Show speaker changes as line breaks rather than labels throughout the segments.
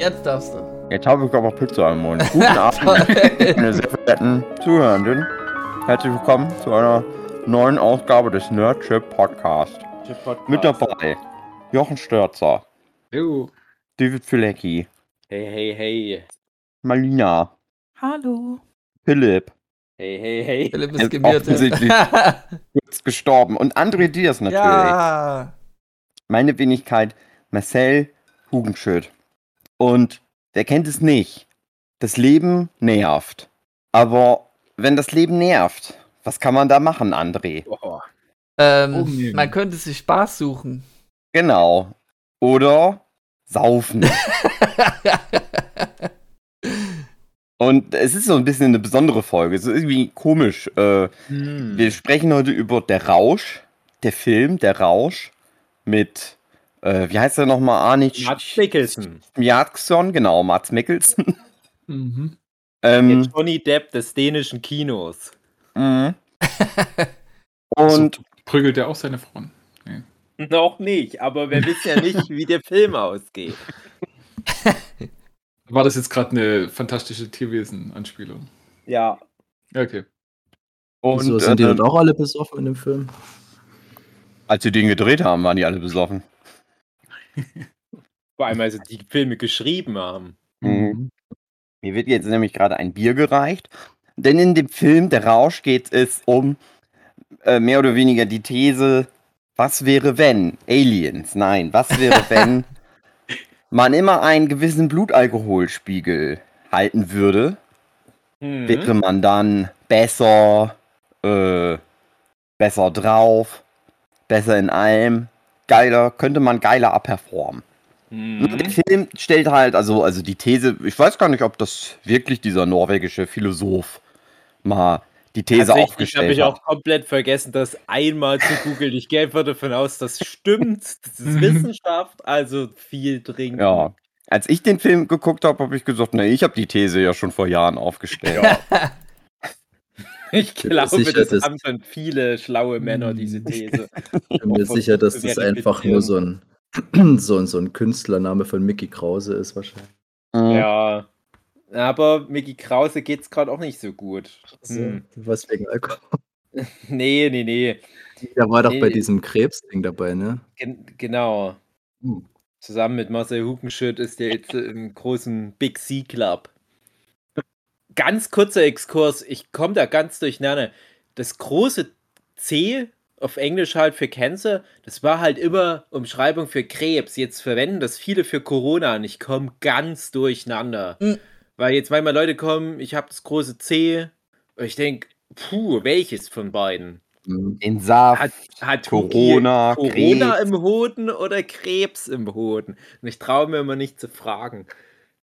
Jetzt darfst du.
Jetzt habe ich aber Pizza im Mund. Guten Abend, meine sehr verehrten Zuhörenden. Herzlich willkommen zu einer neuen Ausgabe des Nerdship Podcast. Mit dabei Jochen Störzer,
Jo.
David Filecki,
Hey, hey, hey.
Malina,
Hallo.
Philipp,
Hey, hey, hey.
Philipp ist gemütet.
offensichtlich. kurz gestorben und André Diaz natürlich.
ja.
Meine Wenigkeit Marcel Hugenschütt. Und wer kennt es nicht? Das Leben nervt. Aber wenn das Leben nervt, was kann man da machen, André?
Ähm,
Umnehmen.
man könnte sich Spaß suchen.
Genau. Oder saufen. Und es ist so ein bisschen eine besondere Folge. Es ist irgendwie komisch. Äh,
Hm.
wir sprechen heute über Der Rausch, der Film Der Rausch mit, äh, wie heißt er nochmal, Arne
Mats Mikkelsen.
Jackson, genau, Mats Mikkelsen.
Mhm.
Ähm,
Der Johnny Depp des dänischen Kinos.
mhm. Und
so, prügelt er auch seine Frauen.
Noch nicht, aber wir wissen ja nicht, wie der Film ausgeht.
War das jetzt gerade eine fantastische Tierwesen-Anspielung?
Ja.
Okay.
und
Wieso sind die
äh,
dann auch alle besoffen in dem Film?
als sie den gedreht haben, waren die alle besoffen.
Vor allem, also die Filme geschrieben haben.
Mhm. Mir wird jetzt nämlich gerade ein Bier gereicht. Denn in dem Film Der Rausch geht es um äh, mehr oder weniger die These, was wäre wenn? Aliens, nein, was wäre wenn man immer einen gewissen Blutalkoholspiegel halten würde?
Mhm.
Wäre man dann besser, äh, besser drauf, besser in allem, geiler, könnte man geiler abperformen?
Mhm.
Der Film stellt halt, also, also die These, ich weiß gar nicht, ob das wirklich dieser norwegische Philosoph mal die These
habe
aufgestellt
ich
hat.
auch komplett vergessen, das einmal zu googeln. Ich gehe einfach davon aus, das stimmt. Das ist
Mhm.
Wissenschaft, also viel trinken.
Ja. Als ich den Film geguckt habe, habe ich gesagt, ne, ich habe die These ja schon vor Jahren aufgestellt.
Ich glaube,
sicher,
das
dass-
haben schon viele schlaue Männer, diese These.
Ich bin mir sicher, dass das einfach nur so ein, so, ein, so ein Künstlername von Mickey Krause ist wahrscheinlich.
Mhm.
Ja. Aber Mickey Krause geht's gerade auch nicht so gut. Hm.
Was wegen Alkohol?
Nee, nee, nee.
Der war doch
Nee,
bei
nee.
diesem Krebsding dabei, ne?
Gen genau.
Hm.
Zusammen mit Marcel Hugenschütt ist der jetzt im großen Big C Club. Ganz kurzer Exkurs, ich komme da ganz durcheinander. Das große C auf Englisch halt für Cancer, das war halt immer Umschreibung für Krebs. Jetzt verwenden das viele für Corona und ich komme ganz durcheinander.
Mhm.
Weil jetzt manchmal Leute kommen, ich habe das große C und ich denke, puh, welches von beiden?
Hm.
Den Saft,
Hat, hat
Corona,
Corona
Krebs.
im Hoden oder Krebs im Hoden? Und ich traue mir immer nicht zu fragen.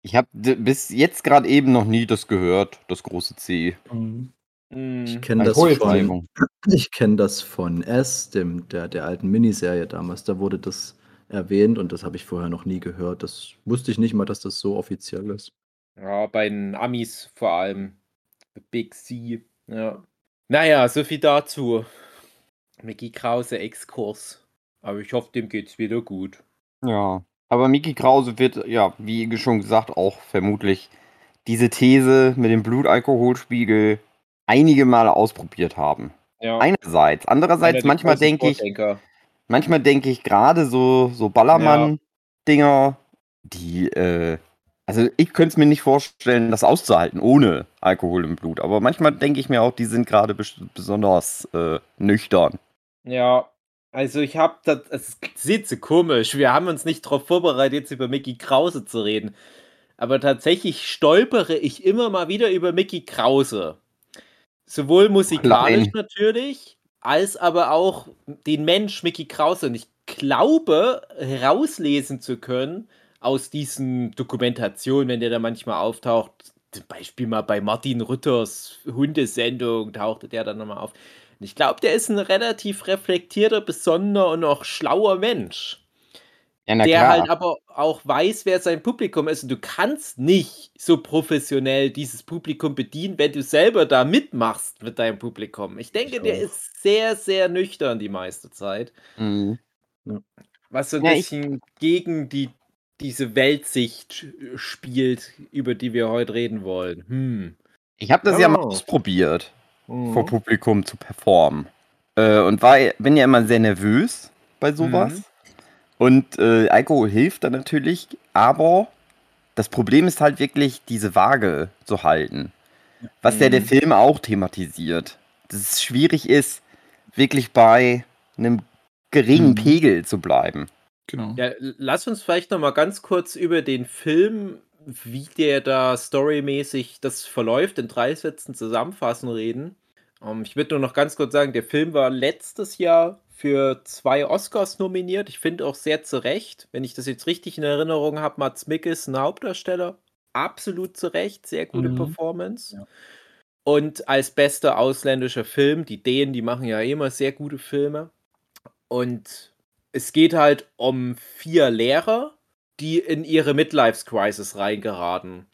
Ich habe bis jetzt gerade eben noch nie das gehört, das große C.
Hm.
Ich kenne das, von- ich kenn das von S, dem, der, der alten Miniserie damals. Da wurde das erwähnt und das habe ich vorher noch nie gehört. Das wusste ich nicht mal, dass das so offiziell ist.
Ja, bei den Amis vor allem. Big C. Ja. Naja, so viel dazu. Mickey Krause Exkurs. Aber ich hoffe, dem geht's wieder gut.
Ja. Aber Miki Krause wird, ja, wie schon gesagt, auch vermutlich diese These mit dem Blutalkoholspiegel einige Male ausprobiert haben.
Ja.
Einerseits. Andererseits,
Einer
manchmal denke ich, manchmal denke ich gerade so, so Ballermann-Dinger, die, äh, also ich könnte es mir nicht vorstellen, das auszuhalten ohne Alkohol im Blut. Aber manchmal denke ich mir auch, die sind gerade bes besonders äh, nüchtern.
Ja, also ich habe das, es sieht so komisch. Wir haben uns nicht darauf vorbereitet, jetzt über Mickey Krause zu reden. Aber tatsächlich stolpere ich immer mal wieder über Mickey Krause. Sowohl musikalisch
Allein.
natürlich, als aber auch den Mensch Mickey Krause. Und ich glaube, herauslesen zu können aus diesen Dokumentationen, wenn der da manchmal auftaucht, zum Beispiel mal bei Martin Rütters Hundesendung tauchte der dann nochmal auf. Und ich glaube, der ist ein relativ reflektierter, besonderer und auch schlauer Mensch.
Ja,
der
klar.
halt aber auch weiß, wer sein Publikum ist. Und du kannst nicht so professionell dieses Publikum bedienen, wenn du selber da mitmachst mit deinem Publikum. Ich denke,
Ich
der ist sehr, sehr nüchtern die meiste Zeit.
Mhm.
Was so ein
Ja,
bisschen gegen die diese Weltsicht spielt, über die wir heute reden wollen. Hm.
Ich habe das ja mal
Oh.
ausprobiert,
Mhm.
vor Publikum zu performen. Äh, und war, bin ja immer sehr nervös bei sowas.
Mhm.
Und äh, Alkohol hilft dann natürlich, aber das Problem ist halt wirklich, diese Waage zu halten. Was ja der
Mhm.
Film auch thematisiert. Dass es schwierig ist, wirklich bei einem geringen
Mhm.
Pegel zu bleiben.
Genau.
Ja, lass uns vielleicht noch mal ganz kurz über den Film, wie der da storymäßig das verläuft, in drei Sätzen zusammenfassen reden. Ähm, ich würde nur noch ganz kurz sagen, der Film war letztes Jahr für zwei Oscars nominiert. Ich finde auch sehr zu Recht, wenn ich das jetzt richtig in Erinnerung habe, Mats Mikkelsen Hauptdarsteller. Absolut zu Recht, sehr gute
Mhm.
Performance.
Ja.
Und als bester ausländischer Film, die Dänen, die machen ja immer sehr gute Filme. Und es geht halt um vier Lehrer, die in ihre Midlife-Crisis reingeraten.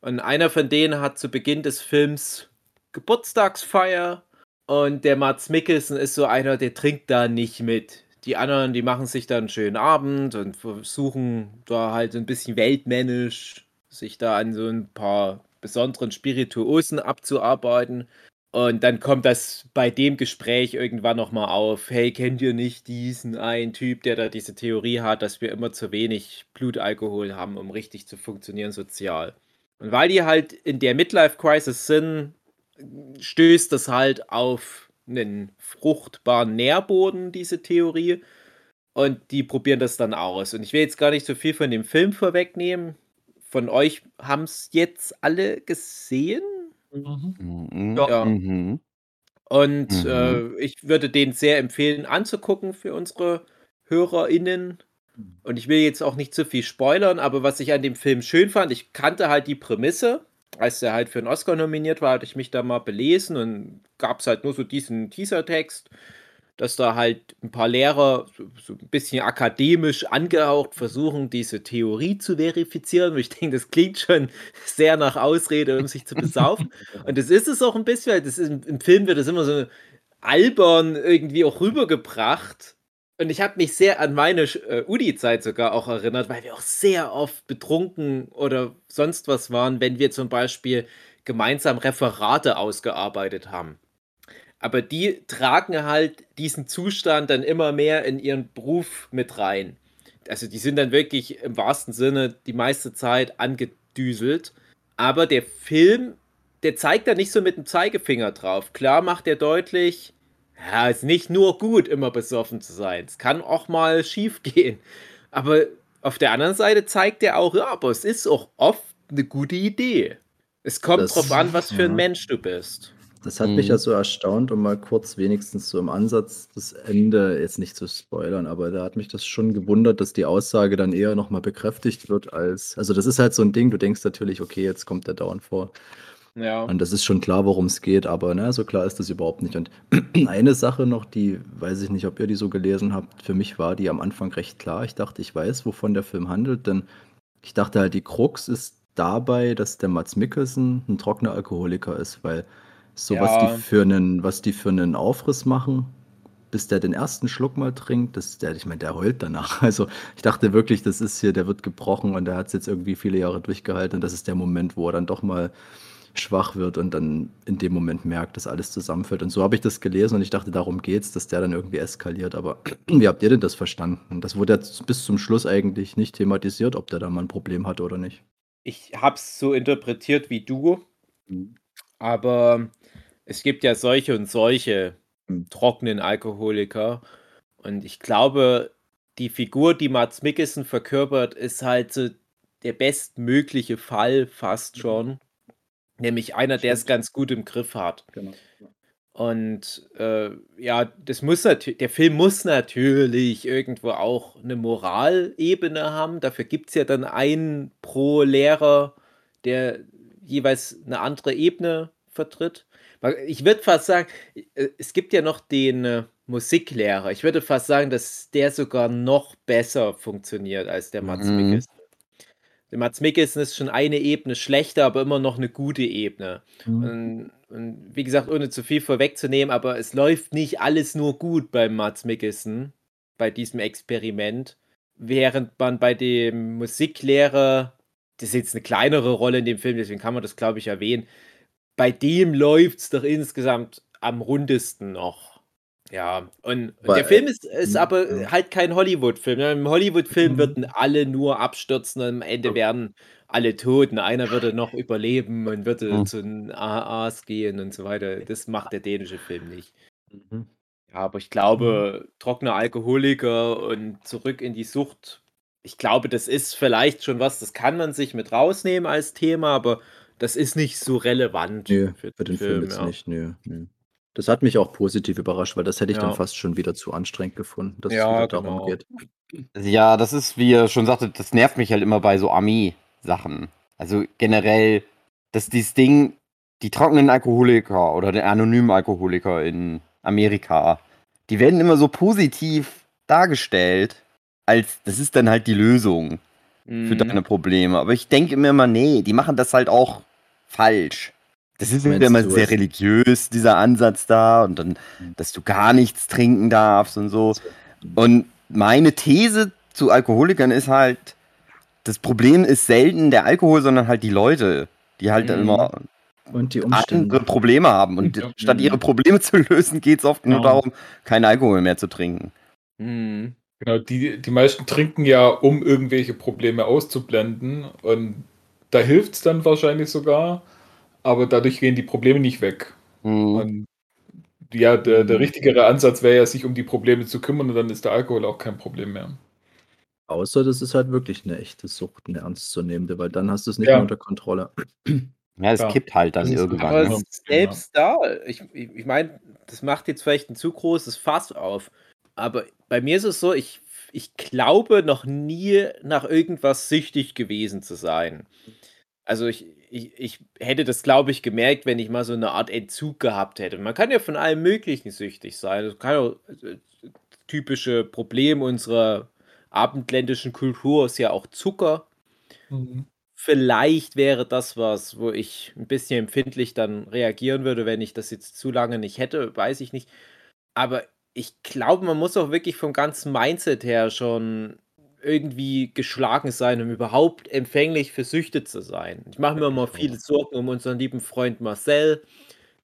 Und einer von denen hat zu Beginn des Films Geburtstagsfeier und der Mats Mikkelsen ist so einer, der trinkt da nicht mit. Die anderen, die machen sich da einen schönen Abend und versuchen da halt ein bisschen weltmännisch sich da an so ein paar besonderen Spirituosen abzuarbeiten. Und dann kommt das bei dem Gespräch irgendwann nochmal auf. Hey, kennt ihr nicht diesen einen Typ, der da diese Theorie hat, dass wir immer zu wenig Blutalkohol haben, um richtig zu funktionieren sozial? Und weil die halt in der Midlife-Crisis sind, stößt das halt auf einen fruchtbaren Nährboden, diese Theorie. Und die probieren das dann aus. Und ich will jetzt gar nicht so viel von dem Film vorwegnehmen. Von euch haben es jetzt alle gesehen?
Mhm.
Mhm.
Ja.
Mhm.
Und
Mhm.
äh, ich würde den sehr empfehlen anzugucken für unsere HörerInnen. Und ich will jetzt auch nicht zu viel spoilern, aber was ich an dem Film schön fand, ich kannte halt die Prämisse. Als er halt für einen Oscar nominiert war, hatte ich mich da mal belesen und gab es halt nur so diesen Teasertext, dass da halt ein paar Lehrer so, ein bisschen akademisch angehaucht versuchen, diese Theorie zu verifizieren. Und ich denke, das klingt schon sehr nach Ausrede, um sich zu besaufen. Und das ist es auch ein bisschen, weil das ist, im, im Film wird das immer so albern irgendwie auch rübergebracht. Und ich habe mich sehr an meine äh, Uni-Zeit sogar auch erinnert, weil wir auch sehr oft betrunken oder sonst was waren, wenn wir zum Beispiel gemeinsam Referate ausgearbeitet haben. Aber die tragen halt diesen Zustand dann immer mehr in ihren Beruf mit rein. Also die sind dann wirklich im wahrsten Sinne die meiste Zeit angedüselt. Aber der Film, der zeigt da nicht so mit dem Zeigefinger drauf. Klar macht er deutlich, ja, ist nicht nur gut, immer besoffen zu sein. Es kann auch mal schief gehen. Aber auf der anderen Seite zeigt er auch, ja, aber es ist auch oft eine gute Idee. Es kommt
Das-
drauf an, was für ein
ja.
Mensch du bist.
Das hat mich
Mhm.
ja so erstaunt, um mal kurz wenigstens so im Ansatz das Ende jetzt nicht zu spoilern, aber da hat mich das schon gewundert, dass die Aussage dann eher nochmal bekräftigt wird als, also das ist halt so ein Ding, du denkst natürlich, okay, jetzt kommt der Down vor.
Ja.
Und das ist schon klar, worum es geht, aber na, so klar ist das überhaupt nicht. Und eine Sache noch, die weiß ich nicht, ob ihr die so gelesen habt, für mich war die am Anfang recht klar. Ich dachte, ich weiß, wovon der Film handelt, denn ich dachte halt, die Krux ist dabei, dass der Mats Mikkelsen ein trockener Alkoholiker ist, weil so was
Ja.
die für einen, was die für einen Aufriss machen, bis der den ersten Schluck mal trinkt, das, der, ich meine, der heult danach. Also ich dachte wirklich, das ist hier, der wird gebrochen und der hat es jetzt irgendwie viele Jahre durchgehalten und das ist der Moment, wo er dann doch mal schwach wird und dann in dem Moment merkt, dass alles zusammenfällt. Und so habe ich das gelesen und ich dachte, darum geht's, dass der dann irgendwie eskaliert. Aber wie habt ihr denn das verstanden? Das wurde jetzt bis zum Schluss eigentlich nicht thematisiert, ob der da mal ein Problem hatte oder nicht.
Ich habe es so interpretiert wie du, aber es gibt ja solche und solche
Hm.
trockenen Alkoholiker. Und ich glaube, die Figur, die Mats Mikkelsen verkörpert, ist halt so der bestmögliche Fall fast schon. Nämlich einer, der es ganz gut im Griff hat.
Genau.
Und äh, ja, das muss natürlich, der Film muss natürlich irgendwo auch eine Moralebene haben. Dafür gibt es ja dann einen pro Lehrer, der jeweils eine andere Ebene vertritt. Ich würde fast sagen, äh, es gibt ja noch den äh, Musiklehrer. Ich würde fast sagen, dass der sogar noch besser funktioniert als der Mats
Mhm.
Mikkelsen. Der Mats Mikkelsen ist schon eine Ebene schlechter, aber immer noch eine gute Ebene. Und, und wie gesagt, ohne zu viel vorwegzunehmen, aber es läuft nicht alles nur gut beim Mats Mikkelsen, bei diesem Experiment. während man bei dem Musiklehrer, das ist jetzt eine kleinere Rolle in dem Film, deswegen kann man das, glaube ich, erwähnen, bei dem läuft es doch insgesamt am rundesten noch. Ja, und, und der Film ist, ist
Mhm,
aber halt kein Hollywood-Film. Im Hollywood-Film
Mhm.
würden alle nur abstürzen und am Ende werden alle tot und einer würde noch überleben und würde
Mhm.
zu den AAs gehen und so weiter. Das macht der dänische Film nicht.
Mhm.
Ja, aber ich glaube, trockener Alkoholiker und zurück in die Sucht, ich glaube, das ist vielleicht schon was, das kann man sich mit rausnehmen als Thema, aber das ist nicht so relevant
Nö, für den Film, jetzt
ja.
nicht. Nö, nö. Das hat mich auch positiv überrascht, weil das hätte ich
Ja.
dann fast schon wieder zu anstrengend gefunden, dass
Ja,
es wieder darum
genau.
geht.
Ja, das ist, wie ihr schon sagtet, das nervt mich halt immer bei so Armee-Sachen. Also generell, dass dieses Ding, die trockenen Alkoholiker oder der anonymen Alkoholiker in Amerika, die werden immer so positiv dargestellt, als das ist dann halt die Lösung für
Mhm.
deine Probleme. Aber ich denke mir immer, nee, die machen das halt auch falsch. Das ist immer
du
sehr religiös, dieser Ansatz da, und dann,
Mhm.
dass du gar nichts trinken darfst und so. Und meine These zu Alkoholikern ist halt, das Problem ist selten der Alkohol, sondern halt die Leute, die halt dann
Mhm.
immer
Und die Umstände.
andere Probleme haben. Und
Ja.
statt
Mhm.
ihre Probleme zu lösen, geht es oft nur
Genau.
darum, keinen Alkohol mehr zu trinken.
Mhm.
Genau, die, die meisten trinken ja, um irgendwelche Probleme auszublenden. Und da hilft es dann wahrscheinlich sogar, aber dadurch gehen die Probleme nicht weg.
Mhm.
Und ja, der, der
Mhm.
richtigere Ansatz wäre ja, sich um die Probleme zu kümmern und dann ist der Alkohol auch kein Problem mehr.
Außer das ist halt wirklich eine echte Sucht, eine ernstzunehmende, weil dann hast du es nicht
Ja.
mehr unter Kontrolle.
Ja, es
Ja.
kippt halt dann irgendwann.
Aber
ne?
Selbst da, ich, ich, ich meine, das macht jetzt vielleicht ein zu großes Fass auf. Aber bei mir ist es so, ich, ich glaube noch nie nach irgendwas süchtig gewesen zu sein. Also ich, ich, ich hätte das, glaube ich, gemerkt, wenn ich mal so eine Art Entzug gehabt hätte. Man kann ja von allem Möglichen süchtig sein. Das kann ja äh, typische Problem unserer abendländischen Kultur ist ja auch Zucker vielleicht wäre das was, wo ich ein bisschen empfindlich dann reagieren würde, wenn ich das jetzt zu lange nicht hätte, weiß ich nicht. Aber ich glaube, man muss auch wirklich vom ganzen Mindset her schon irgendwie geschlagen sein, um überhaupt empfänglich für Süchte zu sein. Ich mache mir mal viele Sorgen um unseren lieben Freund Marcel,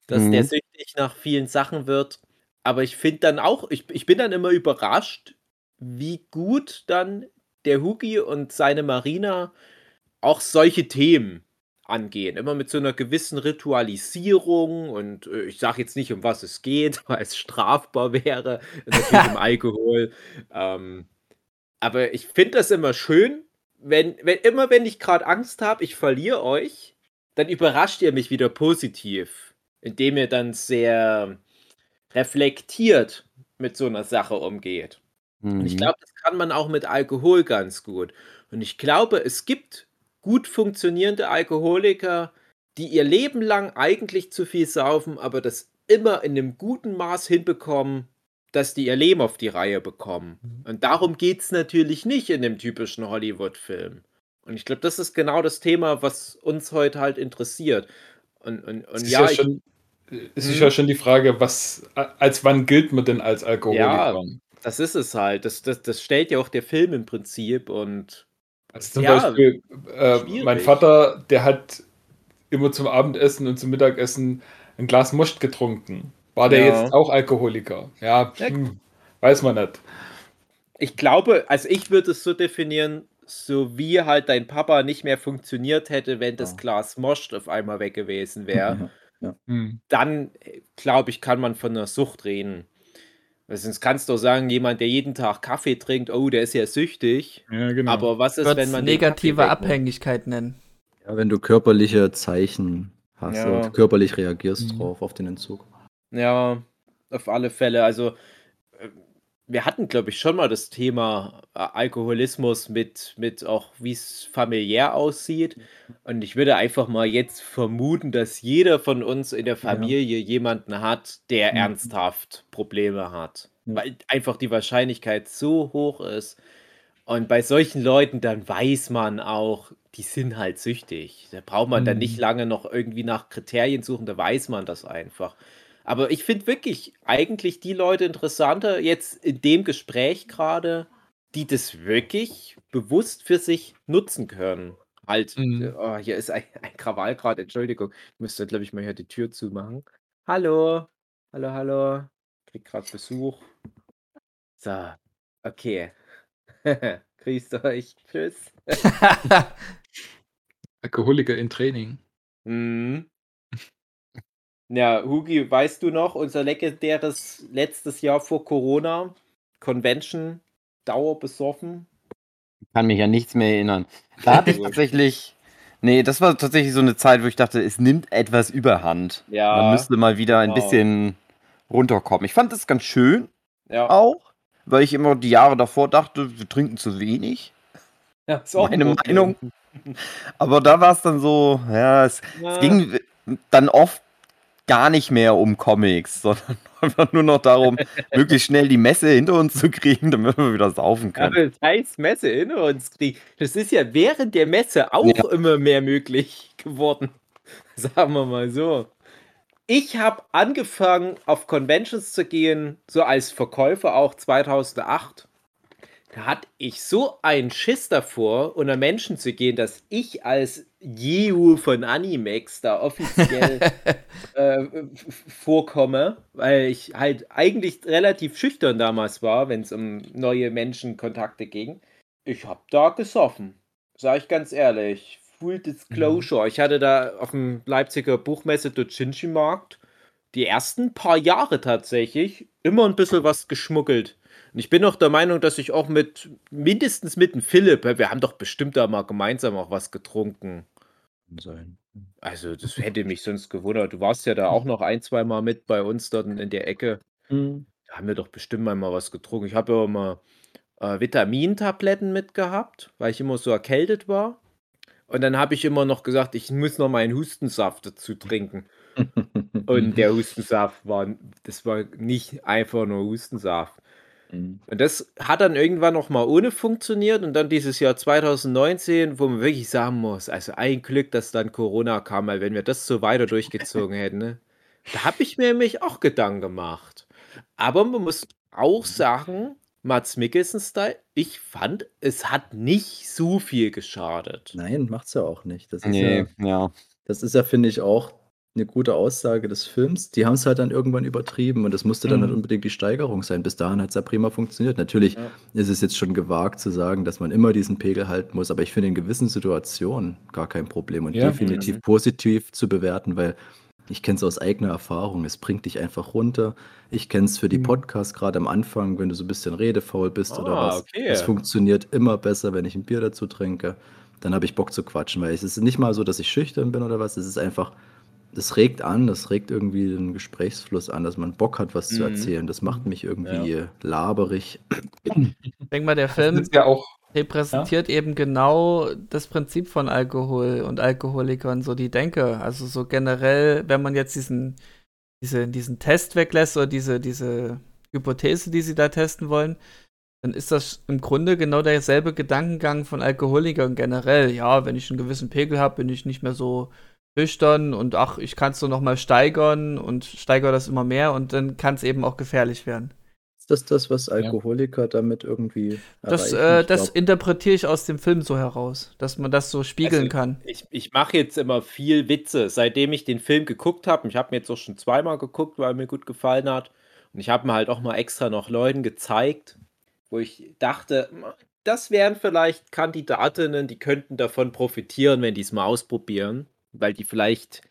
dass
Mhm.
der süchtig nach vielen Sachen wird. Aber ich finde dann auch, ich, ich bin dann immer überrascht, wie gut dann der Hugi und seine Marina auch solche Themen angehen. Immer mit so einer gewissen Ritualisierung und äh, ich sage jetzt nicht, um was es geht, weil es strafbar wäre, natürlich im Alkohol. Ähm, aber ich finde das immer schön, wenn, wenn immer wenn ich gerade Angst habe, ich verliere euch, dann überrascht ihr mich wieder positiv, indem ihr dann sehr reflektiert mit so einer Sache umgeht. Und ich
Mhm.
glaube, das kann man auch mit Alkohol ganz gut. Und ich glaube, es gibt gut funktionierende Alkoholiker, die ihr Leben lang eigentlich zu viel saufen, aber das immer in einem guten Maß hinbekommen, dass die ihr Leben auf die Reihe bekommen. Und darum geht es natürlich nicht in dem typischen Hollywood-Film. Und ich glaube, das ist genau das Thema, was uns heute halt interessiert. Und, und,
Es
und
ist
ja,
ja, schon, es ist
Mhm.
ja schon die Frage, was, als wann gilt man denn als Alkoholiker?
das ist es halt. Das, das, das stellt ja auch der Film im Prinzip. Und
Also zum
Ja,
Beispiel, äh, mein Vater, der hat immer zum Abendessen und zum Mittagessen ein Glas Most getrunken. War der
Ja.
jetzt auch Alkoholiker? Ja,
Ja.
hm, weiß man nicht.
Ich glaube, also ich würde es so definieren, so wie halt dein Papa nicht mehr funktioniert hätte, wenn das
Ja.
Glas Most auf einmal weg gewesen wäre.
Hm.
Dann, glaube ich, kann man von einer Sucht reden. Weil sonst kannst du auch sagen, jemand, der jeden Tag Kaffee trinkt, oh, der ist ja süchtig.
Ja, genau.
Aber was ist,
Würde
wenn man
negative? Abhängigkeit nennen.
Ja, wenn du körperliche Zeichen hast
Ja.
und körperlich reagierst
Mhm.
drauf auf den Entzug.
Ja, auf alle Fälle. Also, äh, wir hatten, glaube ich, schon mal das Thema äh, Alkoholismus mit, mit auch, wie es familiär aussieht. Und ich würde einfach mal jetzt vermuten, dass jeder von uns in der Familie jemanden hat, der
Mhm.
ernsthaft Probleme hat.
Ja.
Weil einfach die Wahrscheinlichkeit so hoch ist. Und bei solchen Leuten, dann weiß man auch, die sind halt süchtig. Da braucht man dann
Mhm.
nicht lange noch irgendwie nach Kriterien suchen, da weiß man das einfach. Aber ich finde wirklich eigentlich die Leute interessanter, jetzt in dem Gespräch gerade, die das wirklich bewusst für sich nutzen können. Halt,
Mhm.
oh, hier ist ein, ein Krawall gerade, Entschuldigung. Ich müsste, glaube ich, mal hier die Tür zumachen. Hallo, hallo, hallo. Krieg gerade Besuch. So, okay. Grüßt euch. Tschüss.
Alkoholiker in Training.
Mhm. Ja, Hugi, weißt du noch, unser legendäres letztes Jahr vor Corona, Convention, dauerbesoffen?
Kann mich an nichts mehr erinnern. Da hatte ich tatsächlich. Nee, das war tatsächlich so eine Zeit, wo ich dachte, es nimmt etwas überhand.
Ja.
Man müsste mal wieder ein
Wow.
bisschen runterkommen. Ich fand das ganz schön
Ja,
auch, weil ich immer die Jahre davor dachte, wir trinken zu wenig.
ja ist auch ein
meine. Meinung. Aber da war es dann so, ja, es,
Ja.
es ging dann oft gar nicht mehr um Comics, sondern einfach nur noch darum, möglichst schnell die Messe hinter uns zu kriegen, damit wir wieder saufen können.
Aber scheiß Messe hinter uns kriegen. Das ist ja während der Messe auch
Ja.
immer mehr möglich geworden. Sagen wir mal so. Ich habe angefangen, auf Conventions zu gehen, so als Verkäufer auch 2008. Da hatte ich so einen Schiss davor, unter Menschen zu gehen, dass ich als Jehu von Animex da offiziell äh, vorkomme, weil ich halt eigentlich relativ schüchtern damals war, wenn es um neue Menschenkontakte ging. Ich habe da gesoffen, sage ich ganz ehrlich. Full Disclosure. Ich hatte da auf dem Leipziger Buchmesse Docinci Markt die ersten paar Jahre tatsächlich immer ein bisschen was geschmuggelt. Und ich bin auch der Meinung, dass ich auch mit, mindestens mit dem Philipp, wir haben doch bestimmt da mal gemeinsam auch was getrunken.
Sein.
Also, das hätte mich sonst gewundert. Du warst ja da auch noch ein, zwei Mal mit bei uns dort in der Ecke.
Mhm.
Da haben wir doch bestimmt mal mal was getrunken. Ich habe ja immer äh, Vitamintabletten mitgehabt, weil ich immer so erkältet war. Und dann habe ich immer noch gesagt, ich muss noch meinen Hustensaft dazu trinken. Und der Hustensaft war, das war nicht einfach nur Hustensaft.
Mhm.
Und das hat dann irgendwann noch mal ohne funktioniert und dann dieses Jahr 2019, wo man wirklich sagen muss, also ein Glück, dass dann Corona kam, weil wenn wir das so weiter durchgezogen hätten, ne, da habe ich mir nämlich auch Gedanken gemacht. Aber man muss auch sagen, Mats Mikkelsen-Style, ich fand, es hat nicht so viel geschadet.
Nein, macht's ja auch nicht. Das ist
Nee,
ja,
ja.
das ist ja, finde ich, auch eine gute Aussage des Films. Die haben es halt dann irgendwann übertrieben und das musste dann
Mhm.
halt unbedingt die Steigerung sein. Bis dahin hat es ja prima funktioniert. Natürlich
Ja.
ist es jetzt schon gewagt zu sagen, dass man immer diesen Pegel halten muss, aber ich finde in gewissen Situationen gar kein Problem und
Ja.
definitiv
Mhm.
positiv zu bewerten, weil ich kenne es aus eigener Erfahrung. Es bringt dich einfach runter. Ich kenne es für die
Mhm.
Podcasts gerade am Anfang, wenn du so ein bisschen redefaul bist oder
Ah,
was.
okay.
Es funktioniert immer besser, wenn ich ein Bier dazu trinke. Dann habe ich Bock zu quatschen, weil es ist nicht mal so, dass ich schüchtern bin oder was. Es ist einfach, das regt an, das regt irgendwie den Gesprächsfluss an, dass man Bock hat, was zu
Mhm.
erzählen. Das macht mich irgendwie äh, laberig.
Ich denke mal, der Film
ja auch.
repräsentiert eben genau das Prinzip von Alkohol und Alkoholikern, so die Denke. Also so generell, wenn man jetzt diesen, diese, diesen Test weglässt oder diese, diese Hypothese, die sie da testen wollen, dann ist das im Grunde genau derselbe Gedankengang von Alkoholikern generell. Ja, wenn ich einen gewissen Pegel habe, bin ich nicht mehr so nüchtern und ach, ich kann es so noch mal steigern und steigere das immer mehr und dann kann es eben auch gefährlich werden.
Ist das das, was Alkoholiker damit irgendwie
Das, äh, das interpretiere ich aus dem Film so heraus, dass man das so spiegeln
Also,
kann.
Ich, ich mache jetzt immer viel Witze, seitdem ich den Film geguckt habe. Ich habe mir jetzt auch schon zweimal geguckt, weil er mir gut gefallen hat. Und ich habe mir halt auch mal extra noch Leuten gezeigt, wo ich dachte, das wären vielleicht Kandidatinnen, die könnten davon profitieren, wenn die es mal ausprobieren, weil die vielleicht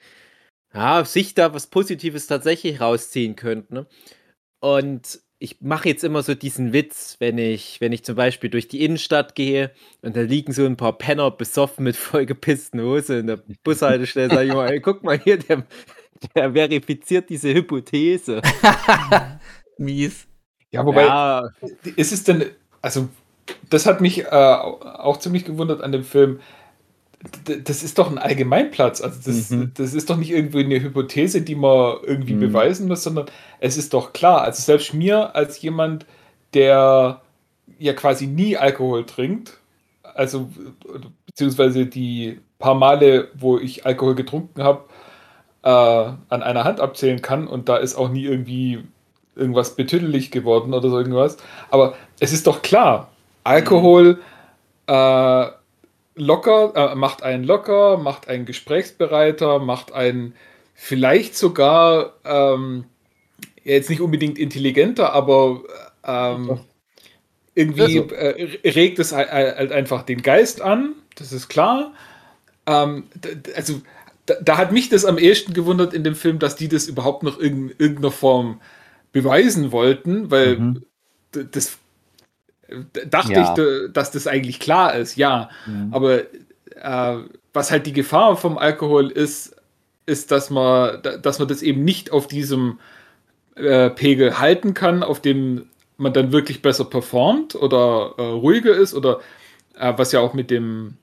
ja, sich da was Positives tatsächlich rausziehen könnten. Ne? Und ich mache jetzt immer so diesen Witz, wenn ich, wenn ich zum Beispiel durch die Innenstadt gehe und da liegen so ein paar Penner besoffen mit vollgepissten Hose in der Bushaltestelle, sage ich mal, ey, guck mal hier, der, der verifiziert diese Hypothese.
Mies.
Ja, wobei,
ja,
ist es denn, also, das hat mich äh, auch ziemlich gewundert an dem Film. Das ist doch ein Allgemeinplatz. Also, das,
Mhm.
das ist doch nicht irgendwie eine Hypothese, die man irgendwie
Mhm.
beweisen muss, sondern es ist doch klar. Also, selbst mir als jemand, der ja quasi nie Alkohol trinkt, also, beziehungsweise die paar Male, wo ich Alkohol getrunken habe, äh, an einer Hand abzählen kann und da ist auch nie irgendwie irgendwas betüdelig geworden oder so irgendwas. Aber es ist doch klar, Alkohol äh, locker, äh, macht einen locker, macht einen gesprächsbereiter, macht einen vielleicht sogar ähm, jetzt nicht unbedingt intelligenter, aber ähm, irgendwie
Also.
äh, regt es halt, einfach den Geist an, das ist klar. Ähm, also da, da hat mich das am ehesten gewundert in dem Film, dass die das überhaupt noch in irgendeiner Form beweisen wollten, weil
Mhm.
das dachte
Ja.
ich, dass das eigentlich klar ist, ja. Aber äh, was halt die Gefahr vom Alkohol ist, ist, dass man, da- dass man das eben nicht auf diesem äh, Pegel halten kann, auf dem man dann wirklich besser performt oder äh, ruhiger ist oder äh, was ja auch mit dem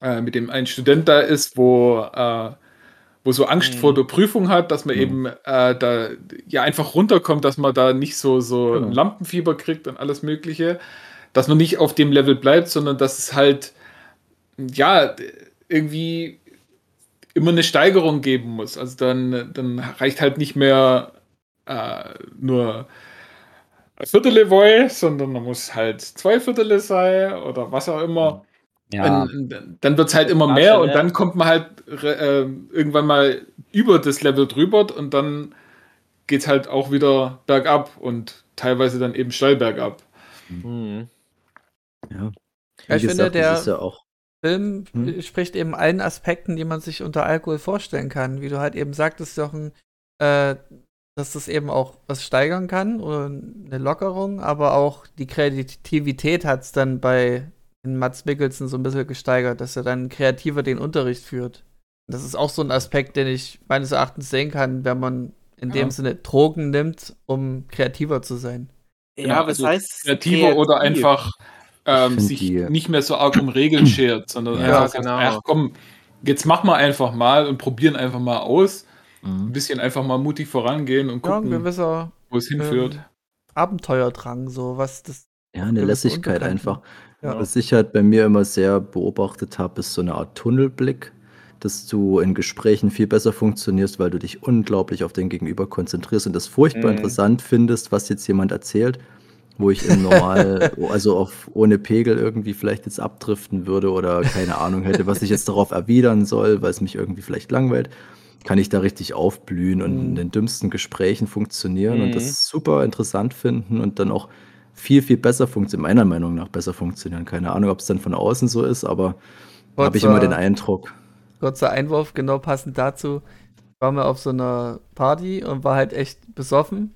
äh, mit dem ein Student da ist, wo äh, wo so Angst
Mhm.
vor der Prüfung hat, dass man
Mhm.
eben äh, da ja einfach runterkommt, dass man da nicht so so
Genau.
ein Lampenfieber kriegt und alles Mögliche, dass man nicht auf dem Level bleibt, sondern dass es halt ja irgendwie immer eine Steigerung geben muss. Also dann, dann reicht halt nicht mehr äh, nur ein Viertel sondern man muss halt zwei Viertel sein oder was auch immer.
Ja.
Und dann wird es halt immer mehr und dann kommt man halt äh, irgendwann mal über das Level drüber und dann geht es halt auch wieder bergab und teilweise dann eben steil bergab.
Mhm.
Ja.
Ja, ich
Wie
finde,
gesagt,
der-
ja auch.
Film
Hm.
spricht eben allen Aspekten, die man sich unter Alkohol vorstellen kann. Wie du halt eben sagtest, Jochen, äh, dass das eben auch was steigern kann oder eine Lockerung, aber auch die Kreativität hat es dann bei in Mats Mikkelsen so ein bisschen gesteigert, dass er dann kreativer den Unterricht führt. Das ist auch so ein Aspekt, den ich meines Erachtens sehen kann, wenn man in
Ja.
dem Sinne Drogen nimmt, um kreativer zu sein.
Genau,
Ja, was
also
heißt
kreativer oder
kreativ?
einfach ähm, sich
die-
nicht mehr so arg um Regeln schert, sondern
Ja,
einfach sagt,
genau.
ach komm, jetzt machen wir einfach mal und probieren einfach mal aus. Ein
Mhm.
bisschen einfach mal mutig vorangehen und
Ja, ein
gucken,
gewisser
wo es hinführt.
ähm, Abenteuerdrang, so was das.
Ja, eine Lässigkeit einfach.
Ja.
Was ich halt bei mir immer sehr beobachtet habe, ist so eine Art Tunnelblick, dass du in Gesprächen viel besser funktionierst, weil du dich unglaublich auf den Gegenüber konzentrierst und das furchtbar
Mhm.
interessant findest, was jetzt jemand erzählt, wo ich im Normal, also auf ohne Pegel irgendwie vielleicht jetzt abdriften würde oder keine Ahnung hätte, was ich jetzt darauf erwidern soll, weil es mich irgendwie vielleicht langweilt, kann ich da richtig aufblühen und in
Mhm.
den dümmsten Gesprächen funktionieren und
Mhm.
das super interessant finden und dann auch viel, viel besser funktionieren, meiner Meinung nach besser funktionieren. Keine Ahnung, ob es dann von außen so ist, aber habe ich immer den Eindruck.
Kurzer Einwurf, genau passend dazu. Ich war mal auf so einer Party und war halt echt besoffen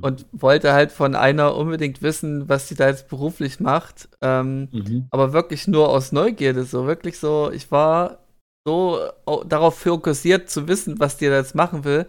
und wollte halt von einer unbedingt wissen, was sie da jetzt beruflich macht. Ähm, aber wirklich nur aus Neugierde, so wirklich so, ich war so au- darauf fokussiert zu wissen, was die da jetzt machen will,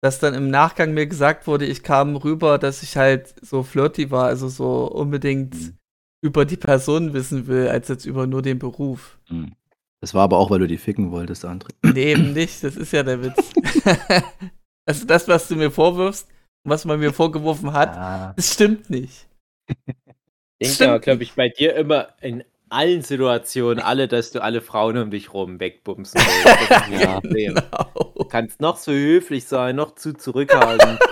dass dann im Nachgang mir gesagt wurde, ich kam rüber, dass ich halt so flirty war, also so unbedingt
Mhm.
über die Person wissen will, als jetzt über nur den Beruf.
Mhm. Das war aber auch, weil du die ficken wolltest, André.
Nee, eben nicht, das ist ja der Witz. also das, was du mir vorwirfst, was man mir vorgeworfen hat,
Ah,
das stimmt nicht.
Ich
Stimmt
denke aber, glaube ich, bei dir immer in allen Situationen alle, dass du alle Frauen um dich rum wegbumsen willst.
Ja.
Genau.
Du kannst noch so höflich sein, noch zu zurückhaltend.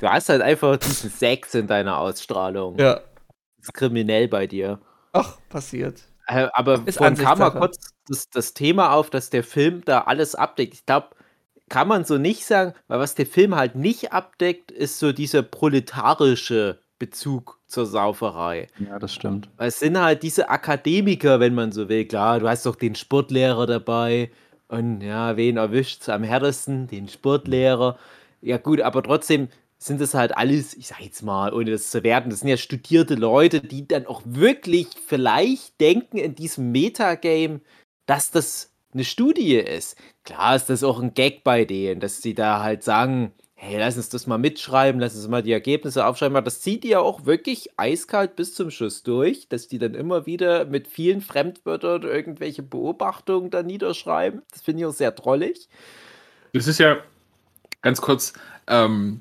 Du hast halt einfach diesen Sex in deiner Ausstrahlung.
Ja.
Das ist kriminell bei dir.
Ach, passiert.
Äh, aber
Ist
vorhin kam mal kurz das, das Thema auf, dass der Film da alles abdeckt. Ich glaube, kann man so nicht sagen, weil was der Film halt nicht abdeckt, ist so dieser proletarische Bezug zur Sauferei.
ja, das stimmt.
Es sind halt diese Akademiker, wenn man so will. Klar, du hast doch den Sportlehrer dabei. Und ja, wen erwischt am härtesten? Den Sportlehrer. Ja, gut, aber trotzdem sind das halt alles, ich sag jetzt mal, ohne das zu werten, das sind ja studierte Leute, die dann auch wirklich vielleicht denken in diesem Metagame, dass das eine Studie ist. Klar ist das auch ein Gag bei denen, dass sie da halt sagen, hey, lass uns das mal mitschreiben, lass uns mal die Ergebnisse aufschreiben. Aber das zieht die ja auch wirklich eiskalt bis zum Schluss durch, dass die dann immer wieder mit vielen Fremdwörtern irgendwelche Beobachtungen da niederschreiben. Das finde ich auch sehr drollig.
Das ist ja ganz kurz ähm,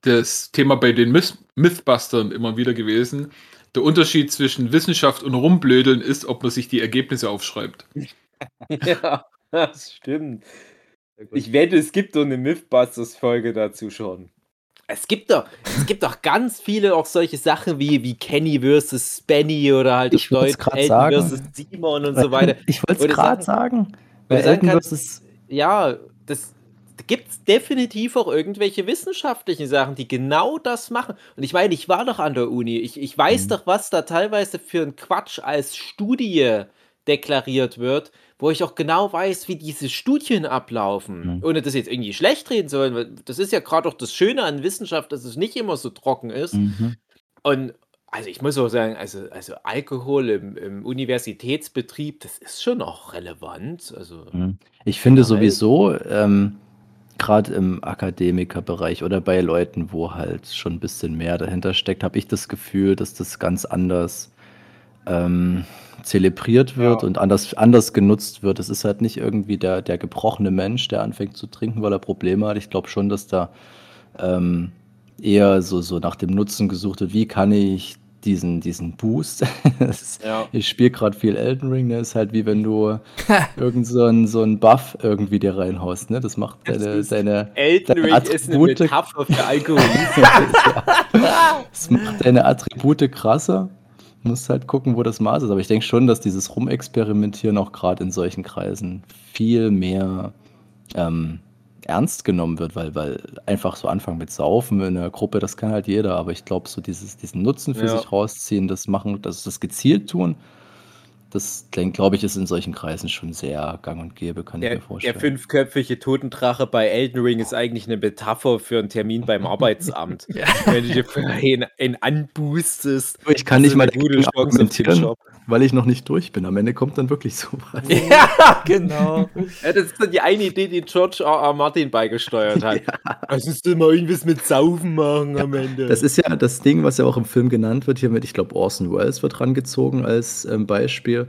das Thema bei den Myth Mythbustern immer wieder gewesen. Der Unterschied zwischen Wissenschaft und Rumblödeln ist, ob man sich die Ergebnisse aufschreibt.
ja, das stimmt. Ich wette, es gibt so eine Mythbusters-Folge dazu schon. Es gibt doch, es gibt doch ganz viele auch solche Sachen wie, wie Kenny versus Spenny oder halt
Ich
Deutsch Elton
sagen.
versus Simon und so weiter.
Ich wollte
Wo
es gerade
sagen-
Bei
sagen
vs.
Ja, das gibt es definitiv auch irgendwelche wissenschaftlichen Sachen, die genau das machen. Und ich meine, ich war doch an der Uni. Ich, ich weiß
Mhm.
doch, was da teilweise für ein Quatsch als Studie deklariert wird, wo ich auch genau weiß, wie diese Studien ablaufen.
Mhm.
Ohne das jetzt irgendwie schlecht reden zu wollen. weil Das ist ja gerade auch das Schöne an Wissenschaft, dass es nicht immer so trocken ist.
Mhm.
Und also ich muss auch sagen, also, also Alkohol im, im Universitätsbetrieb, das ist schon auch relevant. Also
Mhm. Ich finde
Generell.
sowieso, ähm, gerade im Akademikerbereich oder bei Leuten, wo halt schon ein bisschen mehr dahinter steckt, habe ich das Gefühl, dass das ganz anders ähm, zelebriert wird
Ja.
und anders, anders genutzt wird. Es ist halt nicht irgendwie der, der gebrochene Mensch, der anfängt zu trinken, weil er Probleme hat. Ich glaube schon, dass da ähm, eher so, so nach dem Nutzen gesucht wird, wie kann ich diesen, diesen Boost. Das ist,
Ja.
ich spiele gerade viel Elden Ring, ne? Ist halt wie wenn du irgend so einen so einen Buff irgendwie dir reinhaust, ne? Das macht
Das
deine,
ist-
deine,
Elden
deine
Ring ist eine
Attribute-
Metapher für Alkoholismus.
das macht deine Attribute krasser. Musst halt gucken, wo das Maß ist. Aber ich denke schon, dass dieses Rumexperimentieren auch gerade in solchen Kreisen viel mehr ähm, ernst genommen wird, weil, weil einfach so anfangen mit Saufen in einer Gruppe, das kann halt jeder. Aber ich glaube, so dieses, diesen Nutzen für
Ja.
sich rausziehen, das machen, das, das gezielt tun, das glaube ich, ist in solchen Kreisen schon sehr gang und gäbe, kann ich
Der,
mir
der
vorstellen.
fünfköpfige Totendrache bei Elden Ring ist eigentlich eine Metapher für einen Termin beim Arbeitsamt.
Ja.
Wenn du dir vorhin einen anboostest.
ich kann nicht mal
gute Chance auf den
argumentieren,
Job.
Weil ich noch nicht durch bin. Am Ende kommt dann wirklich so was.
Ja, genau.
Ja, das ist dann die eine Idee, die George R. R. Martin beigesteuert hat. Lass uns doch mal irgendwas mit Saufen machen am Ende.
Das ist ja das Ding, was ja auch im Film genannt wird, hier mit, ich glaube, Orson Welles wird rangezogen als ähm, Beispiel,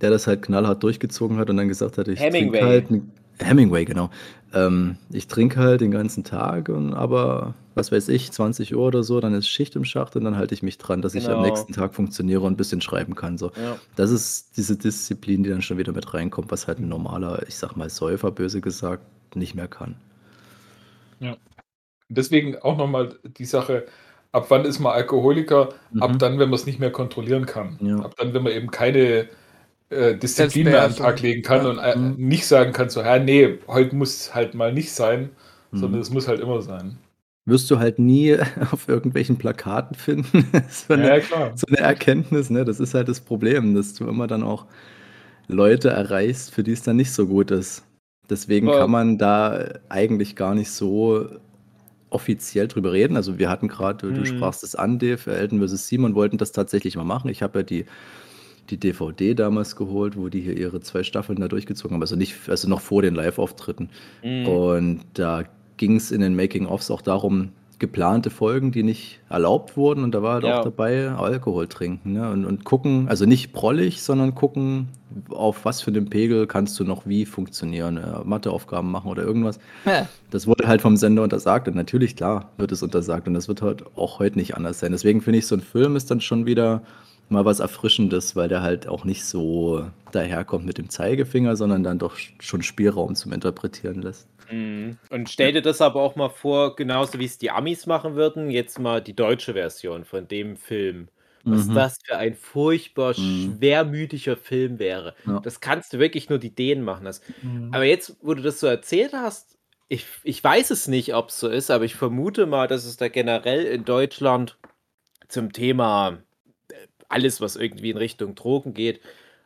der das halt knallhart durchgezogen hat und dann gesagt hat, ich
Hemingway.
trinke halt. Hemingway, genau. Ähm, ich trinke halt den ganzen Tag und aber, was weiß ich, 20 Uhr oder so, dann ist Schicht im Schacht und dann halte ich mich dran, dass ich am
Genau.
nächsten Tag funktioniere und ein bisschen schreiben kann. So.
ja.
Das ist diese Disziplin, die dann schon wieder mit reinkommt, was halt ein normaler, ich sag mal, Säufer, böse gesagt, nicht mehr kann.
Und deswegen auch nochmal die Sache, ab wann ist man Alkoholiker?
Mhm.
Ab dann, wenn man es nicht mehr kontrollieren kann.
Ja.
Ab dann, wenn man eben keine äh, Disziplin mehr an den. Tag legen kann
Ja.
und äh,
Mhm.
nicht sagen kann, so, ja, nee, heute muss es halt mal nicht sein,
Mhm.
sondern es muss halt immer sein.
Wirst du halt nie auf irgendwelchen Plakaten finden. so, eine,
Ja,
so eine Erkenntnis, ne? Das ist halt das Problem, dass du immer dann auch Leute erreichst, für die es dann nicht so gut ist. Deswegen kann man da eigentlich gar nicht so offiziell drüber reden. Also wir hatten gerade, du
Mhm.
sprachst es an, Dave, Elton vs. Simon wollten das tatsächlich mal machen. Ich habe ja die, die DVD damals geholt, wo die hier ihre zwei Staffeln da durchgezogen haben. Also nicht, also noch vor den Live-Auftritten.
Mhm.
Und da ging es in den Making-ofs auch darum, geplante Folgen, die nicht erlaubt wurden. Und da war halt
Ja.
auch dabei Alkohol trinken. Ne? Und, und gucken, also nicht prollig, sondern gucken, auf was für einem Pegel kannst du noch wie funktionieren. Äh, Matheaufgaben machen oder irgendwas.
Ja.
Das wurde halt vom Sender untersagt. Und natürlich, klar, wird es untersagt. Und das wird halt auch heute nicht anders sein. Deswegen finde ich, so ein Film ist dann schon wieder mal was Erfrischendes, weil der halt auch nicht so daherkommt mit dem Zeigefinger, sondern dann doch schon Spielraum zum Interpretieren lässt.
Mhm. Und stell dir das aber auch mal vor, genauso wie es die Amis machen würden, jetzt mal die deutsche Version von dem Film. Was
Mhm.
das für ein furchtbar
Mhm.
schwermütiger Film wäre.
Ja.
Das kannst du wirklich nur die Dänen machen. Das. Aber jetzt, wo du das so erzählt hast, ich, ich weiß es nicht, ob es so ist, aber ich vermute mal, dass es da generell in Deutschland zum Thema alles, was irgendwie in Richtung Drogen geht,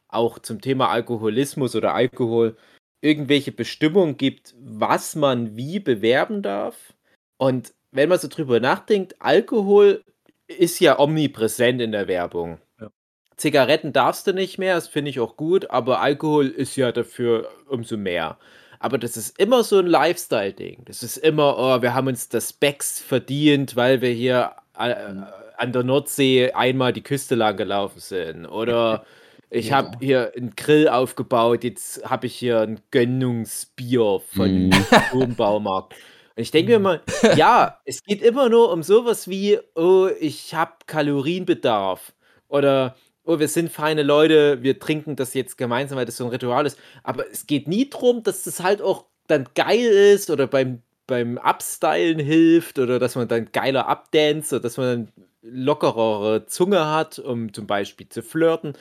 auch zum Thema Alkoholismus oder Alkohol, irgendwelche Bestimmungen gibt, was man wie bewerben darf. Und wenn man so drüber nachdenkt, Alkohol ist ja omnipräsent in der Werbung.
Ja.
Zigaretten darfst du nicht mehr, das finde ich auch gut, aber Alkohol ist ja dafür umso mehr. Aber das ist immer so ein Lifestyle-Ding. Das ist immer, oh, wir haben uns das Becks verdient, weil wir hier äh, an der Nordsee einmal die Küste lang gelaufen sind. Oder ich
Ja.
habe hier einen Grill aufgebaut, jetzt habe ich hier ein Gönnungsbier von
Mhm.
dem Baumarkt. Und ich denke mir mal, ja, es geht immer nur um sowas wie, oh, ich habe Kalorienbedarf. Oder, oh, wir sind feine Leute, wir trinken das jetzt gemeinsam, weil das so ein Ritual ist. Aber es geht nie darum, dass das halt auch dann geil ist oder beim beim Upstylen hilft oder dass man dann geiler abdanzt oder dass man dann lockerere Zunge hat, um zum Beispiel zu flirten.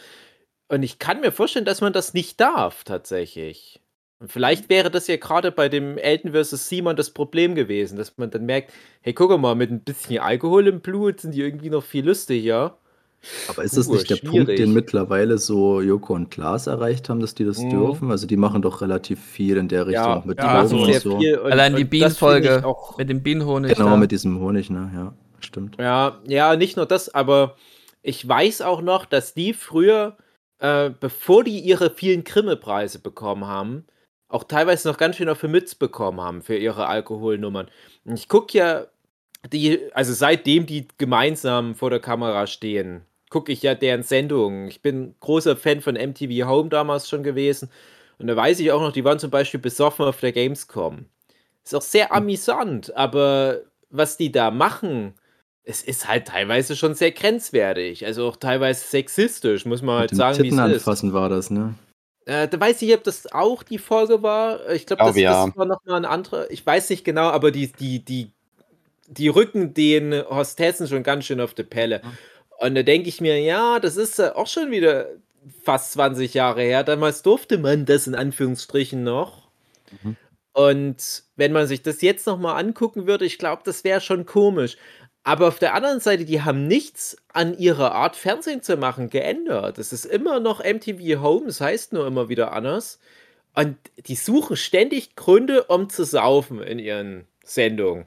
Und ich kann mir vorstellen, dass man das nicht darf, tatsächlich. Und vielleicht wäre das ja gerade bei dem Elton vs. Simon das Problem gewesen, dass man dann merkt, hey, guck mal, mit ein bisschen Alkohol im Blut sind die irgendwie noch viel lustiger.
Aber ist das
Uh,
nicht der Punkt,
schwierig.
den mittlerweile so Joko und Klaas erreicht haben, dass die das
Mhm.
dürfen? Also die machen doch relativ viel in der Richtung,
Ja,
auch mit
ja,
Drogen
also
so.
viel. Und,
Allein die Bienenfolge
auch
mit dem Bienenhonig.
Genau,
da.
mit diesem Honig, ne? Ja, stimmt.
Ja, ja, nicht nur das, aber ich weiß auch noch, dass die früher, äh, bevor die ihre vielen Grimme-Preise bekommen haben, auch teilweise noch ganz schön auf die Mütze bekommen haben für ihre Alkoholnummern. Und ich gucke ja, die, also seitdem die gemeinsam vor der Kamera stehen, gucke ich ja deren Sendungen. Ich bin großer Fan von MTV Home damals schon gewesen. Und da weiß ich auch noch, die waren zum Beispiel besoffen auf der Gamescom. Ist auch sehr amüsant, aber was die da machen, es ist halt teilweise schon sehr grenzwertig. Also auch teilweise sexistisch, muss man
Mit
halt
dem
sagen, wie
Titten
es ist.
anfassen war das, ne?
Äh, da weiß ich, ob das auch die Folge war. Ich glaube,
Glaub,
das,
ja.
das war nochmal ein anderer. Ich weiß nicht genau, aber die, die, die, die rücken den Hostessen schon ganz schön auf die Pelle. Und da denke ich mir, ja, das ist äh, auch schon wieder fast 20 Jahre her. Damals durfte man das in Anführungsstrichen noch.
Mhm.
Und wenn man sich das jetzt nochmal angucken würde, ich glaube, das wäre schon komisch. Aber auf der anderen Seite, die haben nichts an ihrer Art, Fernsehen zu machen, geändert. Es ist immer noch MTV Home, es heißt nur immer wieder anders. Und die suchen ständig Gründe, um zu saufen in ihren Sendungen.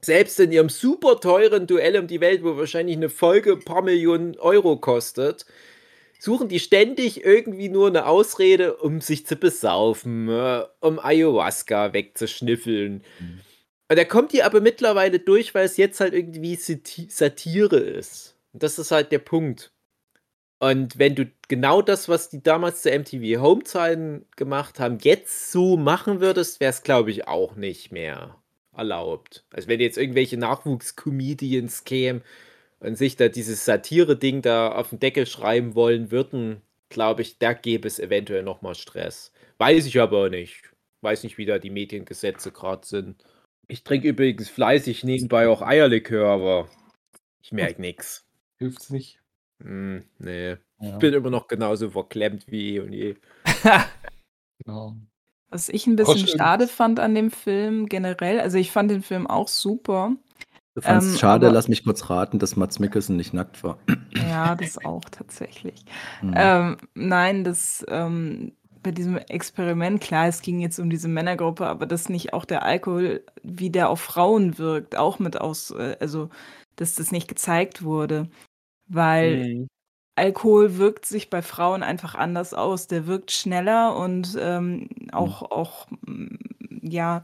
Selbst in ihrem super teuren Duell um die Welt, wo wahrscheinlich eine Folge ein paar Millionen Euro kostet, suchen die ständig irgendwie nur eine Ausrede, um sich zu besaufen, äh, um Ayahuasca wegzuschnüffeln. Und da kommt die aber mittlerweile durch, weil es jetzt halt irgendwie Sati- Satire ist. Und das ist halt der Punkt. Und wenn du genau das, was die damals zu MTV Home-Zeiten gemacht haben, jetzt so machen würdest, wäre es, glaube ich, auch nicht mehr erlaubt. Also wenn jetzt irgendwelche Nachwuchs-Comedians kämen und sich da dieses Satire-Ding da auf den Deckel schreiben wollen würden, glaube ich, da gäbe es eventuell nochmal Stress. Weiß ich aber nicht. Weiß nicht, wie da die Mediengesetze gerade sind. Ich trinke übrigens fleißig nebenbei auch Eierlikör, aber ich merke nichts.
Hilft's nicht.
Hm, nee.
Ja,
Ich bin immer noch genauso verklemmt wie eh und je.
genau.
Was ich ein bisschen
Kostet-
schade fand an dem Film generell, also ich fand den Film auch super.
Du fandst
Ähm,
schade,
aber-
lass mich kurz raten, dass Mats Mikkelsen nicht nackt war.
Ja, das auch tatsächlich.
Hm.
Ähm, nein, das ähm, bei diesem Experiment, klar, es ging jetzt um diese Männergruppe, aber dass nicht auch der Alkohol, wie der auf Frauen wirkt, auch mit aus, äh, also dass das nicht gezeigt wurde. Weil
Hm.
Alkohol wirkt sich bei Frauen einfach anders aus. Der wirkt schneller und ähm, auch, auch mm, ja,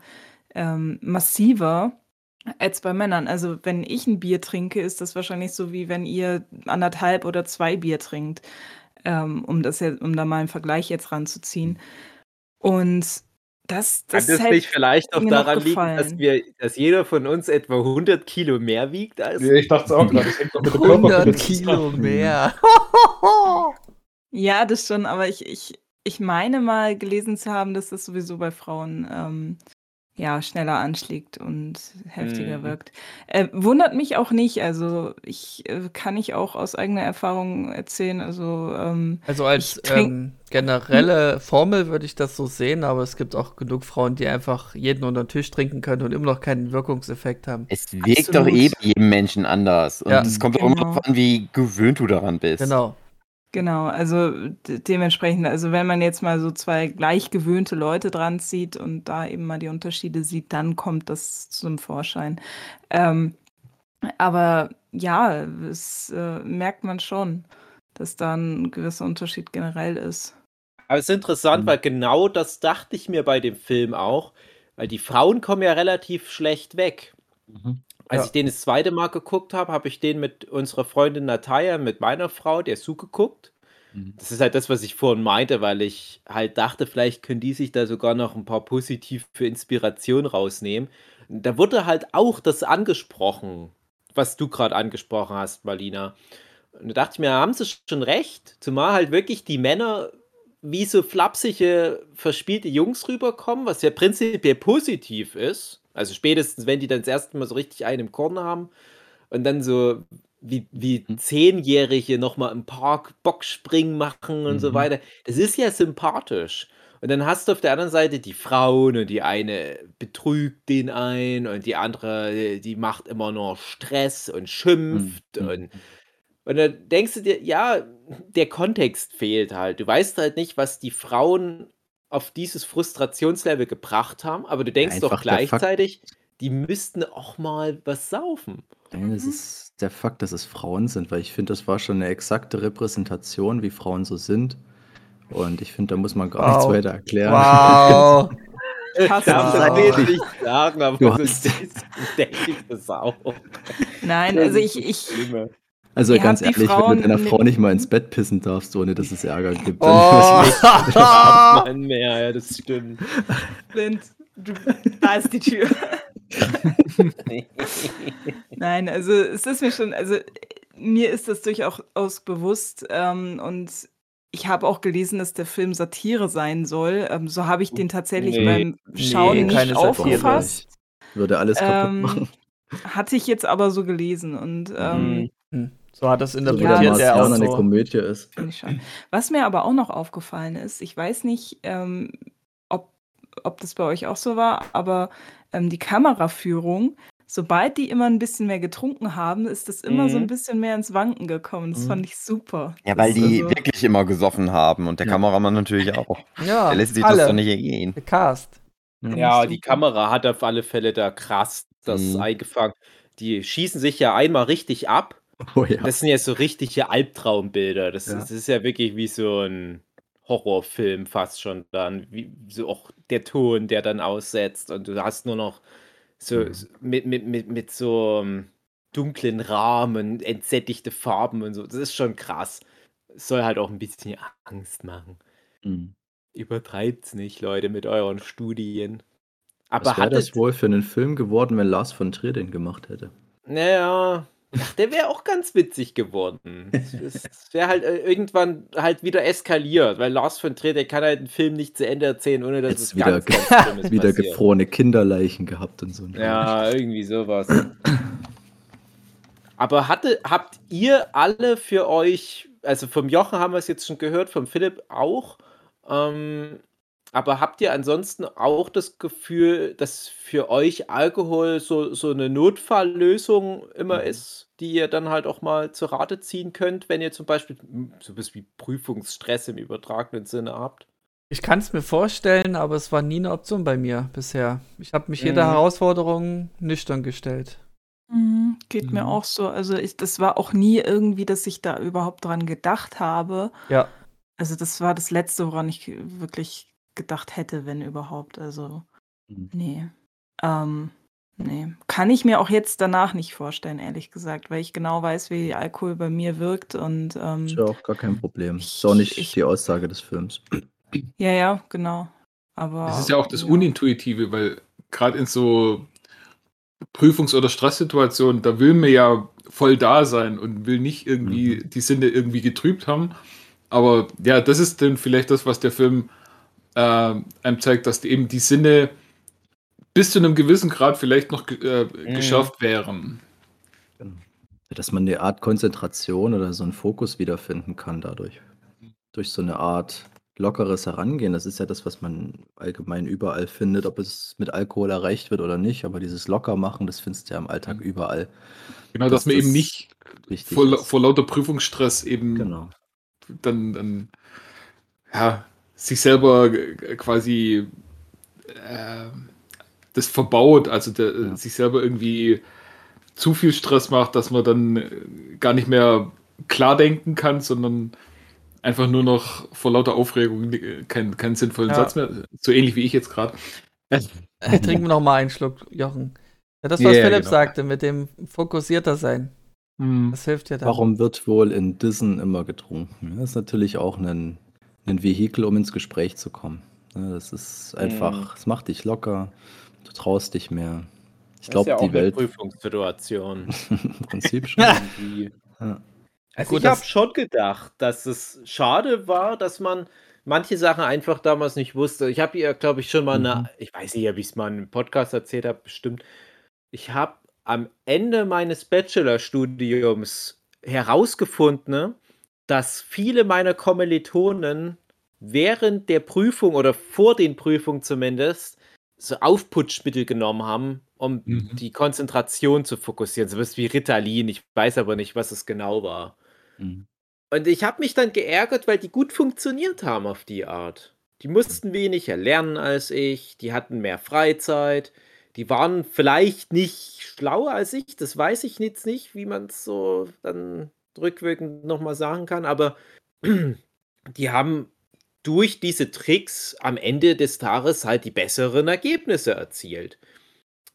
ähm, massiver als bei Männern. Also wenn ich ein Bier trinke, ist das wahrscheinlich so, wie wenn ihr anderthalb oder zwei Bier trinkt, ähm, um das jetzt, um da mal einen Vergleich jetzt ranzuziehen. Und das, das
Kann das
hätte
nicht vielleicht auch daran liegen, dass, wir, dass jeder von uns etwa 100 Kilo mehr wiegt als
Ja, ich dachte es auch gerade. Das hängt doch mit der
100
Körpergröße
Kilo
zusammen.
mehr.
Ja, das schon, aber ich, ich, ich meine mal gelesen zu haben, dass das sowieso bei Frauen ähm, ja schneller anschlägt und heftiger
Mhm.
wirkt. Äh, wundert mich auch nicht, also ich äh, kann ich auch aus eigener Erfahrung erzählen, also ähm,
Also als ähm, generelle Formel würde ich das so sehen, aber es gibt auch genug Frauen, die einfach jeden unter den Tisch trinken können und immer noch keinen Wirkungseffekt haben.
Es wirkt doch
Absolut.
eh bei jedem Menschen anders. Und
Ja.
es kommt auch immer
Genau.
darauf an, wie gewöhnt du daran bist.
Genau.
Genau, also de dementsprechend, also wenn man jetzt mal so zwei gleich gewöhnte Leute dran zieht und da eben mal die Unterschiede sieht, dann kommt das zum Vorschein. Ähm, aber ja, es äh, merkt man schon, dass da ein gewisser Unterschied generell ist.
Aber es ist interessant,
Mhm.
weil genau das dachte ich mir bei dem Film auch, weil die Frauen kommen ja relativ schlecht weg.
Mhm.
Als
Ja.
ich den das zweite Mal geguckt habe, habe ich den mit unserer Freundin Natalia, mit meiner Frau, der Su geguckt.
Mhm.
Das ist halt das, was ich vorhin meinte, weil ich halt dachte, vielleicht können die sich da sogar noch ein paar positiv für Inspiration rausnehmen. Da wurde halt auch das angesprochen, was du gerade angesprochen hast, Marlina. Und da dachte ich mir, haben sie schon recht, zumal halt wirklich die Männer wie so flapsige, verspielte Jungs rüberkommen, was ja prinzipiell positiv ist. Also spätestens, wenn die dann das erste Mal so richtig einen im Korn haben und dann so wie, wie
Mhm.
Zehnjährige nochmal im Park Bockspringen machen und so
Mhm.
weiter. Das ist ja sympathisch. Und dann hast du auf der anderen Seite die Frauen und die eine betrügt den ein und die andere, die macht immer nur Stress und schimpft
Mhm.
und und dann denkst du dir, ja, der Kontext fehlt halt. Du weißt halt nicht, was die Frauen auf dieses Frustrationslevel gebracht haben, aber du denkst doch
der Fakt
gleichzeitig, die müssten auch mal was saufen.
Nein, das ist der Fakt, dass es Frauen sind, weil ich finde, das war schon eine exakte Repräsentation, wie Frauen so sind. Und ich finde, da muss man gar nichts
Wow.
weiter erklären.
Wow.
Ich hasse diese
das nicht sagen, aber
Du hast-
denke ich das auch.
Nein,
Das
also
ist
ich, ich,
Schlimme.
Also
Ihr
ganz ehrlich, wenn
Frauen
du deiner Frau nicht mal ins Bett pissen darfst, ohne dass es Ärger gibt, dann
Oh.
Mann mehr, ja, das stimmt.
Blind, du, da ist die Tür. Nein, also es ist mir schon, also mir ist das durchaus bewusst ähm, und ich habe auch gelesen, dass der Film Satire sein soll. Ähm, so habe ich den tatsächlich
Nee,
beim Schauen
nee,
nicht
keine Satire.
aufgefasst.
würde alles kaputt
Ähm,
machen.
Hatte ich jetzt aber so gelesen und ähm,
Hm. So hat das
So der
interpretiert der
Marcianer eine
Autor.
Komödie ist.
Finde ich schon. Was mir aber auch noch aufgefallen ist, ich weiß nicht, ähm, ob, ob das bei euch auch so war, aber ähm, die Kameraführung, sobald die immer ein bisschen mehr getrunken haben, ist das immer so ein
Mhm.
bisschen mehr ins Wanken gekommen. Das
Mhm.
fand ich super.
Ja, weil
Das,
die
also,
wirklich immer gesoffen haben und der
Ja.
Kameramann natürlich auch.
Ja,
Der lässt sich
alle.
das doch nicht ergehen.
Gecast.
Ja,
ich
die. Kamera hat auf alle Fälle da krass das
Mhm.
eingefangen. Die schießen sich ja einmal richtig ab.
Oh ja.
Das sind ja so richtige Albtraumbilder. Das,
Ja.
das ist ja wirklich wie so ein Horrorfilm fast schon dann. Wie so auch der Ton, der dann aussetzt und du hast nur noch so,
Mhm.
so mit, mit, mit, mit so ähm, dunklen Rahmen, entsättigte Farben und so. Das ist schon krass. Soll halt auch ein bisschen Angst machen.
Mhm.
Übertreibt's nicht, Leute, mit euren Studien. Aber
Was wäre
hat
das wohl für einen Film geworden, wenn Lars von Trier den gemacht hätte?
naja, der wäre auch ganz witzig geworden. Es wäre halt äh, irgendwann halt wieder eskaliert, weil Lars von Trier, der kann halt einen Film nicht zu Ende erzählen, ohne dass
Jetzt
es
wieder
ganz, ganz
Wieder
passiert.
gefrorene Kinderleichen gehabt und so.
Ja, irgendwie sowas. Aber hatte, habt ihr alle für euch, also vom Jochen haben wir es jetzt schon gehört, vom Philipp auch, ähm, aber habt ihr ansonsten auch das Gefühl, dass für euch Alkohol so, so eine Notfalllösung immer
Mhm.
ist, die ihr dann halt auch mal zu Rate ziehen könnt, wenn ihr zum Beispiel hm, so was wie Prüfungsstress im übertragenen Sinne habt?
Ich kann es mir vorstellen, aber es war nie eine Option bei mir bisher. Ich habe mich jeder
Mhm.
Herausforderung nüchtern gestellt.
Mhm, geht mir
Mhm.
auch so. Also ich, das war auch nie irgendwie, dass ich da überhaupt dran gedacht habe.
Ja.
Also das war das Letzte, woran ich wirklich gedacht hätte, wenn überhaupt. Also
Mhm.
nee. Ähm, nee. Kann ich mir auch jetzt danach nicht vorstellen, ehrlich gesagt, weil ich genau weiß, wie Alkohol bei mir wirkt und ähm,
Ist ja auch gar kein Problem.
Ich-
Ist auch nicht
ich-
die Aussage des Films.
ja, ja, genau. Aber
Das ist ja auch das Unintuitive, weil gerade in so Prüfungs- oder Stresssituationen, da will man ja voll da sein und will nicht irgendwie die Sinne irgendwie getrübt haben. Aber ja, das ist dann vielleicht das, was der Film äh, einem zeigt, dass die eben die Sinne bis zu einem gewissen Grad vielleicht noch äh,
Mhm.
geschärft wären.
Dass man eine Art Konzentration oder so einen Fokus wiederfinden kann dadurch. Durch so eine Art lockeres Herangehen. Das ist ja das, was man allgemein überall findet, ob es mit Alkohol erreicht wird oder nicht. Aber dieses Lockermachen, das findest du ja im Alltag überall.
Genau, dass
Das-
man eben
das
nicht
Wichtig
vor, vor lauter Prüfungsstress eben
Genau.
dann, dann ja, sich selber äh, quasi äh, das verbaut, also der,
Ja.
sich selber irgendwie zu viel Stress macht, dass man dann äh, gar nicht mehr klar denken kann, sondern einfach nur noch vor lauter Aufregung äh, keinen, keinen sinnvollen
Ja.
Satz mehr, so ähnlich wie ich jetzt gerade.
Trinken wir noch mal einen Schluck, Jochen. Ja, das, was
Ja,
Philipp
genau.
sagte, mit dem fokussierter sein.
Hm.
Das hilft ja dann.
Warum wird wohl in Dissen immer getrunken? Das ist natürlich auch ein, ein Vehikel, um ins Gespräch zu kommen. Ja, Das ist einfach, es macht dich locker, du traust dich mehr. Ich glaube,
das ist ja
die Welt
eine Prüfungssituation.
im Prinzip schon.
irgendwie.
Ja.
Also
Gut,
ich habe schon gedacht, dass es schade war, dass man manche Sachen einfach damals nicht wusste. Ich habe ihr, glaube ich, schon mal
Mhm.
eine, ich weiß nicht, ob ich es mal im Podcast erzählt habe, bestimmt. Ich habe am Ende meines Bachelorstudiums herausgefunden, ne, dass viele meiner Kommilitonen während der Prüfung oder vor den Prüfungen zumindest so Aufputschmittel genommen haben, um
Mhm.
die Konzentration zu fokussieren. So was wie Ritalin. Ich weiß aber nicht, was es genau war.
Mhm.
Und ich habe mich dann geärgert, weil die gut funktioniert haben auf die Art. Die mussten weniger lernen als ich, die hatten mehr Freizeit, die waren vielleicht nicht schlauer als ich, das weiß ich jetzt nicht, wie man es so dann rückwirkend nochmal sagen kann, aber die haben durch diese Tricks am Ende des Tages halt die besseren Ergebnisse erzielt.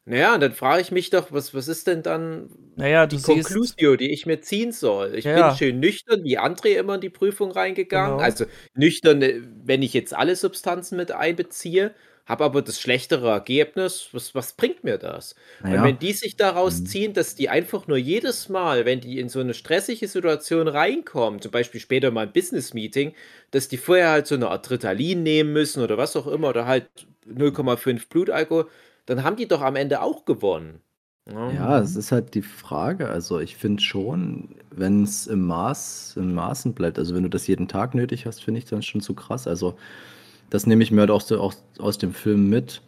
Naja, und dann frage ich mich doch, was, was ist denn dann
Naja,
die Conclusio, die ich mir ziehen soll. Ich
Ja.
bin schön nüchtern, wie André immer in die Prüfung reingegangen.
Genau.
Also nüchtern, äh, wenn ich jetzt alle Substanzen mit einbeziehe, habe aber das schlechtere Ergebnis. Was, was bringt mir das? Und
Naja,
wenn die sich daraus
Mhm.
ziehen, dass die einfach nur jedes Mal, wenn die in so eine stressige Situation reinkommen, zum Beispiel später mal ein Business-Meeting, dass die vorher halt so eine Art Ritalin nehmen müssen oder was auch immer oder halt 0,5 Blutalkohol, dann haben die doch am Ende auch gewonnen. Ja.
Ja, es ist halt die Frage. Also ich finde schon, wenn es im Maß, im Maßen bleibt, also wenn du das jeden Tag nötig hast, finde ich dann schon zu krass. Also das nehme ich mir halt auch so auch aus dem Film mit,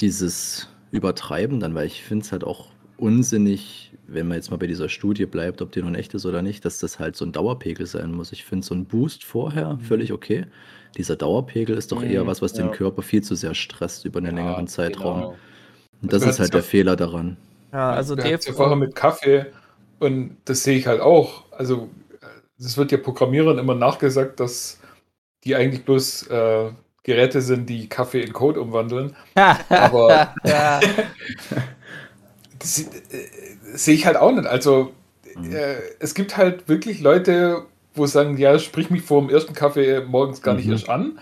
dieses Übertreiben dann, weil ich finde es halt auch unsinnig, wenn man jetzt mal bei dieser Studie bleibt, ob die nun echt ist oder nicht, dass das halt so ein Dauerpegel sein muss. Ich finde so ein Boost vorher völlig okay. Dieser Dauerpegel ist doch eher
Mhm,
was, was den
ja.
Körper viel zu sehr stresst über einen
Ja,
längeren Zeitraum.
Genau.
Und das
Wir
ist halt der Fehler daran.
ja, also
hatten's ja vorher mit Kaffee und das sehe ich halt auch. Also es wird ja Programmierern immer nachgesagt, dass die eigentlich bloß äh, Geräte sind, die Kaffee in Code umwandeln. Aber das äh, sehe ich halt auch nicht. Also
Mhm.
äh, es gibt halt wirklich Leute, wo sagen, ja, sprich mich vor dem ersten Kaffee morgens gar nicht
Mhm.
erst an.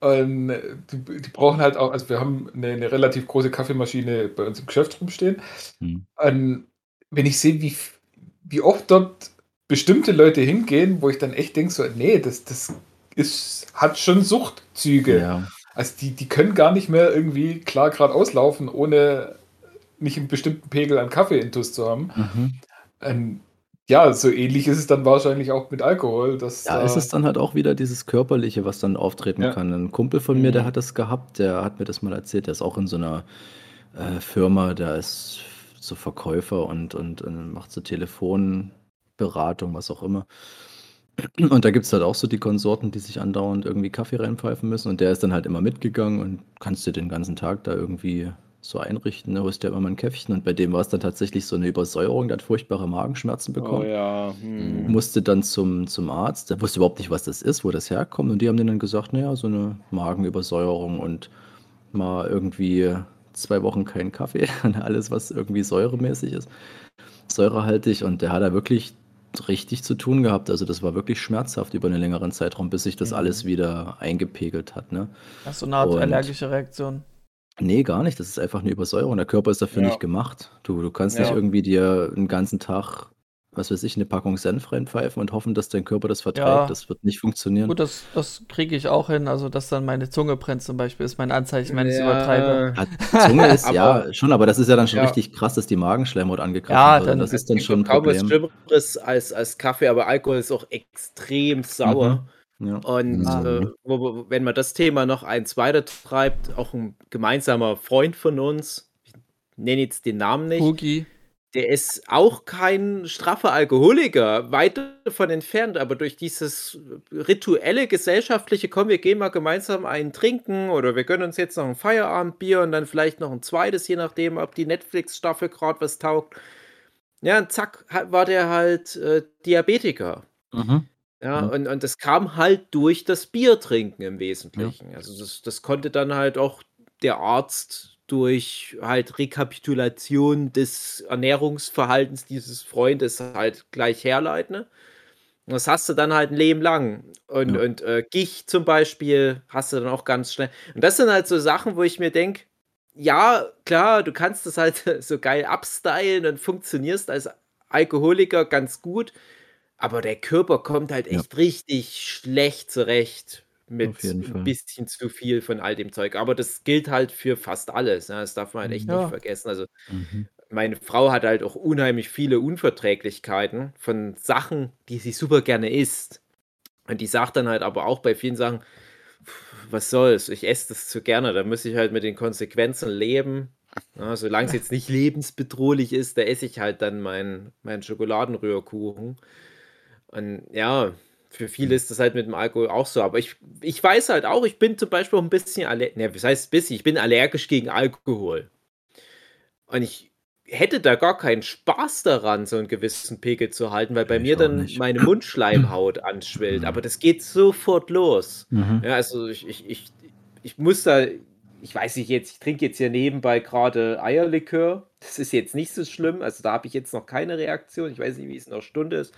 Und äh, die, die brauchen halt auch, also wir haben eine, eine relativ große Kaffeemaschine bei uns im Geschäft rumstehen.
Mhm.
Und wenn ich sehe, wie, wie oft dort bestimmte Leute hingehen, wo ich dann echt denke, so, nee, das, das ist, hat schon Suchtzüge.
Ja.
Also die, die können gar nicht mehr irgendwie klar gerade auslaufen, ohne nicht einen bestimmten Pegel an Kaffee-Intus zu haben.
Mhm.
Ähm, ja, so ähnlich ist es dann wahrscheinlich auch mit Alkohol. Dass
Ja, ist es dann halt auch wieder dieses Körperliche, was dann auftreten
Ja.
kann. Ein Kumpel von mir, der
Mhm.
hat das gehabt, der hat mir das mal erzählt, der ist auch in so einer äh, Firma, der ist so Verkäufer und, und, und macht so Telefonberatung, was auch immer. Und da gibt es halt auch so die Konsorten, die sich andauernd irgendwie Kaffee reinpfeifen müssen. Und der ist dann halt immer mitgegangen und kannst dir den ganzen Tag da irgendwie so einrichten. Ne? Holst dir immer mal ein Käffchen. Und bei dem war es dann tatsächlich so eine Übersäuerung, der hat furchtbare Magenschmerzen
Oh
bekommen
ja. Hm.
musste dann zum, zum Arzt, der wusste überhaupt nicht, was das ist, wo das herkommt. Und die haben denen dann gesagt, naja, so eine Magenübersäuerung und mal irgendwie zwei Wochen keinen Kaffee, alles, was irgendwie säuremäßig ist, säurehaltig. Und der hat da wirklich richtig zu tun gehabt. Also das war wirklich schmerzhaft über einen längeren Zeitraum, bis sich das
Mhm.
alles wieder eingepegelt hat. Ne?
hast du eine Art
Und-
allergische Reaktion?
Nee, gar nicht. Das ist einfach eine Übersäuerung. Der Körper ist dafür
Ja.
nicht gemacht. Du, du kannst
Ja.
nicht irgendwie dir einen ganzen Tag, was weiß ich, eine Packung Senf reinpfeifen und hoffen, dass dein Körper das verträgt.
Ja.
Das wird nicht funktionieren.
Gut, das, das kriege ich auch hin. Also, dass dann meine Zunge brennt zum Beispiel, ist mein Anzeichen, wenn ich es
Ja.
übertreibe.
Ja, Zunge ist
Aber-
ja schon, aber das ist ja dann schon
Ja.
richtig krass, dass die Magenschleimhaut angegriffen
Ja,
wird.
dann-
das ist dann schon ein Problem.
Schlimmeres als, als Kaffee, aber Alkohol ist auch extrem sauer.
Ja.
Und
Ah.
äh, wo, wo, wenn man das Thema noch eins weiter treibt, auch ein gemeinsamer Freund von uns, ich nenne jetzt den Namen nicht,
Hugi.
Der ist auch kein straffer Alkoholiker, weit davon entfernt, aber durch dieses rituelle gesellschaftliche, komm, wir gehen mal gemeinsam einen trinken oder wir gönnen uns jetzt noch ein Feierabendbier und dann vielleicht noch ein zweites, je nachdem, ob die Netflix-Staffel gerade was taugt. Ja, und zack, war der halt äh, Diabetiker.
Mhm.
Ja,
Mhm.
und, und das kam halt durch das Biertrinken im Wesentlichen. Also das, das konnte dann halt auch der Arzt durch halt Rekapitulation des Ernährungsverhaltens dieses Freundes halt gleich herleiten. ne? Und das hast du dann halt ein Leben lang. Und,
Ja.
und äh, Gicht zum Beispiel hast du dann auch ganz schnell. Und das sind halt so Sachen, wo ich mir denke, ja, klar, du kannst das halt so geil abstylen und funktionierst als Alkoholiker ganz gut, aber der Körper kommt halt
Ja.
echt richtig schlecht zurecht mit ein bisschen zu viel von all dem Zeug. Aber das gilt halt für fast alles. Ne? Das darf man halt echt
Ja.
nicht vergessen. Also
Mhm.
meine Frau hat halt auch unheimlich viele Unverträglichkeiten von Sachen, die sie super gerne isst. Und die sagt dann halt aber auch bei vielen Sachen, was soll's, ich esse das zu gerne, da muss ich halt mit den Konsequenzen leben. Ja, solange es jetzt nicht lebensbedrohlich ist, da esse ich halt dann meinen meinen Schokoladenrührkuchen. Und ja, für viele ist das halt mit dem Alkohol auch so. Aber ich, ich weiß halt auch, ich bin zum Beispiel auch ein bisschen allergisch. Ne, was heißt bisschen? Ich bin allergisch gegen Alkohol. Und ich hätte da gar keinen Spaß daran, so einen gewissen Pegel zu halten, weil bei
Ich
mir dann
nicht.
meine Mundschleimhaut anschwillt.
Mhm.
Aber das geht sofort los.
Mhm.
Ja, also ich, ich, ich, ich muss da, ich weiß nicht jetzt, ich trinke jetzt hier nebenbei gerade Eierlikör. Das ist jetzt nicht so schlimm. Also da habe ich jetzt noch keine Reaktion. Ich weiß nicht, wie es in der Stunde ist.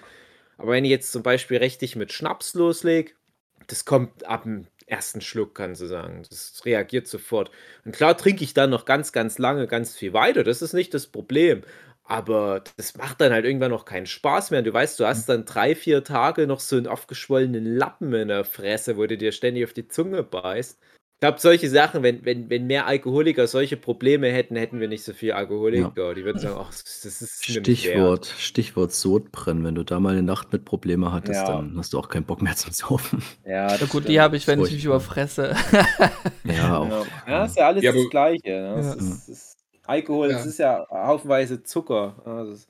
Aber wenn ich jetzt zum Beispiel richtig mit Schnaps loslege, das kommt ab dem ersten Schluck, kannst du sagen. Das reagiert sofort. Und klar trinke ich dann noch ganz, ganz lange, ganz viel weiter. Das ist nicht das Problem. Aber das macht dann halt irgendwann noch keinen Spaß mehr. Und du weißt, du hast dann drei, vier Tage noch so einen aufgeschwollenen Lappen in der Fresse, wo du dir ständig auf die Zunge beißt. Ich glaube, solche Sachen, wenn, wenn, wenn mehr Alkoholiker solche Probleme hätten, hätten wir nicht so viel Alkoholiker. Die würden sagen, ach, das das ist.
Stichwort, Stichwort Sodbrennen. Wenn du da mal eine Nacht mit Probleme hattest,
Ja.
dann hast du auch keinen Bock mehr zum Saufen.
Ja,
Ja,
das
gut, die habe ich, wenn ich mich überfresse.
Ja, auch.
Ja, ja ist ja alles
Ja,
das Gleiche. Ne? Es
Ja.
ist, es ist, Alkohol, es
Ja.
ist ja haufenweise Zucker. Ja, das ist,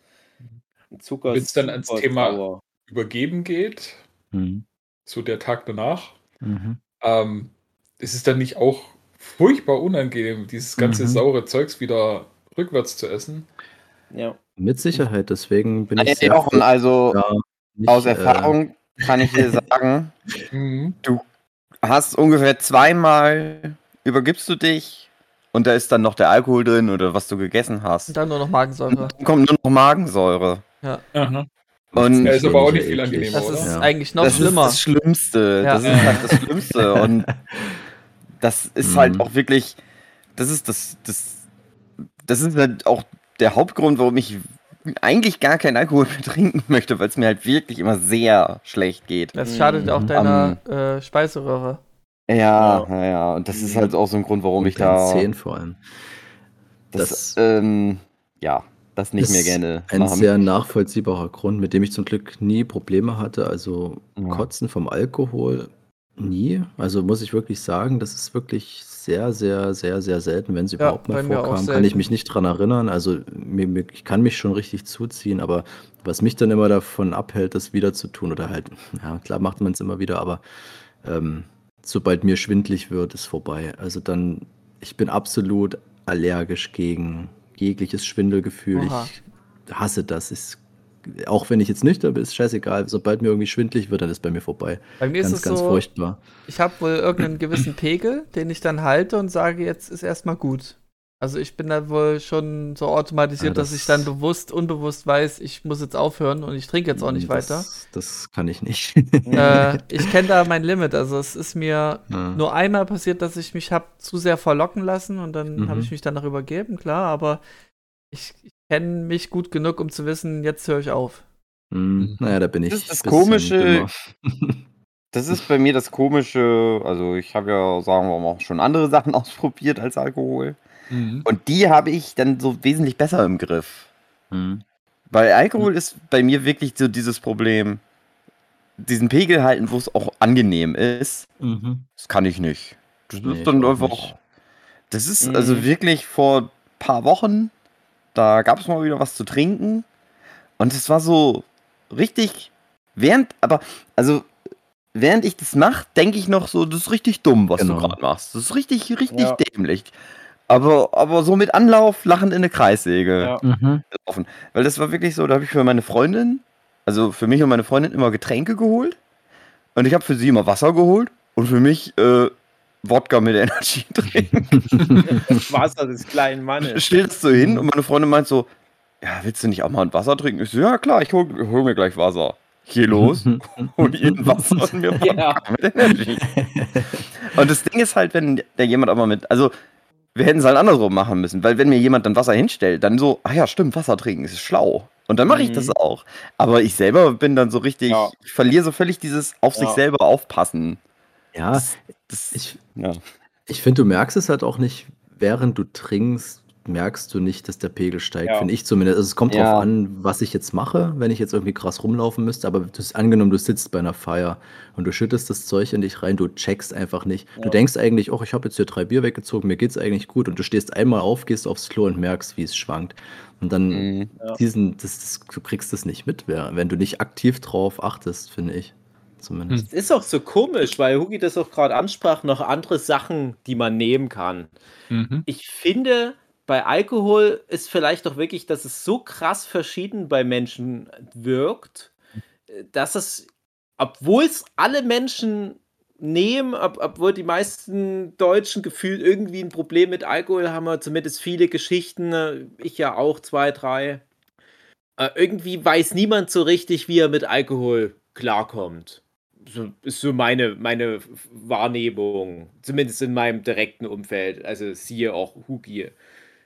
Zucker
Wenn's
ist
dann ans Thema-
sauer.
Übergeben geht,
Mhm.
so der Tag danach,
Mhm.
ähm, ist es dann nicht auch furchtbar unangenehm, dieses ganze
Mhm.
saure Zeugs wieder rückwärts zu essen?
Ja.
Mit Sicherheit, deswegen bin ich sehr
Jochen,
froh,
also
ja, nicht,
aus
äh,
Erfahrung kann ich dir sagen,
Mhm.
hast ungefähr zweimal übergibst du dich und da ist dann noch der Alkohol drin oder was du gegessen hast.
Und dann nur noch Magensäure.
Dann kommt nur noch Magensäure.
Aha.
Und
Ja, ist aber auch nicht viel angenehmer,
Das ist
oder?
Ja.
eigentlich noch
das
schlimmer.
ist das Schlimmste.
Ja.
Das ist halt das Schlimmste. Und das ist
Mhm.
halt auch wirklich, das ist das, das, das ist halt auch der Hauptgrund, warum ich eigentlich gar keinen Alkohol mehr trinken möchte, weil es mir halt wirklich immer sehr schlecht geht.
Das schadet auch
Mhm.
deiner äh, Speiseröhre.
Ja,
Ja.
ja. Und das ist halt auch so ein Grund, warum ich
deinen
da
Zehen vor allem.
das,
das-
ähm, ja, das nicht
ist
mehr gerne
Ein
machen.
sehr nachvollziehbarer Grund, mit dem ich zum Glück nie Probleme hatte. Also
Ja.
Kotzen vom Alkohol nie. Also muss ich wirklich sagen, das ist wirklich sehr, sehr, sehr, sehr selten, wenn es
Ja,
überhaupt mal
bei mir auch
vorkam. Kann
selten.
ich mich nicht dran erinnern. Also mir, mir, ich kann mich schon richtig zuziehen, aber was mich dann immer davon abhält, das wieder zu tun oder halt, ja klar macht man es immer wieder, aber ähm, sobald mir schwindlig wird, ist vorbei. Also dann, ich bin absolut allergisch gegen jegliches Schwindelgefühl.
Oha.
Ich hasse das. Ist, auch wenn ich jetzt nüchtern bin, ist scheißegal. Sobald mir irgendwie schwindlig wird, dann ist bei mir vorbei.
Bei mir
Ganz,
ist es
ganz
so,
furchtbar.
ich habe wohl irgendeinen gewissen Pegel, den ich dann halte und sage, jetzt ist erstmal gut. Also ich bin da wohl schon so automatisiert,
Ja,
dass ich
das-
dann bewusst, unbewusst weiß, ich muss jetzt aufhören und ich trinke jetzt auch nicht
das,
weiter.
Das kann ich nicht.
äh, ich kenne da mein Limit. Also es ist mir
Ja.
nur einmal passiert, dass ich mich habe zu sehr verlocken lassen und dann
Mhm.
habe ich mich danach übergeben, klar, aber ich, ich kenne mich gut genug, um zu wissen, jetzt höre ich auf.
Hm, naja, da bin ich.
Das ist das Komische-. Das ist bei mir das Komische. Also, ich habe ja, sagen wir mal, auch schon andere Sachen ausprobiert als Alkohol.
Mhm.
Und die habe ich dann so wesentlich besser im Griff.
Hm.
Weil Alkohol ist bei mir wirklich so dieses Problem, diesen Pegel halten, wo es auch angenehm ist.
Mhm.
Das kann ich nicht. Das
Nee,
ist dann einfach.
nicht.
Das ist
Mhm.
also wirklich vor ein paar Wochen, da gab es mal wieder was zu trinken. Und es war so richtig, während, aber, also, während ich das mache, denke ich noch so, das ist richtig dumm, was
Genau.
du gerade machst. Das ist richtig, richtig
Ja.
dämlich. Aber, aber so mit Anlauf, lachend in eine Kreissäge
Ja.
Mhm.
laufen. Weil das war wirklich so, da habe ich für meine Freundin, also für mich und meine Freundin immer Getränke geholt. Und ich habe für sie immer Wasser geholt und für mich äh, Wodka mit Energy.
Das Wasser des kleinen Mannes.
Stellst du hin und meine Freundin meint so, ja, willst du nicht auch mal ein Wasser trinken? Ich so, ja klar, ich hol, ich hol mir gleich Wasser. Ich geh los, hol ihr ein Wasser und mir
Ja.
mit Energy. Und das Ding ist halt, wenn der jemand aber mit, also wir hätten es halt andersrum machen müssen, weil wenn mir jemand dann Wasser hinstellt, dann so, ah ja, stimmt, Wasser trinken ist schlau. Und dann mache ich
Mhm.
das auch. Aber ich selber bin dann so richtig,
Ja.
ich verliere so völlig dieses auf sich
Ja.
selber aufpassen.
Ja,
Das, das,
ich,
ja.
ich finde, du merkst es halt auch nicht, während du trinkst, merkst du nicht, dass der Pegel steigt,
Ja.
finde ich zumindest. Also es kommt
Ja.
drauf an, was ich jetzt mache, wenn ich jetzt irgendwie krass rumlaufen müsste. Aber du angenommen, du sitzt bei einer Feier und du schüttest das Zeug in dich rein, du checkst einfach nicht. Du
Ja.
denkst eigentlich, oh, ich habe jetzt hier drei Bier weggezogen, mir geht's eigentlich gut. Und du stehst einmal auf, gehst aufs Klo und merkst, wie es schwankt. Und dann
Mhm.
Diesen, das, das, du kriegst das nicht mit, wenn du nicht aktiv drauf achtest, finde ich. Zumindest.
Es ist auch so komisch, weil Hugi das auch gerade ansprach, noch andere Sachen, die man nehmen kann.
Mhm.
Ich finde, bei Alkohol ist vielleicht auch wirklich, dass es so krass verschieden bei Menschen wirkt, dass es, obwohl es alle Menschen nehmen, ob, obwohl die meisten Deutschen gefühlt irgendwie ein Problem mit Alkohol haben, oder zumindest viele Geschichten, äh, ich ja auch zwei, drei, äh, irgendwie weiß niemand so richtig, wie er mit Alkohol klarkommt. So, ist so meine, meine Wahrnehmung, zumindest in meinem direkten Umfeld. Also siehe auch Hugi.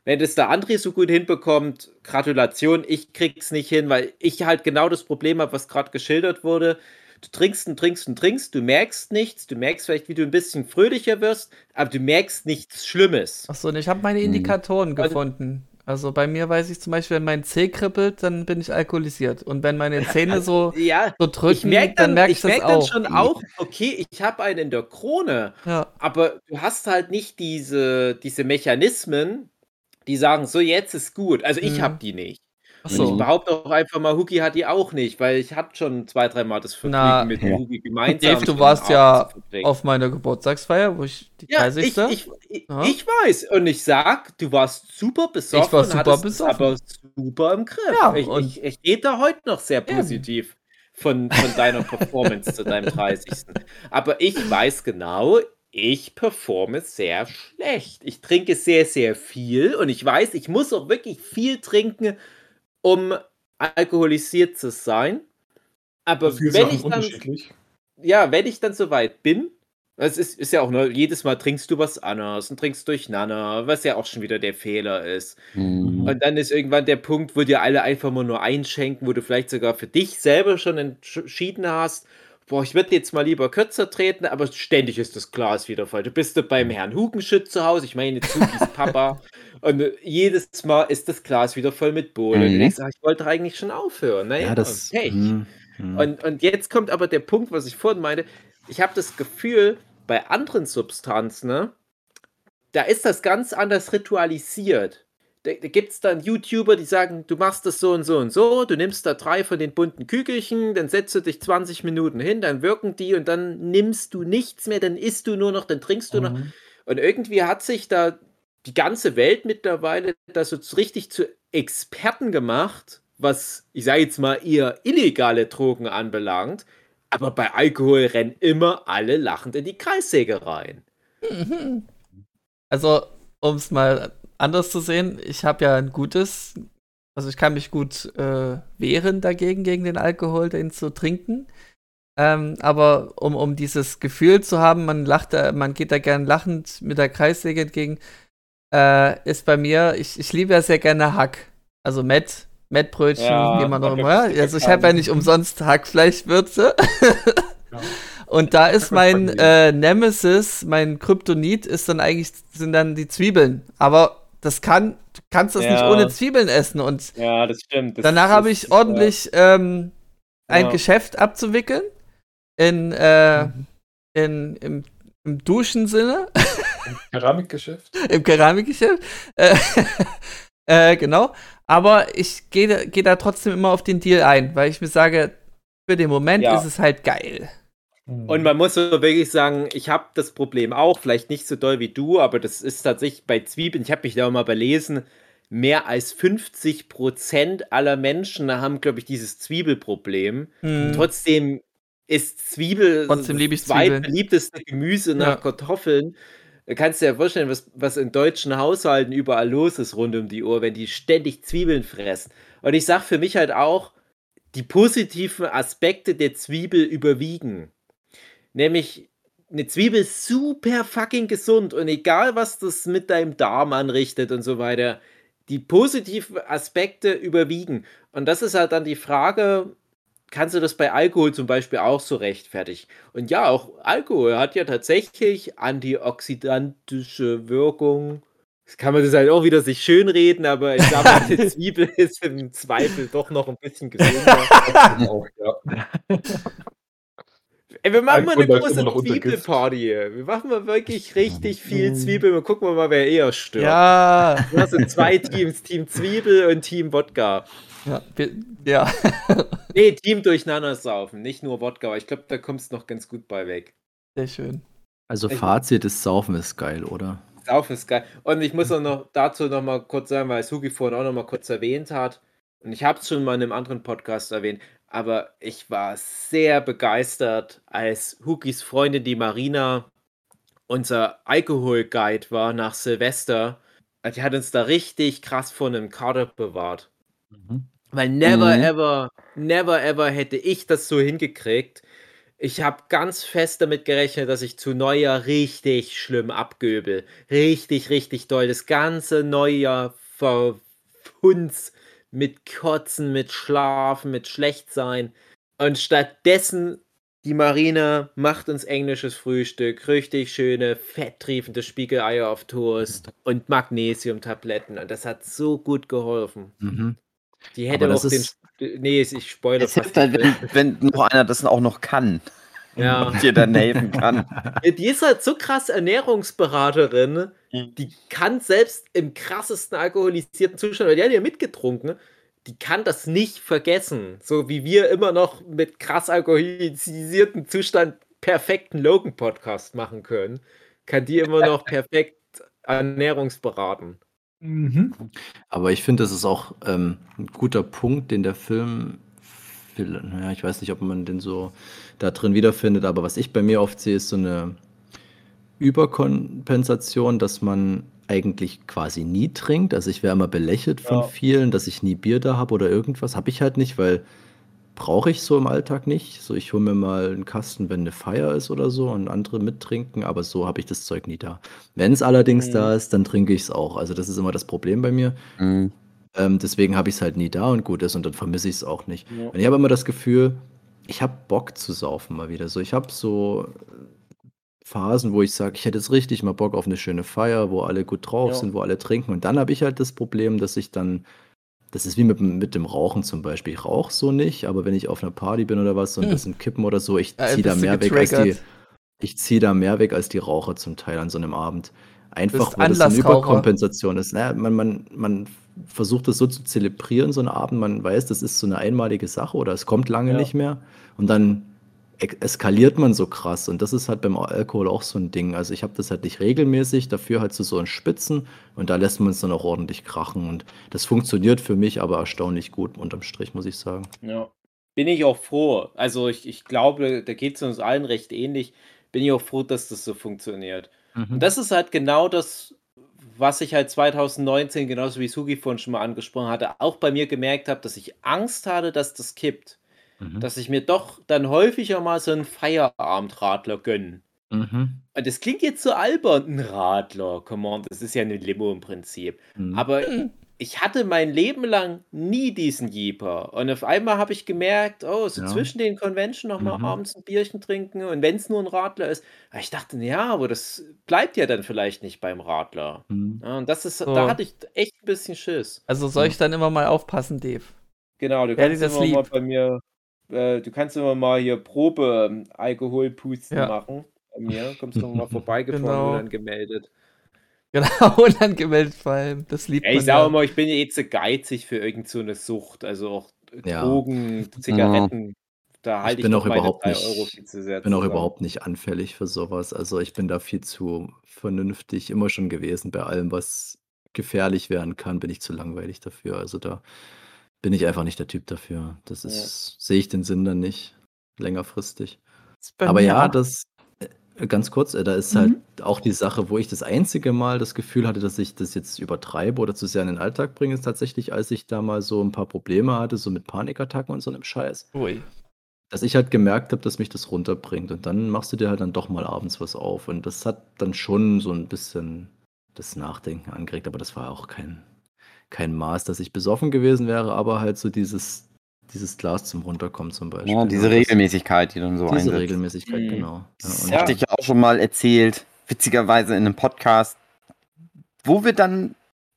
Wenn das der André so gut hinbekommt, Gratulation, ich krieg's nicht hin, weil ich halt genau das Problem habe, was gerade geschildert wurde. Du trinkst und trinkst und trinkst, du merkst nichts, du merkst vielleicht, wie du ein bisschen fröhlicher wirst, aber du merkst nichts Schlimmes.
Achso, und ich habe meine
Mhm.
Indikatoren
Also-
gefunden. Also bei mir weiß ich zum Beispiel, wenn mein Zeh kribbelt, dann bin ich alkoholisiert. Und wenn meine Zähne so,
Ja,
so drücken,
ich merke
dann
dann,
merke ich,
ich
das
merk dann
auch.
schon auch, okay, ich habe einen in der Krone,
Ja.
aber du hast halt nicht diese, diese Mechanismen, die sagen, so jetzt ist gut. Also ich
Mhm.
habe die nicht. Und ich
Achso.
behaupte auch einfach mal, Hugi hat die auch nicht, weil ich hatte schon zwei, dreimal das Vergnügen mit
ja.
Hugi gemeinsam.
Dave, du warst ja auf meiner Geburtstagsfeier, wo ich die
Ja, ich,
30.
ich, ich,
Ja.
ich weiß. Und ich sag, du warst super besoffen.
Ich war super besoffen.
aber super im Griff.
Ja,
ich,
und-
ich, ich da heute noch sehr
Eben.
positiv von, von deiner Performance zu deinem 30. Aber ich weiß genau, ich performe sehr schlecht. Ich trinke sehr, sehr viel und ich weiß, ich muss auch wirklich viel trinken, um alkoholisiert zu sein. Aber wenn
Sachen
ich dann ja, wenn ich dann soweit bin, es ist, ist ja auch nur, jedes Mal trinkst du was anderes und trinkst durcheinander, was ja auch schon wieder der Fehler ist.
Mhm.
Und dann ist irgendwann der Punkt, wo dir alle einfach mal nur einschenken, wo du vielleicht sogar für dich selber schon entschieden hast, boah, ich würde jetzt mal lieber kürzer treten, aber ständig ist das Glas wieder voll. Du bist beim Herrn Hugenschütz zu Hause, ich meine Zugis Papa, und äh, jedes Mal ist das Glas wieder voll mit Bohle. Und du
Mhm.
denkst, ach, ich wollte eigentlich schon aufhören. Naja,
Ja, das.
Pech.
hm, hm.
Und, und jetzt kommt aber der Punkt, was ich vorhin meinte. Ich habe das Gefühl, bei anderen Substanzen, ne, da ist das ganz anders ritualisiert. Da, da gibt es dann YouTuber, die sagen, du machst das so und so und so, du nimmst da drei von den bunten Kügelchen, dann setzt du dich 20 Minuten hin, dann wirken die und dann nimmst du nichts mehr, dann isst du nur noch, dann trinkst du noch.
Mhm.
Und irgendwie hat sich da die ganze Welt mittlerweile da so richtig zu Experten gemacht, was, ich sage jetzt mal, eher illegale Drogen anbelangt. Aber bei Alkohol rennen immer alle lachend in die Kreissäge rein.
Also, um es mal anders zu sehen, ich habe ja ein gutes, also ich kann mich gut äh, wehren dagegen, gegen den Alkohol, den zu trinken. Ähm, aber um, um dieses Gefühl zu haben, man lacht, da, man geht da gern lachend mit der Kreissäge entgegen, äh, ist bei mir, ich, ich liebe ja sehr gerne Hack. Also Met, Mettbrötchen,
Ja,
wie man
Hack
immer. Also ich habe ja nicht umsonst Hackfleischwürze.
Ja.
Und da ist mein äh, Nemesis, mein Kryptonit, ist dann eigentlich, sind dann die Zwiebeln. Aber das kann, du kannst das nicht
Ja.
ohne Zwiebeln essen. Und
Ja, das stimmt. Das,
danach habe ich ordentlich ähm, ein
Ja.
Geschäft abzuwickeln. In, äh,
Mhm.
in, im, im Duschensinne,
Keramikgeschäft.
im Keramikgeschäft. Äh, äh, genau. Aber ich gehe geh da trotzdem immer auf den Deal ein, weil ich mir sage, für den Moment
Ja.
ist es halt geil.
Und man muss so wirklich sagen, ich habe das Problem auch, vielleicht nicht so doll wie du, aber das ist tatsächlich bei Zwiebeln, ich habe mich da auch mal belesen, mehr als 50 Prozent aller Menschen haben, glaube ich, dieses Zwiebelproblem.
Hm.
Trotzdem ist Zwiebel
Trotzdem
das zweitbeliebteste Gemüse nach
Ja.
Kartoffeln. Da kannst du dir ja vorstellen, was, was in deutschen Haushalten überall los ist rund um die Uhr, wenn die ständig Zwiebeln fressen. Und ich sage für mich halt auch, die positiven Aspekte der Zwiebel überwiegen. Nämlich, eine Zwiebel ist super fucking gesund und egal, was das mit deinem Darm anrichtet und so weiter, die positiven Aspekte überwiegen. Und das ist halt dann die Frage, kannst du das bei Alkohol zum Beispiel auch so rechtfertigen. Und ja, auch Alkohol hat ja tatsächlich antioxidantische Wirkung. Das kann man das halt auch wieder sich schönreden, aber ich mal, die Zwiebel ist im Zweifel doch noch ein bisschen gesünder.
Auch, ja.
Ey, wir machen mal eine große. Zwiebelparty. hier. Wir machen mal wirklich richtig viel Zwiebel und gucken wir mal, wer eher stirbt.
Ja.
Du hast so zwei Teams, Team Zwiebel und Team Wodka.
Ja. wir- ja.
Nee, Team durcheinander saufen, nicht nur Wodka, aber ich glaube, da kommst du noch ganz gut bei weg.
Sehr schön.
Also
Ich-
Fazit ist Saufen ist geil, oder?
Saufen ist geil. Und ich muss auch noch dazu noch mal kurz sagen, weil Sugi vorhin auch noch mal kurz erwähnt hat. Und ich habe es schon mal in einem anderen Podcast erwähnt. Aber ich war sehr begeistert, als Hugis Freundin, die Marina, unser Alkoholguide war nach Silvester. Die hat uns da richtig krass vor einem Kader bewahrt.
Mhm.
Weil never
Mhm.
ever, never ever hätte ich das so hingekriegt. Ich habe ganz fest damit gerechnet, dass ich zu Neujahr richtig schlimm abgöbel. Richtig, richtig doll. Das ganze Neujahr verhunz mit Kotzen, mit Schlafen, mit Schlechtsein. Und stattdessen, die Marina macht uns englisches Frühstück. Richtig schöne, fetttriefende Spiegeleier auf Toast und Magnesiumtabletten. Und das hat so gut geholfen.
Mhm.
Die hätte auch den. Nee, ich spoilere
Es hilft halt, wenn, wenn noch einer das auch noch kann
Ja.
und dir dann helfen kann.
Die ist halt so krass Ernährungsberaterin. Die kann selbst im krassesten alkoholisierten Zustand, weil die hat ja mitgetrunken, die kann das nicht vergessen. So wie wir immer noch mit krass alkoholisierten Zustand perfekten Logan-Podcast machen können, kann die immer noch perfekt Ernährungsberaten.
Mhm.
Aber ich finde, das ist auch ähm, ein guter Punkt, den der Film, will- naja, ich weiß nicht, ob man den so da drin wiederfindet, aber was ich bei mir oft sehe, ist so eine Überkompensation, dass man eigentlich quasi nie trinkt. Also ich wäre immer belächelt von
Ja.
vielen, dass ich nie Bier da habe oder irgendwas. Habe ich halt nicht, weil brauche ich so im Alltag nicht. So, ich hole mir mal einen Kasten, wenn eine Feier ist oder so und andere mittrinken, aber so habe ich das Zeug nie da. Wenn es allerdings
Mhm.
da ist, dann trinke ich es auch. Also das ist immer das Problem bei mir.
Mhm.
Ähm, deswegen habe ich es halt nie da und gut ist und dann vermisse ich es auch nicht.
Ja.
Und ich habe immer das Gefühl, ich habe Bock zu saufen mal wieder. So, ich habe so äh, Phasen, wo ich sage, ich hätte jetzt richtig mal Bock auf eine schöne Feier, wo alle gut drauf
Ja.
sind, wo alle trinken. Und dann habe ich halt das Problem, dass ich dann, das ist wie mit, dem- mit dem Rauchen zum Beispiel. Ich rauche so nicht, aber wenn ich auf einer Party bin oder was und
Hm.
das sind Kippen oder so, ich ziehe da mehr weg als die, ich ziehe da mehr weg als die Raucher zum Teil an so einem Abend. Einfach, weil das eine. Überkompensation ist. Naja, man, man, man versucht das so zu zelebrieren, so einen Abend. Man weiß, das ist so eine einmalige Sache oder es kommt lange
Ja.
nicht mehr. Und dann e- eskaliert man so krass. Und das ist halt beim Alkohol auch so ein Ding. Also ich habe das halt nicht regelmäßig, dafür halt zu so einen Spitzen. Und da lässt man es dann auch ordentlich krachen. Und das funktioniert für mich aber erstaunlich gut, unterm Strich, muss ich sagen.
Ja. Bin ich auch froh. Also ich, ich glaube, da geht es uns allen recht ähnlich. Bin ich auch froh, dass das so funktioniert. Und das ist halt genau das, was ich halt 2019, genauso wie Sugi vorhin schon mal angesprochen hatte, auch bei mir gemerkt habe, dass ich Angst hatte, dass das kippt.
Mhm.
Dass ich mir doch dann häufiger mal so einen Feierabendradler gönne.
Mhm.
Und das klingt jetzt so albern, ein Radler, come on, das ist ja eine Limo im Prinzip.
Mhm.
Aber ich hatte mein Leben lang nie diesen Jeeper. Und auf einmal habe ich gemerkt, oh, so
Ja.
zwischen den Convention nochmal
Mhm.
abends ein Bierchen trinken und wenn es nur ein Radler ist. Aber Ich dachte, ja, aber das bleibt ja dann vielleicht nicht beim Radler.
Mhm.
Ja, und das ist,
So.
da hatte ich echt ein bisschen Schiss.
Also soll ich dann immer mal aufpassen, Dave?
Genau, du kannst
das
immer mal
lieb.
bei mir, äh, du kannst immer mal hier Probe ähm, Alkoholpusten
Ja.
machen. Bei mir kommst du mal vorbeigefahren
Genau.
und dann gemeldet.
Genau, unangemeldet vor allem. Das liebt
Ja, ich sage
ja.
mal, ich bin jetzt so geizig für irgend so eine Sucht. Also auch
Ja.
Drogen, Zigaretten. Da halte ich,
bin auch überhaupt nicht-
Euro viel zu sehr
bin auch überhaupt nicht anfällig für sowas. Also ich bin da viel zu vernünftig immer schon gewesen. Bei allem, was gefährlich werden kann, bin ich zu langweilig dafür. Also da bin ich einfach nicht der Typ dafür. Das
Ja.
ist, sehe ich den Sinn dann nicht längerfristig. Aber ja,
auch-
das ganz kurz, äh, da ist
Mhm.
halt auch die Sache, wo ich das einzige Mal das Gefühl hatte, dass ich das jetzt übertreibe oder zu sehr in den Alltag bringe, ist tatsächlich, als ich da mal so ein paar Probleme hatte, so mit Panikattacken und so einem Scheiß
Ui.
dass ich halt gemerkt habe, dass mich das runterbringt. Und dann machst du dir halt dann doch mal abends was auf. Und das hat dann schon so ein bisschen das Nachdenken angeregt. Aber das war auch kein, kein Maß, dass ich besoffen gewesen wäre, aber halt so dieses dieses Glas zum Runterkommen zum Beispiel.
Ja, diese
das-
Regelmäßigkeit, die dann so
Diese
einsetzt.
Regelmäßigkeit,
Mhm.
genau.
Das
Ja.
hatte ich ja auch schon mal erzählt, witzigerweise in einem Podcast, wo wir dann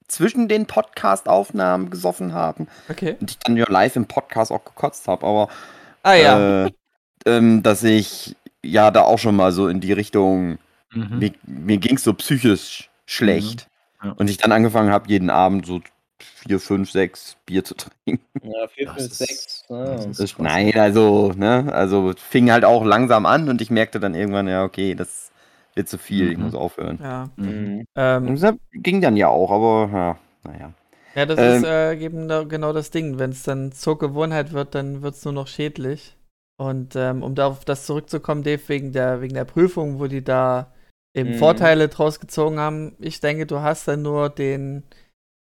zwischen den Podcast-Aufnahmen gesoffen haben
Okay.
und ich dann ja live im Podcast auch gekotzt habe, aber
Ah ja.
äh, ähm, dass ich ja da auch schon mal so in die Richtung,
Mhm.
mir, mir ging es so psychisch schlecht
Ja.
und ich dann angefangen habe, jeden Abend so vier, fünf, sechs Bier zu trinken.
Ja, 4,
Das
5,
ist-
6.
das ist-
Das,
krass.
nein, also, ne, also es fing halt auch langsam an und ich merkte dann irgendwann, ja, okay, das wird zu viel, ich
Mhm.
muss aufhören.
Ja.
Mhm.
Ähm,
das ging dann ja auch, aber ja, naja.
ja, das
Ähm,
ist äh, eben genau das Ding. Wenn es dann zur Gewohnheit wird, dann wird es nur noch schädlich. Und ähm, um da auf das zurückzukommen, Dave, wegen der, wegen der Prüfung, wo die da eben
Mhm.
Vorteile draus gezogen haben, ich denke, du hast dann nur den,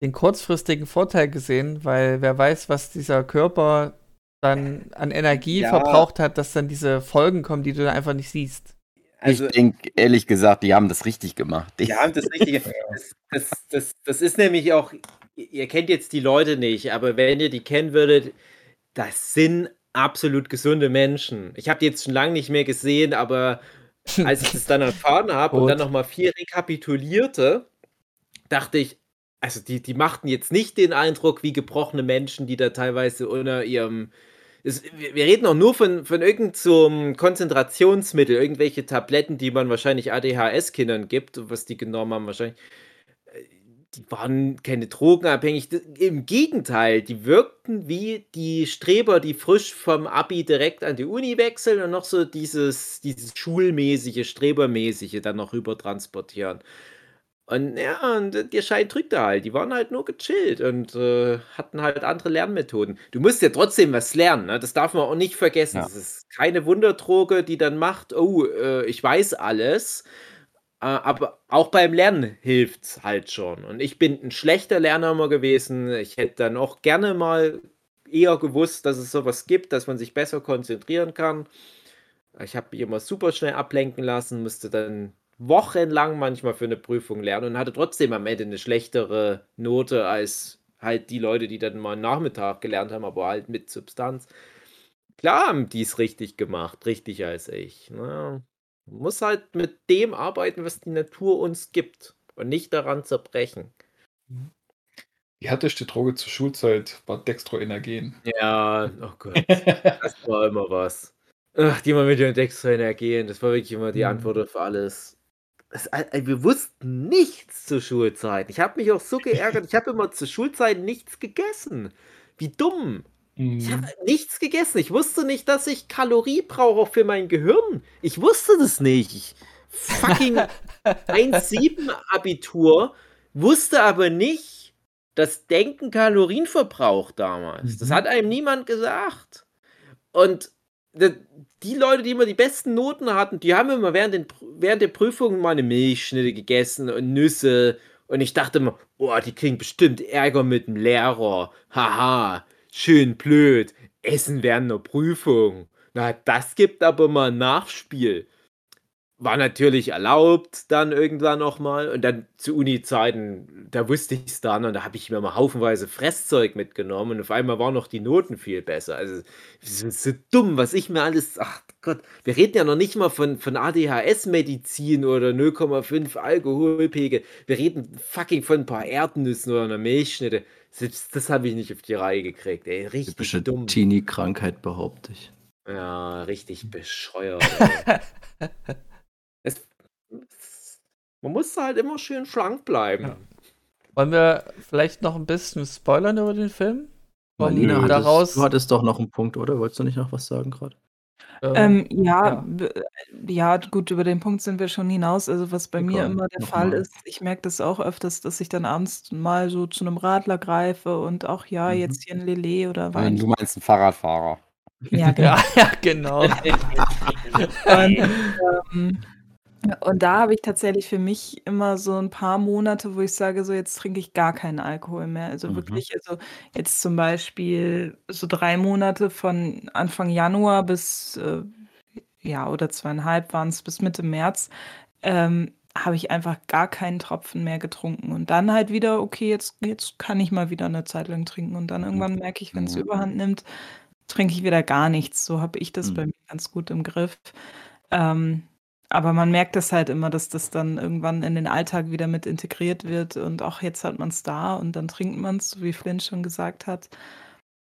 den kurzfristigen Vorteil gesehen, weil wer weiß, was dieser Körper dann an Energie
Ja.
verbraucht hat, dass dann diese Folgen kommen, die du dann einfach nicht siehst.
Also,
ich denke, ehrlich gesagt, die haben das richtig gemacht.
Die haben das Richtige. Das, das, das, das ist nämlich auch, ihr kennt jetzt die Leute nicht, aber wenn ihr die kennen würdet, das sind absolut gesunde Menschen. Ich habe die jetzt schon lange nicht mehr gesehen, aber als ich das dann erfahren habe und dann nochmal viel rekapitulierte, dachte ich, also die, die machten jetzt nicht den Eindruck wie gebrochene Menschen, die da teilweise unter ihrem. Es, wir reden auch nur von, von irgendeinem so Konzentrationsmittel, irgendwelche Tabletten, die man wahrscheinlich ADHS-Kindern gibt, was die genommen haben, wahrscheinlich. Äh, Die waren keine drogenabhängig. Im Gegenteil, die wirkten wie die Streber, die frisch vom Abi direkt an die Uni wechseln und noch so dieses, dieses schulmäßige, strebermäßige dann noch rüber transportieren. Und ja, und der Schein drückte halt. Die waren halt nur gechillt und äh, hatten halt andere Lernmethoden. Du musst ja trotzdem was lernen, ne? das darf man auch nicht vergessen.
Ja.
Das ist keine Wunderdroge, die dann macht, oh, äh, ich weiß alles. Äh, aber auch beim Lernen hilft es halt schon. Und ich bin ein schlechter Lerner immer gewesen. Ich hätte dann auch gerne mal eher gewusst, dass es sowas gibt, dass man sich besser konzentrieren kann. Ich habe mich immer super schnell ablenken lassen, musste dann wochenlang manchmal für eine Prüfung lernen und hatte trotzdem am Ende eine schlechtere Note als halt die Leute, die dann mal einen Nachmittag gelernt haben, aber halt mit Substanz. Klar haben die es richtig gemacht, richtiger als ich. Ne? Man muss halt mit dem arbeiten, was die Natur uns gibt und nicht daran zerbrechen.
Die härteste Droge zur Schulzeit war Dextroenergen.
Ja, oh Gott, das war immer was. Ach, die mal mit den Dextroenergien, das war wirklich immer die
Mhm.
Antwort auf alles. Es, äh, wir wussten nichts zur Schulzeit. Ich habe mich auch so geärgert. Ich habe immer zur Schulzeit nichts gegessen. Wie dumm. Ich
Mhm.
habe nichts gegessen. Ich wusste nicht, dass ich Kalorie brauche auch für mein Gehirn. Ich wusste das nicht. Ich fucking 1,7 Abitur, wusste aber nicht, dass Denken Kalorien verbraucht damals. Das
Mhm.
hat einem niemand gesagt. Und die Leute, die immer die besten Noten hatten, die haben immer während, den, während der Prüfung mal eine Milchschnitte gegessen und Nüsse. Und ich dachte immer, boah, die kriegen bestimmt Ärger mit dem Lehrer. Haha, schön blöd. Essen während einer Prüfung. Na, das gibt aber mal ein Nachspiel. War natürlich erlaubt dann irgendwann nochmal. Und dann zu Uni-Zeiten, da wusste ich es dann und da habe ich mir mal haufenweise Fresszeug mitgenommen und auf einmal waren noch die Noten viel besser. Also, so dumm, was ich mir alles. Ach Gott, wir reden ja noch nicht mal von, von ADHS-Medizin oder 0,5 Alkoholpegel. Wir reden fucking von ein paar Erdnüssen oder einer Milchschnitte. Selbst das habe ich nicht auf die Reihe gekriegt, ey. Richtig
Typische
dumm.
Teenie-Krankheit, behaupte ich.
Ja, richtig bescheuert. man muss halt immer schön schlank bleiben.
Ja. Wollen wir vielleicht noch ein bisschen spoilern über den Film?
Marlene, hattest,
daraus,
du hattest doch noch einen Punkt, oder? Wolltest du nicht noch was sagen gerade?
ähm,
Ähm, ja,
ja.
ja, gut, über den Punkt sind wir schon hinaus. Also was bei mir immer der Fall
mal.
ist, ich merke das auch öfters, dass ich dann abends mal so zu einem Radler greife und auch ja,
Mhm.
jetzt hier ein Lillet oder Wein.
du meinst einen Fahrradfahrer.
Ja, genau.
ja, ja, genau.
Und, ähm, und da habe ich tatsächlich für mich immer so ein paar Monate, wo ich sage, so jetzt trinke ich gar keinen Alkohol mehr. Also
Mhm.
wirklich, also jetzt zum Beispiel so drei Monate von Anfang Januar bis, äh, ja, oder zweieinhalb waren es bis Mitte März, ähm, habe ich einfach gar keinen Tropfen mehr getrunken. Und dann halt wieder, okay, jetzt, jetzt kann ich mal wieder eine Zeit lang trinken. Und dann irgendwann merke ich, wenn es
Mhm.
überhand nimmt, trinke ich wieder gar nichts. So habe ich das bei
Mhm.
mir ganz gut im Griff. Ähm, aber man merkt es halt immer, dass das dann irgendwann in den Alltag wieder mit integriert wird und auch jetzt hat man's da und dann trinkt man's, so wie Flynn schon gesagt hat.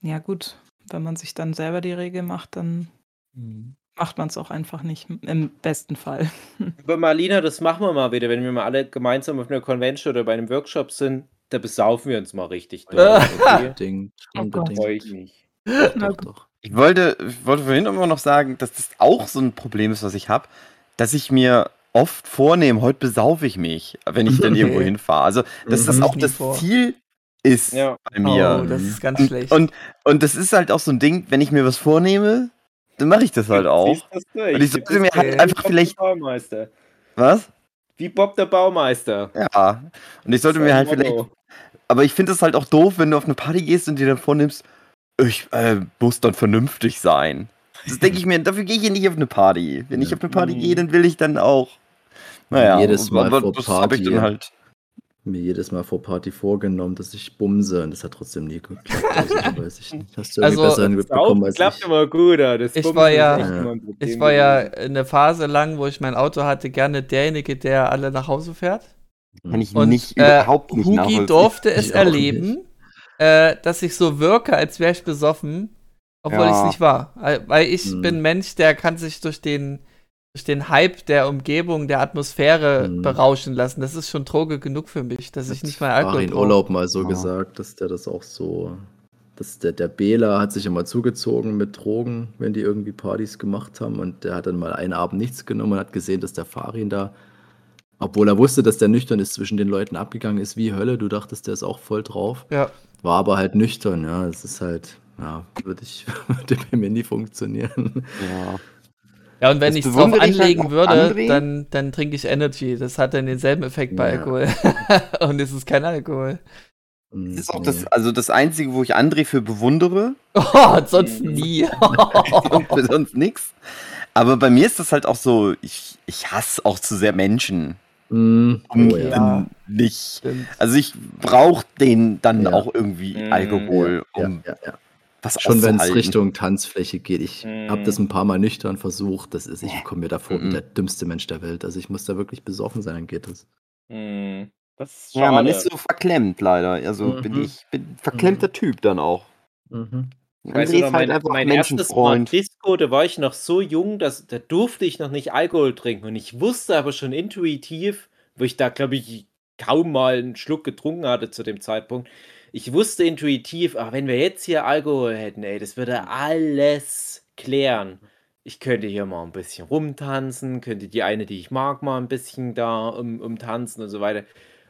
Ja gut, wenn man sich dann selber die Regel macht, dann
Mhm.
macht man's auch einfach nicht, im besten Fall.
Aber Marlina, das machen wir mal wieder, wenn wir mal alle gemeinsam auf einer Convention oder bei einem Workshop sind, da besaufen wir uns mal richtig durch, okay?
Unbedingt,
Oh
ich
unbedingt.
mich.
Doch, doch, doch.
Ich wollte, ich wollte vorhin immer noch sagen, dass das auch so ein Problem ist, was ich habe, dass ich mir oft vornehme, heute besaufe ich mich, wenn ich dann irgendwo hinfahre. Also, dass
Mhm.
das auch das. Ziel ist
Ja.
bei mir.
Oh, das ist ganz
und,
schlecht.
und, und das ist halt auch so ein Ding, wenn ich mir was vornehme, dann mache ich das halt auch.
Durch?
Und ich sollte mir halt
wie
einfach
Bob
vielleicht-
Der Baumeister.
Was?
Wie Bob der Baumeister.
Ja. Und ich sollte mir halt
Motto.
vielleicht. Aber ich finde es halt auch doof, wenn du auf eine Party gehst und dir dann vornimmst, ich äh, muss dann vernünftig sein. Das denke ich mir, dafür gehe ich ja nicht auf eine Party. Wenn ich
Ja.
auf eine Party
Mhm.
gehe, dann will ich dann auch. Naja,
Jedes Mal
aber
vor
das habe ich
Party.
dann halt.
Mir jedes Mal vor Party vorgenommen, dass ich bumse und das hat trotzdem nie geklappt. Also, weiß ich nicht. Hast du irgendwie
Also,
besser hinbekommen als
klappt
ich?
immer gut, das
Ich war ja-
echt immer ein Problem
Ich war ja eine Phase lang, wo ich mein Auto hatte, gerne derjenige, der alle nach Hause fährt.
Kann ich
Und
nicht,
äh,
überhaupt nicht
Hugi durfte es erleben, äh, dass ich so wirke, als wäre ich besoffen, obwohl
Ja.
ich es nicht war. Weil ich
Hm.
bin ein Mensch, der kann sich durch den, durch den Hype der Umgebung, der Atmosphäre
Hm.
berauschen lassen. Das ist schon Droge genug für mich, dass ich nicht mal Alkohol brauche.
Urlaub mal so
Ja.
gesagt, dass der das auch so. Dass der, der Bela hat sich immer zugezogen mit Drogen, wenn die irgendwie Partys gemacht haben. Und der hat dann mal einen Abend nichts genommen und hat gesehen, dass der Farin da, obwohl er wusste, dass der nüchtern ist, zwischen den Leuten abgegangen ist wie Hölle. Du dachtest, der ist auch voll drauf.
Ja.
War aber halt nüchtern, ja. Es ist halt, ja, würde ich würde bei mir nie funktionieren.
Ja.
Ja, und wenn ich es drauf
halt
anlegen würde,
André.
dann, dann trinke ich Energy. Das hat dann denselben Effekt bei
Ja.
Alkohol. und es ist kein Alkohol.
Hm,
Das ist auch das, also das Einzige, wo ich André für bewundere.
Oh, sonst nie.
für sonst nichts. Aber bei mir ist das halt auch so, ich, ich hasse auch zu sehr Menschen.
Hm,
Und
oh, ja.
Nicht.
Stimmt.
Also ich brauche den dann
Ja.
auch irgendwie
Mhm.
Alkohol,
Ja,
um
ja, ja.
Was
Schon wenn es. Richtung Tanzfläche geht. Ich
Mm.
habe das ein paar Mal nüchtern versucht. Das ist, ich komme mir davor wie
Mhm.
der dümmste Mensch der Welt. Also ich muss da wirklich besoffen sein, dann geht das.
Hm, Das ist
Ja, man ist so verklemmt leider. Also bin
Mhm.
ich bin ein verklemmter Typ dann auch.
Mhm.
Weißt du noch,
ist halt
mein,
einfach
mein erstes Mal. Disco, da war ich noch so jung, dass, da durfte ich noch nicht Alkohol trinken. Und ich wusste aber schon intuitiv, wo ich da, glaube ich, kaum mal einen Schluck getrunken hatte zu dem Zeitpunkt. Ich wusste intuitiv, ah, wenn wir jetzt hier Alkohol hätten, ey, das würde alles klären. Ich könnte hier mal ein bisschen rumtanzen, könnte die eine, die ich mag, mal ein bisschen da um, umtanzen und so weiter.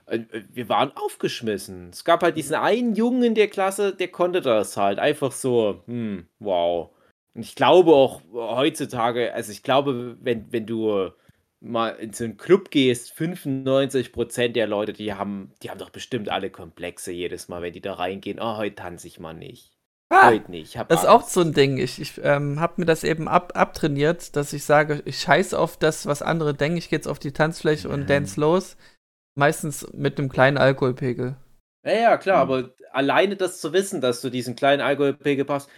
Äh, Wir waren aufgeschmissen. Es gab halt diesen einen Jungen in der Klasse, der konnte das halt. Einfach so, hm, wow. Und ich glaube auch heutzutage, also ich glaube, wenn, wenn du mal in so einen Club gehst, 95% der Leute, die haben, die haben doch bestimmt alle Komplexe jedes Mal, wenn die da reingehen. Oh, heute tanze ich mal nicht.
Ah,
Heute nicht.
Das ist auch
Angst.
so ein Ding. Ich, ich ähm, habe mir das eben ab, abtrainiert, dass ich sage, ich scheiße auf das, was andere denken. Ich gehe jetzt auf die Tanzfläche und
Ja.
dance los. Meistens mit einem kleinen Alkoholpegel.
Ja, ja, klar,
Mhm.
aber alleine das zu wissen, dass du diesen kleinen Alkoholpegel passt.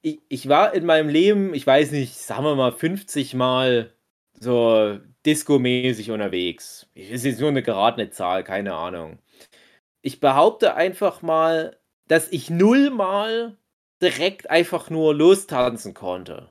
Ich, ich war in meinem Leben, ich weiß nicht, sagen wir mal 50 Mal so disco-mäßig unterwegs. Es ist jetzt nur eine geratene Zahl, keine Ahnung. Ich behaupte einfach mal, dass ich nullmal direkt einfach nur lostanzen konnte.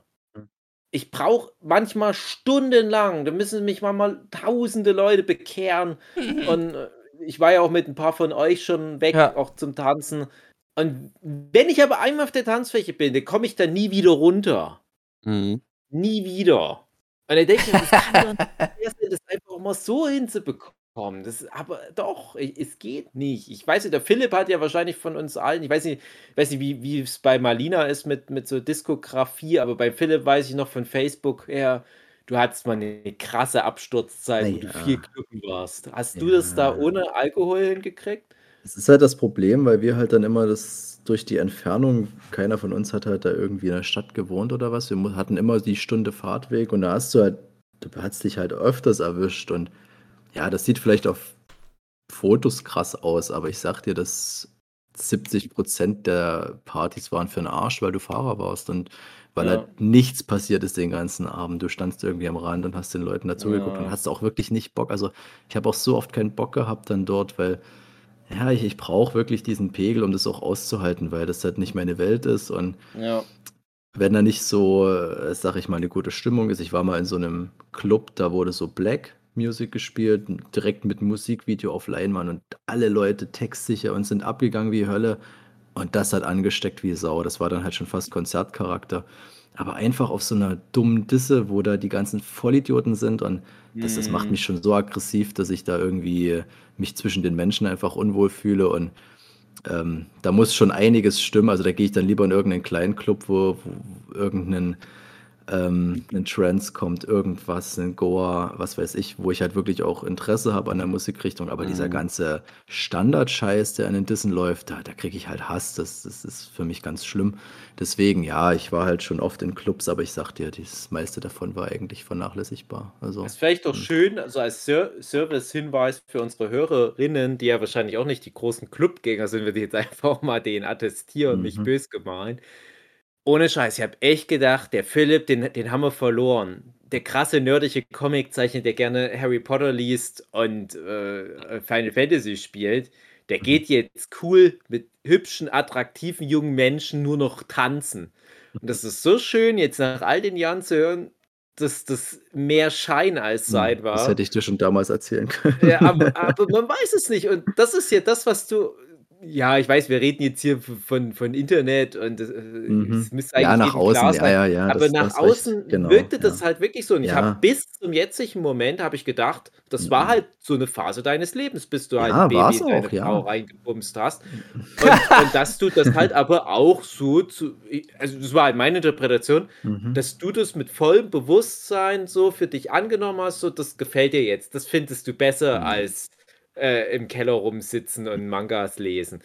Ich brauche manchmal stundenlang, da müssen mich manchmal tausende Leute bekehren. Und äh, ich war ja auch mit ein paar von euch schon weg,
Ja.
auch zum Tanzen. Und wenn ich aber einmal auf der Tanzfläche bin, dann komme ich da nie wieder runter.
Mhm.
Nie wieder. Und denke ich, mir, das kann doch nicht das einfach mal so hinzubekommen. Das, aber doch, es geht nicht. Ich weiß nicht, der Philipp hat ja wahrscheinlich von uns allen, ich weiß nicht, ich weiß nicht wie, wie es bei Marlina ist mit, mit so Diskografie, aber bei Philipp weiß ich noch von Facebook her, du hattest mal eine krasse Absturzzeit, wo du
Ja.
viel kluppen warst. Hast du das da
Ja.
ohne Alkohol hingekriegt?
Es ist halt das Problem, weil wir halt dann immer das durch die Entfernung, keiner von uns hat halt da irgendwie in der Stadt gewohnt oder was. Wir hatten immer die Stunde Fahrtweg und da hast du halt, du hast dich halt öfters erwischt und ja, das sieht vielleicht auf Fotos krass aus, aber ich sag dir, das 70% der Partys waren für 'n Arsch, weil du Fahrer warst und weil
Ja.
halt nichts passiert ist den ganzen Abend. Du standst irgendwie am Rand und hast den Leuten dazugeguckt und
Ja.
hast auch wirklich nicht Bock. Also, ich habe auch so oft keinen Bock gehabt dann dort, weil ja, ich ich brauche wirklich diesen Pegel, um das auch auszuhalten, weil das halt nicht meine Welt ist und
Ja.
wenn da nicht so, äh, sage ich mal, 'ne gute Stimmung ist ich war mal in so 'nem Club, da wurde so Black Music gespielt, direkt mit Musikvideo auf Leinwand und alle Leute textsicher und sind abgegangen wie Hölle und das hat angesteckt wie Sau. Das war dann halt schon fast Konzertcharakter. Aber einfach auf so 'ner dummen Disse, wo da die ganzen Vollidioten sind und das das macht
Mhm.
mich schon so aggressiv, dass ich da irgendwie mich zwischen den Menschen einfach unwohl fühle und, ähm, da muss schon einiges stimmen. Also, da gehe ich dann lieber in irgend 'nen kleinen Club, wo wo irgend 'nen ähm, 'nen Trance kommt, irgendwas, 'nen Goa, was weiß ich, wo ich halt wirklich auch Interesse habe an der Musikrichtung. Aber dieser
Mhm.
ganze Standardscheiß, der in den Dissen läuft, da da kriege ich halt Hass. Das das ist für mich ganz schlimm. Deswegen, ja, ich war halt schon oft in Clubs, aber ich sage dir, das meiste davon war eigentlich vernachlässigbar. Also,
Ist vielleicht doch
hm.
schön, also als Ser Servicehinweis für unsere Hörerinnen, die ja wahrscheinlich auch nicht die großen Clubgänger sind, würde ich jetzt einfach mal denen attestieren, nicht
Mhm.
böse gemeint. Ohne Scheiß, ich habe echt gedacht, der Philipp, den den haben wir verloren. Der krasse nerdige Comiczeichner, der gerne Harry Potter liest und, äh, Final Fantasy spielt, der
Mhm.
geht jetzt cool mit hübschen, attraktiven jungen Menschen nur noch tanzen. Und das ist so schön, jetzt nach all den Jahren zu hören, dass das mehr Schein als
Hm,
Sein
das
war.
hätte ich dir schon damals erzählen können.
Ja, aber aber man weiß es nicht. Und das ist ja das, was du ja, ich weiß, wir reden jetzt hier von von Internet und, äh,
Mhm.
es müsste
Ja,
eigentlich
nach
jedem
außen,
klar
ja,
sein.
ja, ja,
Aber
das
nach
das recht,
außen
genau,
wirkte
ja.
das halt wirklich so. Und ich habe
Ja.
bis zum jetzigen Moment habe ich gedacht, das war
Mhm.
halt so 'ne Phase deines Lebens, bis du halt
Ja,
Baby in deine
auch, ja.
Frau reingebumst hast. Und und dass du das halt aber auch so zu also, das war halt meine Interpretation,
Mhm.
dass du das mit vollem Bewusstsein so für dich angenommen hast, so das gefällt dir jetzt. Das findest du besser
Mhm.
als, äh, im Keller rumsitzen und Mangas lesen.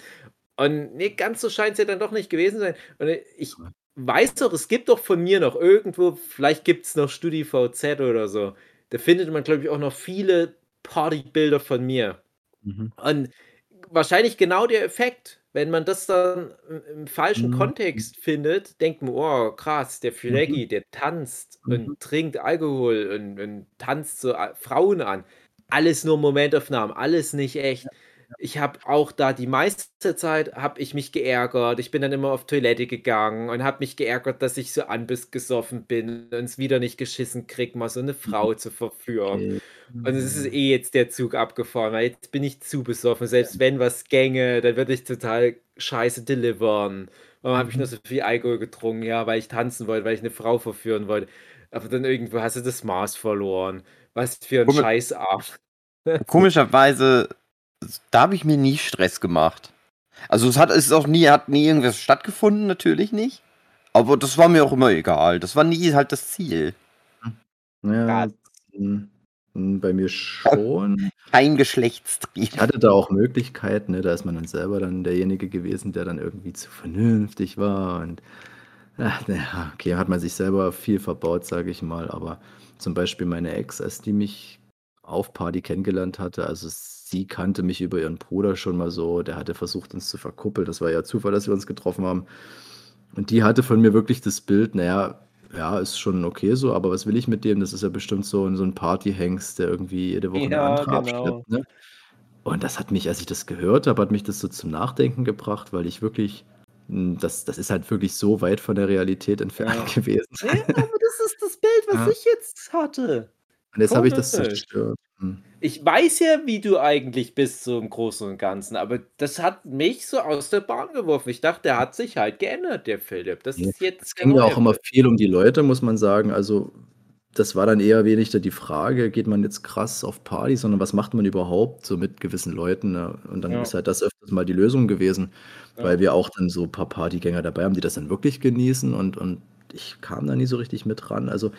Und ne, ganz so scheint's ja dann doch nicht gewesen sein. Und, äh, ich weiß doch, es gibt doch von mir noch irgendwo vielleicht gibt's noch StudiVZ oder so. Da findet man, glaube ich, auch noch viele Partybilder von mir.
Mhm.
Und wahrscheinlich genau der Effekt, wenn man das dann im falschen
Mhm.
Kontext findet, denkt man: „Oh, krass, der
Mhm.
Flecki, der tanzt
Mhm.
und trinkt Alkohol und und tanzt so a Frauen an.“ Alles nur Momentaufnahmen, alles nicht echt. Ich habe auch da die meiste Zeit habe ich mich geärgert. Ich bin dann immer auf Toilette gegangen und habe mich geärgert, dass ich so anbissgesoffen bin und es wieder nicht geschissen kriege, mal so 'ne Frau zu verführen.
Okay.
Und es ist
Mhm.
eh jetzt der Zug abgefahren, weil jetzt bin ich zu besoffen. Selbst wenn was gänge, dann würde ich total scheiße delivern. Warum habe ich nur
Mhm.
so viel Alkohol getrunken? Ja, weil ich tanzen wollte, weil ich 'ne Frau verführen wollte. Aber dann irgendwo hast du das Maß verloren. Was für 'n
Komisch
Scheißabend.
komischerweise, s da habe ich mir nie Stress gemacht. Also, es hat es ist auch nie hat nie irgendwas stattgefunden, natürlich nicht. Aber das war mir auch immer egal. Das war nie halt das Ziel.
Ja, hm, hm, bei mir schon.
Kein Geschlechtstrieb.
Ich hatte da auch Möglichkeiten, ne? Da ist man dann selber dann derjenige gewesen, der dann irgendwie zu vernünftig war und ach, na ja, okay, hat man sich selber viel verbaut, sage ich mal. Aber zum Beispiel meine Ex, als die mich auf Party kennengelernt hatte also, sie kannte mich über ihren Bruder schon mal so, der hatte versucht, uns zu verkuppeln. Das war ja Zufall, dass wir uns getroffen haben. Und die hatte von mir wirklich das Bild, na ja, ist schon okay so, aber was will ich mit dem? Das ist ja bestimmt so so 'n Partyhengst, der irgendwie jede Woche
Ja,
andere
genau.
abschleppt, ne? Und das hat mich als ich das gehört habe, hat mich das so zum Nachdenken gebracht, weil ich wirklich das das ist halt wirklich so weit von der Realität entfernt
Ja.
gewesen.
Ja, aber das ist das Bild, was
Ja.
ich jetzt hatte.
Und jetzt habe ich das zerstört. Hm.
Ich weiß ja, wie du eigentlich bist so im Großen und Ganzen, aber das hat mich so aus der Bahn geworfen. Ich dachte, der hat sich halt geändert, der Philipp. Das
Ne,
ist
es
jetzt der
ging ja
neue
auch immer viel um die Leute, muss man sagen. Also, das war dann eher weniger die Frage, geht man jetzt krass auf Party, sondern was macht man überhaupt so mit gewissen Leuten, ne? Und dann
Ja.
ist halt das öfters mal die Lösung gewesen,
Ja.
weil wir auch dann so paar Partygänger dabei haben, die das dann wirklich genießen und und ich kam da nie so richtig mit ran. Also,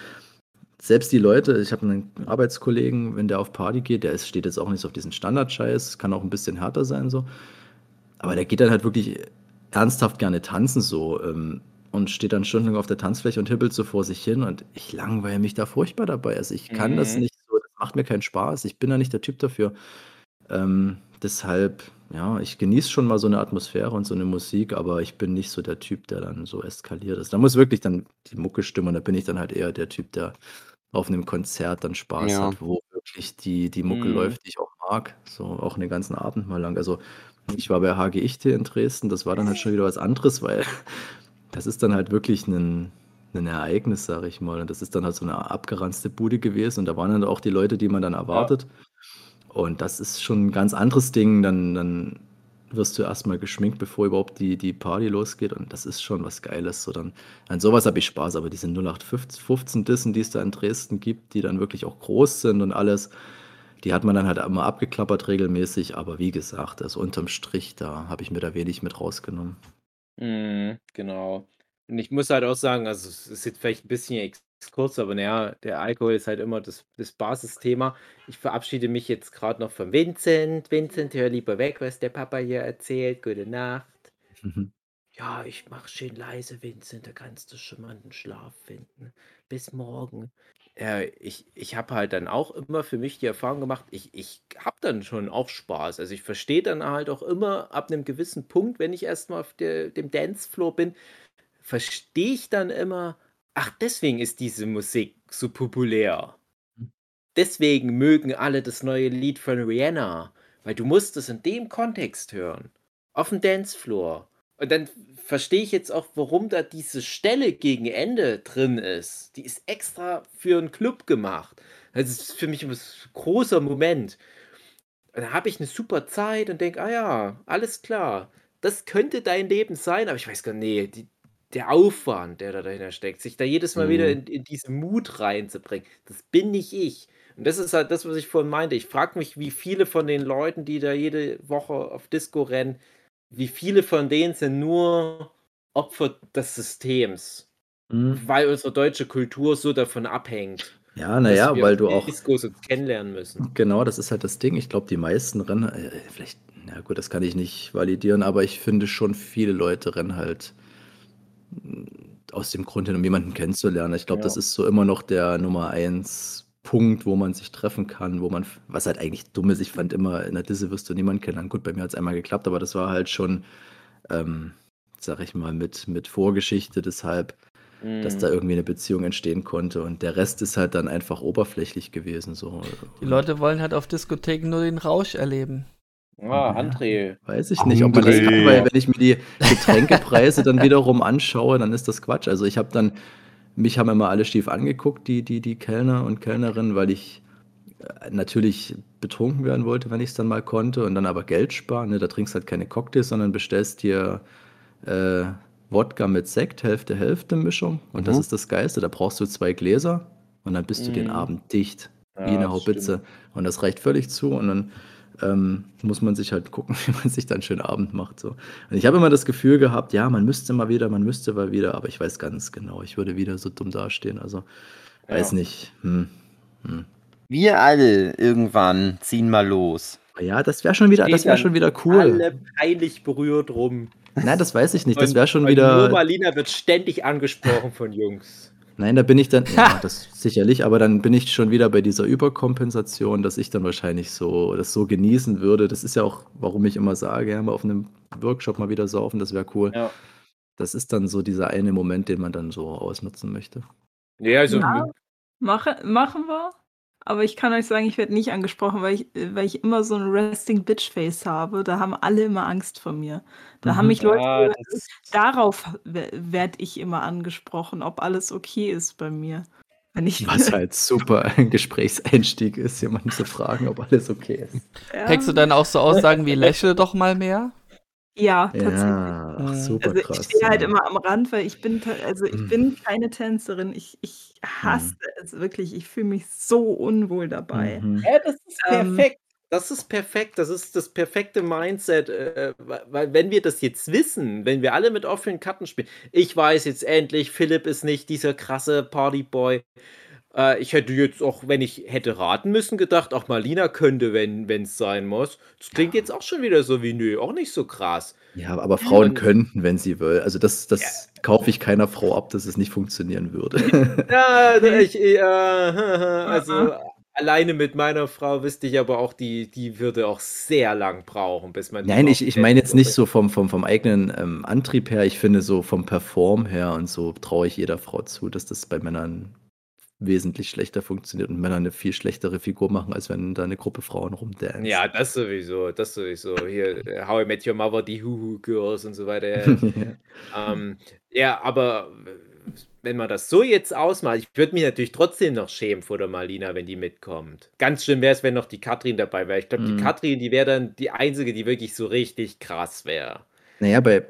selbst die Leute ich habe 'nen Arbeitskollegen, wenn der auf Party geht, der ist steht jetzt auch nicht so auf diesen Standardscheiß, kann auch 'n bisschen härter sein so. Aber der geht dann halt wirklich ernsthaft gerne tanzen so, ähm, und steht dann stundenlang auf der Tanzfläche und hibbelt so vor sich hin und ich langweile mich da furchtbar dabei. Also, ich kann das
Mhm.
nicht so, das macht mir keinen Spaß. Ich bin da nicht der Typ dafür. Ähm, deshalb, ja, ich genieße schon mal so eine Atmosphäre und so eine Musik, aber ich bin nicht so der Typ, der dann so eskaliert ist. Da muss wirklich dann die Mucke stimmen und da bin ich dann halt eher der Typ, der auf einem Konzert dann Spaß
Ja.
hat, wo wirklich die die Mucke
Mhm.
läuft, die ich auch mag, so auch 'ne ganzen Abend mal lang. Also, ich war bei HG Ichte in Dresden, das war dann halt schon wieder was anderes, weil das ist dann halt wirklich 'nen 'nen Ereignis, sage ich mal. Und das ist dann halt so 'ne abgeranzte Bude gewesen und da waren dann auch die Leute, die man dann
Ja.
erwartet. Und das ist schon 'n ganz anderes Ding. Dann dann wirst du erst mal geschminkt, bevor überhaupt die die Party losgeht und das ist schon was Geiles. So dann an so was habe ich Spaß, aber diese 0815 Dissen, die es da in Dresden gibt, die dann wirklich auch groß sind und alles, die hat man dann halt immer abgeklappert regelmäßig. Aber wie gesagt, also unterm Strich, da habe ich mir da wenig mit rausgenommen.
Mhm, genau. Und ich muss halt auch sagen, also es ist jetzt vielleicht ein bisschen Exkurs, aber na ja, der Alkohol ist halt immer das das Basisthema. Ich verabschiede mich jetzt gerade noch von Vincent. Vincent, hör lieber weg, was der Papa hier erzählt. Gute Nacht.
Mhm.
Ja, ich mache schön leise, Vincent, da kannst du schon mal 'n Schlaf finden. Bis morgen. Ja, ich ich habe halt dann auch immer für mich die Erfahrung gemacht, ich ich habe dann schon auch Spaß. Also, ich verstehe dann halt auch immer ab 'nem gewissen Punkt, wenn ich erst mal auf der dem Dancefloor bin, verstehe ich dann immer: „Ach, deswegen ist diese Musik so populär.
Hm.
Deswegen mögen alle das neue Lied von Rihanna, weil du musst es in dem Kontext hören, auf'm Dancefloor.“ Und dann verstehe ich jetzt auch, warum da diese Stelle gegen Ende drin ist. Die ist extra für 'n Club gemacht. Das ist für mich s großer Moment. Und dann habe ich 'ne super Zeit und denke: „Ah ja, alles klar. Das könnte dein Leben sein“, aber ich weiß gar ne, die der Aufwand, der da dahinter steckt, sich da jedes Mal wieder
Mhm.
in in diesen Mut reinzubringen, das bin nicht ich. Und das ist halt das, was ich vorhin meinte. Ich frage mich, wie viele von den Leuten, die da jede Woche auf Disco rennen, wie viele von denen sind nur Opfer des Systems,
Mhm.
weil unsere deutsche Kultur so davon abhängt,
Ja, na
dass
ja,
wir
weil du auch
Discos uns kennenlernen müssen.
Genau, das ist halt das Ding. Ich glaube, die meisten rennen äh, vielleicht na gut, das kann ich nicht validieren, aber ich finde schon, viele Leute rennen halt, hm, aus dem Grund hin, um jemanden kennenzulernen. Ich glaube, das
Ja.
ist so immer noch der Nummer 1 Punkt, wo man sich treffen kann, wo man was halt eigentlich dumm ist. Ich fand immer, in der Disse wirst du niemanden kennenlernen. Gut, bei mir hat's einmal geklappt, aber das war halt schon, ähm, sage ich mal, mit mit Vorgeschichte, deshalb, dass
Mhm.
da irgendwie 'ne Beziehung entstehen konnte und der Rest ist halt dann einfach oberflächlich gewesen so.
Die Leute wollen halt auf Diskotheken nur den Rausch erleben.
Ah,
Ja,
André.
weiß ich nicht, ob man das kann,
André.
weil wenn ich mir die Getränkepreise dann wiederum anschaue, dann ist das Quatsch. Also, ich habe dann mich haben immer alle schief angeguckt, die die die Kellner und Kellnerinnen, weil ich, äh, natürlich betrunken werden wollte, wenn ich's dann mal konnte und dann aber Geld sparen, ne? Da trinkst halt keine Cocktails, sondern bestellst dir, äh, Wodka mit Sekt, Hälfte, Hälfte Mischung und das
Mhm.
ist das Geilste. Da brauchst du 2 Gläser und dann bist du den
Mhm.
Abend dicht wie
Ja,
'ne
das
Haubitze und das reicht völlig zu und dann, ähm, muss man sich halt gucken, wie man sich dann 'n schönen Abend macht so. Und ich habe immer das Gefühl gehabt, ja, man müsste mal wieder man müsste mal wieder, aber ich weiß ganz genau, ich würde wieder so dumm dastehen. Also, weiß
Ja.
nicht. Hm, hm.
Wir alle irgendwann ziehen mal los.
Ja, das wäre schon wieder
Stehen
das wäre schon wieder cool.
alle peinlich berührt rum.
Nein, das weiß ich nicht. Das wäre schon
und nur
wieder
Marlina wird ständig angesprochen von Jungs.
Nein, da bin ich dann ja, das sicherlich, aber dann bin ich schon wieder bei dieser Überkompensation, dass ich dann wahrscheinlich so das so genießen würde. Das ist ja auch, warum ich immer sage, ja, mal auf 'nem Workshop mal wieder saufen, das wäre cool.
Ja.
Das ist dann so dieser eine Moment, den man dann so ausnutzen möchte.
Ne, also
Ja, mache machen wir. Aber ich kann euch sagen, ich werde nicht angesprochen, weil ich weil ich immer so 'n Resting Bitch Face habe. Da haben alle immer Angst vor mir. Da haben
Mhm.
mich Leute
Ja, das
darauf we werde ich immer angesprochen, ob alles okay ist bei mir. Wenn ich
Was halt super ein Gesprächseinstieg ist, jemanden zu fragen, ob alles okay ist.
Kriegst du dann auch so Aussagen wie lächle doch mal mehr?
Ja, tatsächlich.
Ja, ach, super
Also, ich stehe halt
ja.
immer am Rand, weil ich bin also, ich
Mhm.
bin keine Tänzerin. Ich ich hasse es wirklich. Ich fühle mich so unwohl dabei.
Mhm.
Ja, das ist
Ähm.
perfekt. Das ist perfekt. Das ist das perfekte Mindset, äh, wei weil wenn wir das jetzt wissen, wenn wir alle mit offenen Karten spielen ich weiß jetzt endlich, Philipp ist nicht dieser krasse Partyboy. Äh, ich hätte jetzt auch, wenn ich hätte raten müssen, gedacht, auch Marlina könnte, wenn wenn's sein muss. Das klingt jetzt auch schon wieder so wie: „Nö, auch nicht so krass.“
Ja, aber Frauen könnten, wenn sie will. Also, das
Ja.
das kaufe ich keiner Frau ab, dass es nicht funktionieren würde.
Ja, ich äh, also alleine mit meiner Frau wüsste ich aber auch, die, die würde auch sehr lang brauchen, bis man.
Nein, ich, ich meine jetzt nicht so vom, vom, vom eigenen ähm, Antrieb her. Ich finde so vom Perform her und so traue ich jeder Frau zu, dass das bei Männern wesentlich schlechter funktioniert und Männer eine viel schlechtere Figur machen, als wenn da eine Gruppe Frauen rumdancen.
Ja, das sowieso, das sowieso. Hier, äh, How I Met Your Mother, die Huhu Girls und so weiter. ähm, ja, aber äh, wenn man das so jetzt ausmacht, ich würde mich natürlich trotzdem noch schämen vor der Marlina, wenn die mitkommt. Ganz schlimm wäre es, wenn noch die Katrin dabei wäre. Ich glaube,
Mhm.
die Katrin, die wäre dann die einzige, die wirklich so richtig krass wäre.
Naja, bei.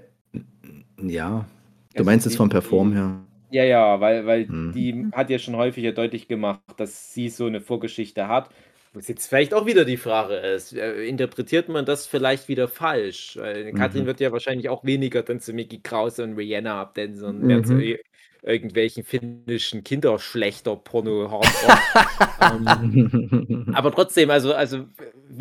Ja. Du
Also
meinst jetzt
die-
vom Perform her.
Ja, ja, weil, weil
Mhm.
die hat ja schon häufiger deutlich gemacht, dass sie so eine Vorgeschichte hat. Was jetzt vielleicht auch wieder die Frage ist, äh, interpretiert man das vielleicht wieder falsch? Weil Katrin
Mhm.
wird ja wahrscheinlich auch weniger dann zu Mickey Krause und Rihanna abdancen, sondern mehr zu
Mhm.
ir- irgendwelchen finnischen Kinderschlechter-Porno-Hardrock. ähm, aber trotzdem, also, also,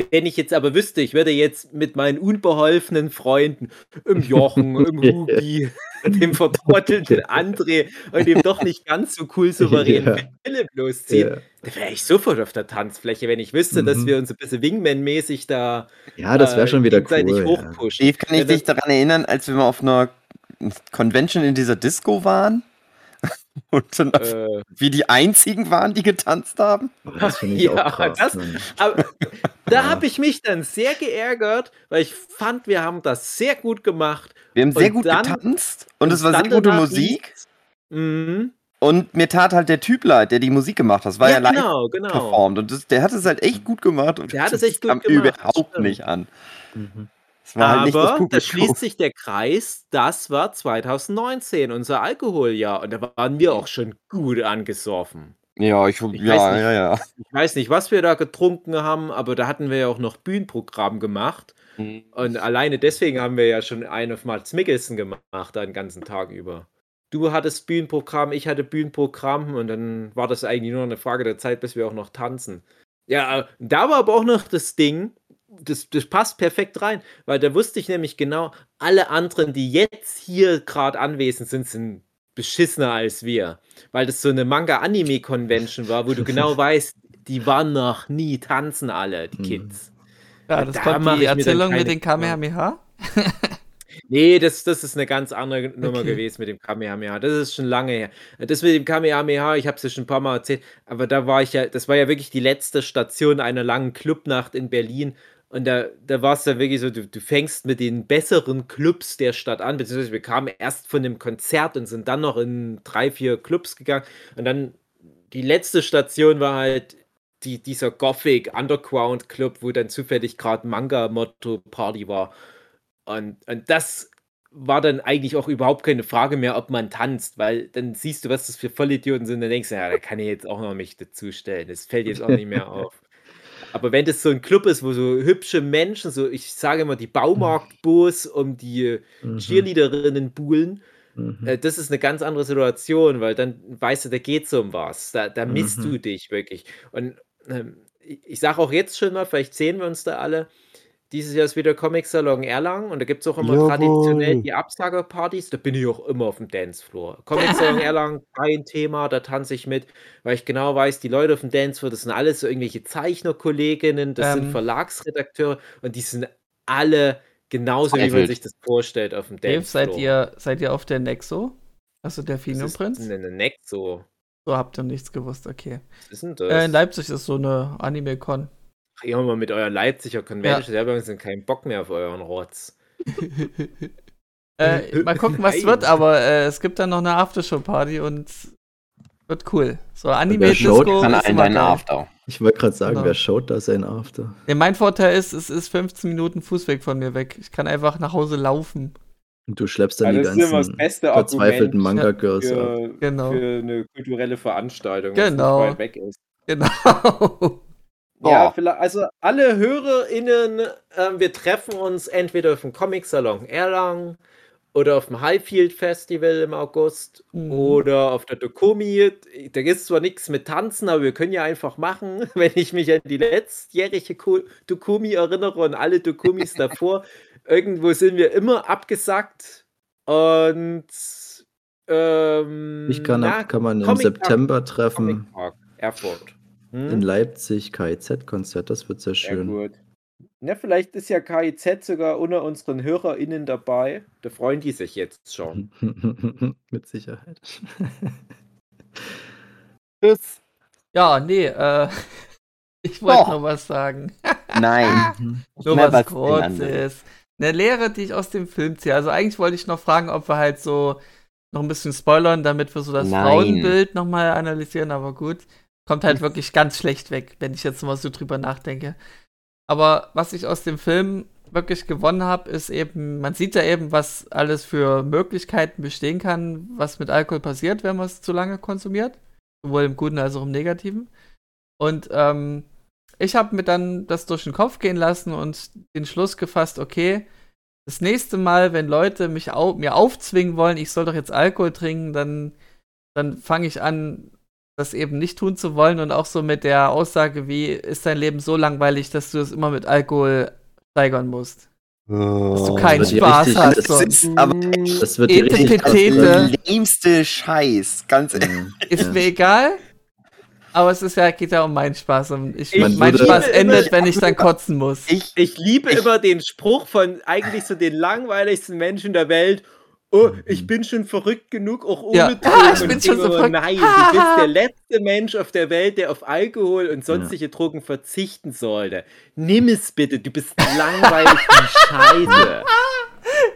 wenn ich jetzt aber wüsste, ich würde jetzt mit meinen unbeholfenen Freunden, im Jochen, im Hugi, dem vertrottelten André und dem doch nicht ganz so cool souveränen
Ja.
Philipp losziehen,
Ja.
da wäre ich sofort auf der Tanzfläche, wenn ich wüsste, dass
Mhm.
wir uns ein bisschen Wingman-mäßig da
Ja, das wäre
äh,
schon wieder
gegenseitig
cool. Ja.
hochpushen.
Steve, kann ich
Ja,
dich daran erinnern, als wir mal auf einer Convention in dieser Disco waren? Und dann
Äh,
wie die einzigen waren, die getanzt haben?
Das finde ich
Ja,
auch krass.
das- aber da
Ja.
habe ich mich dann sehr geärgert, weil ich fand, wir haben das sehr gut gemacht.
Wir haben sehr
Und
gut
dann-
getanzt und es war sehr gute Musik.
Mhm.
Und mir tat halt der Typ leid, der die Musik gemacht hat. Das war ja, live
genau, genau.
performt. Und das, der hat es halt echt gut gemacht. Und
Der hat es echt gut
kam
gemacht,
überhaupt
stimmt.
nicht an.
Mhm.
Halt
Aber da schließt sich der Kreis, das war 2019, unser Alkoholjahr. Und da waren wir auch schon gut angesoffen.
Ja, ich,
Ich weiß
ja,
nicht.
ja, ja.
Ich weiß nicht, was wir da getrunken haben, aber da hatten wir ja auch noch Bühnenprogramm gemacht. Und alleine deswegen haben wir ja schon einen auf Mats Mikkelsen gemacht, den ganzen Tag über. Du hattest Bühnenprogramm, ich hatte Bühnenprogramm und dann war das eigentlich nur eine Frage der Zeit, bis wir auch noch tanzen. Ja, da war aber auch noch das Ding, das, das passt perfekt rein, weil da wusste ich nämlich genau, alle anderen, die jetzt hier gerade anwesend sind, sind beschissener als wir. Weil das so eine Manga-Anime-Convention war, wo du genau weißt, die waren noch nie tanzen alle, die
Mhm.
Kids.
Ja, das
da
kommt die Erzählung mit den Kamehameha.
Nee, das, das ist eine ganz andere Nummer
Okay.
gewesen mit dem Kamehameha. Das ist schon lange her. Das mit dem Kamehameha, ich habe es ja schon ein paar Mal erzählt, aber da war ich ja, das war ja wirklich die letzte Station einer langen Clubnacht in Berlin. Und da, da war es dann wirklich so, du, du fängst mit den besseren Clubs der Stadt an, beziehungsweise wir kamen erst von dem Konzert und sind dann noch in drei, vier Clubs gegangen. Und dann die letzte Station war halt die, dieser Gothic Underground Club, wo dann zufällig gerade Manga-Motto-Party war. Und, und das war dann eigentlich auch überhaupt keine Frage mehr, ob man tanzt, weil dann siehst du, was das für Vollidioten sind, dann denkst du, ja, da kann ich jetzt auch noch mich dazustellen. Das fällt jetzt auch nicht mehr auf. Aber wenn das so ein Club ist, wo so hübsche Menschen, so ich sage immer die Baumarktbos um die
Mhm.
Cheerleaderinnen buhlen,
Mhm.
äh, das ist eine ganz andere Situation, weil dann weißt du, da geht's um was. Da, da misst
Mhm.
du dich wirklich. Und ähm, ich sage auch jetzt schon mal, vielleicht sehen wir uns da alle. Dieses Jahr ist wieder Comic Salon Erlangen und da gibt es auch immer
Jawohl.
traditionell die Absagerpartys. Da bin ich auch immer auf dem Dancefloor. Comic Salon Erlangen, kein Thema, da tanze ich mit, weil ich genau weiß, die Leute auf dem Dancefloor, das sind alles so irgendwelche Zeichnerkolleginnen, das
Ähm.
sind Verlagsredakteure und die sind alle genauso, wie man sich das vorstellt auf dem
Dave,
Dancefloor.
seid ihr, seid ihr auf der Nexo? Also der Prinz?
eine Nexo.
So habt ihr nichts gewusst, okay.
Was ist denn das?
Äh, in Leipzig ist so eine Anime-Con.
Ach, ihr mal mit eurer Leipziger Convention, ja. selber sind keinen Bock mehr auf euren Rotz.
äh, mal gucken, was
Nein.
wird, aber äh, es gibt dann noch eine Aftershow-Party und wird cool. So
wer
Anime-Disco
schaut,
Kann
ist
deinen
geil.
After.
Ich wollte gerade sagen,
Genau.
wer schaut da sein After?
Ja, mein Vorteil ist, es ist 15 Minuten Fußweg von mir weg. Ich kann einfach nach Hause laufen.
Und du schleppst dann
Ja,
die
das ist immer das
ganzen
beste
verzweifelten Manga-Girls ab.
Für,
Genau.
für eine kulturelle Veranstaltung,
Genau.
weit weg ist.
Genau.
Ja,
Oh.
vielleicht, also alle HörerInnen, ähm, wir treffen uns entweder auf dem Comic-Salon Erlangen oder auf dem Highfield Festival im August
Mhm.
oder auf der Dokumi. Da gibt es zwar nichts mit Tanzen, aber wir können ja einfach machen, wenn ich mich an die letztjährige Ko- Dokumi erinnere und alle Dokumis davor. Irgendwo sind wir immer abgesackt und ähm,
Ich kann,
na,
kann man im September treffen.
Erfurt. Hm?
In Leipzig, KIZ-Konzert, das wird sehr
Sehr
schön.
gut. Na, vielleicht ist ja KIZ sogar unter unseren HörerInnen dabei. Da freuen die sich jetzt schon.
Mit Sicherheit.
Tschüss.
Ja, nee, äh, ich wollte
Doch.
noch was sagen.
Nein.
Nur
Na,
was
was?
Kurzes. Eine Lehre, die ich aus dem Film ziehe. Also eigentlich wollte ich noch fragen, ob wir halt so noch ein bisschen spoilern, damit wir so das
Nein.
Frauenbild nochmal analysieren, aber gut. Kommt halt wirklich ganz schlecht weg, wenn ich jetzt mal so drüber nachdenke. Aber was ich aus dem Film wirklich gewonnen habe, ist eben, man sieht ja eben, was alles für Möglichkeiten bestehen kann, was mit Alkohol passiert, wenn man es zu lange konsumiert. Sowohl im Guten als auch im Negativen. Und ähm, ich habe mir dann das durch den Kopf gehen lassen und den Schluss gefasst, okay, das nächste Mal, wenn Leute mich au mir aufzwingen wollen, ich soll doch jetzt Alkohol trinken, dann, dann fange ich an, das eben nicht tun zu wollen und auch so mit der Aussage, wie ist dein Leben so langweilig, dass du es immer mit Alkohol steigern musst. Dass du
Oh,
keinen Spaß
richtig-
hast.
das ist aber echt
Das wird werden.
der lämste Scheiß. Ganz ehrlich.
Mhm.
Ist
Ja.
mir egal. Aber es ist ja, geht ja um meinen Spaß. Und ich,
Ich
mein Spaß endet,
immer-
wenn ich dann kotzen muss.
Ich,
Ich liebe
Ich-
immer den Spruch von eigentlich so den langweiligsten Menschen der Welt. Oh, ich bin schon verrückt genug, auch ohne
Ja.
Drogen.
Ah, ich bin schon so
immer,
verrückt.
Nein, du bist der letzte Mensch auf der Welt, der auf Alkohol und sonstige Drogen verzichten sollte. Nimm es bitte, du bist langweilig wie Scheiße.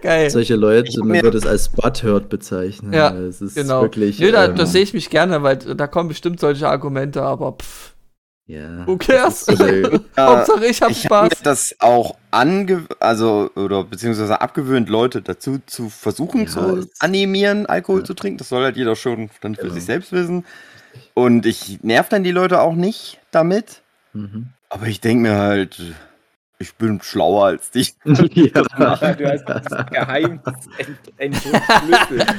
Geil.
Solche Leute, man würde es als Butthurt bezeichnen.
Ja,
Es ist
genau.
wirklich.
Nö, da,
ähm,
das sehe ich mich gerne, weil da kommen bestimmt solche Argumente, aber pff,
ja,
who cares? Hauptsache ich hab
ich habe
Spaß.
mir das auch ange also oder beziehungsweise abgewöhnt, Leute dazu zu versuchen
Ja,
zu animieren, Alkohol
Ja.
zu trinken. Das soll halt jeder schon dann für
Genau.
sich selbst wissen. Und ich nerv dann die Leute auch nicht damit.
Mhm.
Aber ich denke mir halt, ich bin schlauer als dich.
Du hast
ja.
das Geheimnis ent entschlüsselt.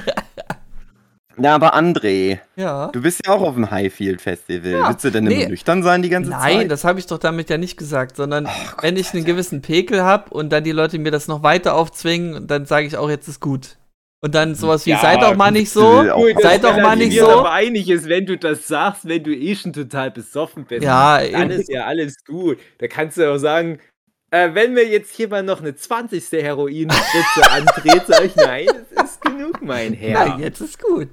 Na, aber André,
Ja.
du bist ja auch auf dem Highfield Festival.
Ja,
Willst du denn
nee.
immer nüchtern sein die ganze
Nein,
Zeit?
das habe ich doch damit ja nicht gesagt, sondern
Gott,
wenn ich einen gewissen Pekel habe und dann die Leute mir das noch weiter aufzwingen, dann sage ich auch, jetzt ist gut. Und dann sowas wie,
Ja,
seid doch mal nicht so.
Gut,
Seid doch mal nicht so.
aber einig ist, wenn du das sagst, wenn du eh schon total besoffen bist.
Ja,
dann
eben.
ist ja alles gut. Da kannst du auch sagen, äh, wenn mir jetzt hier mal noch eine 20. Heroinspritze andreht, sag ich, nein, es ist genug, mein Herr.
Ja, jetzt ist gut.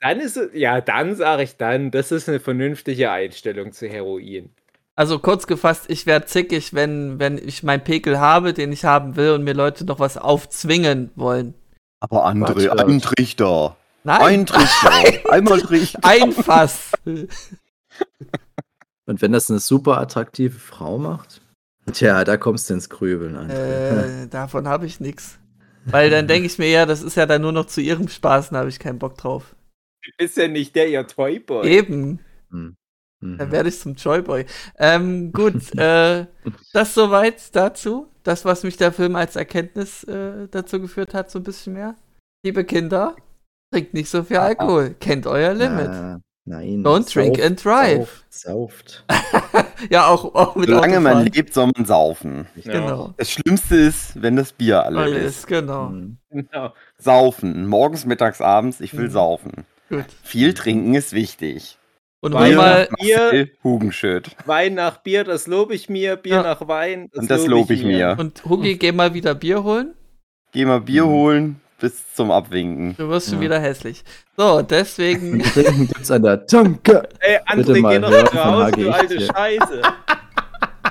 Dann ist es, ja, dann sage ich dann, das ist eine vernünftige Einstellung zu Heroin.
Also kurz gefasst, ich werde zickig, wenn, wenn ich meinen Pekel habe, den ich haben will und mir Leute noch was aufzwingen wollen.
Aber André,
Warte.
ein Trichter.
Nein,
Ein Trichter. Einmal Trichter.
ein Fass.
Und wenn das eine super attraktive Frau macht, tja, da kommst du ins Grübeln an.
äh, davon habe ich nichts. Weil dann denke ich mir ja, das ist ja dann nur noch zu ihrem Spaß, da habe ich keinen Bock drauf.
Du bist ja nicht der ihr Toyboy.
Eben,
Mhm.
dann werde ich zum Joyboy. Ähm, gut, äh, das soweit dazu. Das, was mich der Film als Erkenntnis äh, dazu geführt hat, so ein bisschen mehr. Liebe Kinder, trinkt nicht so viel Alkohol. Kennt euer Limit.
Na, nein.
Don't drink and drive.
Sauft. sauft.
Ja, auch, auch mit
Solange man
Autofahren.
lebt, soll man saufen.
Genau.
Das Schlimmste ist, wenn das Bier alle ist.
Alles, genau.
Mhm.
Genau.
Saufen. Morgens, mittags, abends. Ich will
Mhm.
saufen.
Gut.
Viel trinken ist wichtig.
Und hol mal,
Bier-
Hugenschütt.
Wein nach Bier, das lobe ich mir. Bier
Ja.
nach Wein,
Und das lob ich mir.
und Hugi, geh mal wieder Bier holen.
Geh mal Bier
Mhm.
holen bis zum Abwinken.
Du wirst schon
Ja.
wieder hässlich. So, deswegen.
Trinken gibt's an der Tanke.
Ey,
Bitte
André,
mal
geh doch
hören
Hause,
HG
du alte
hier.
Scheiße.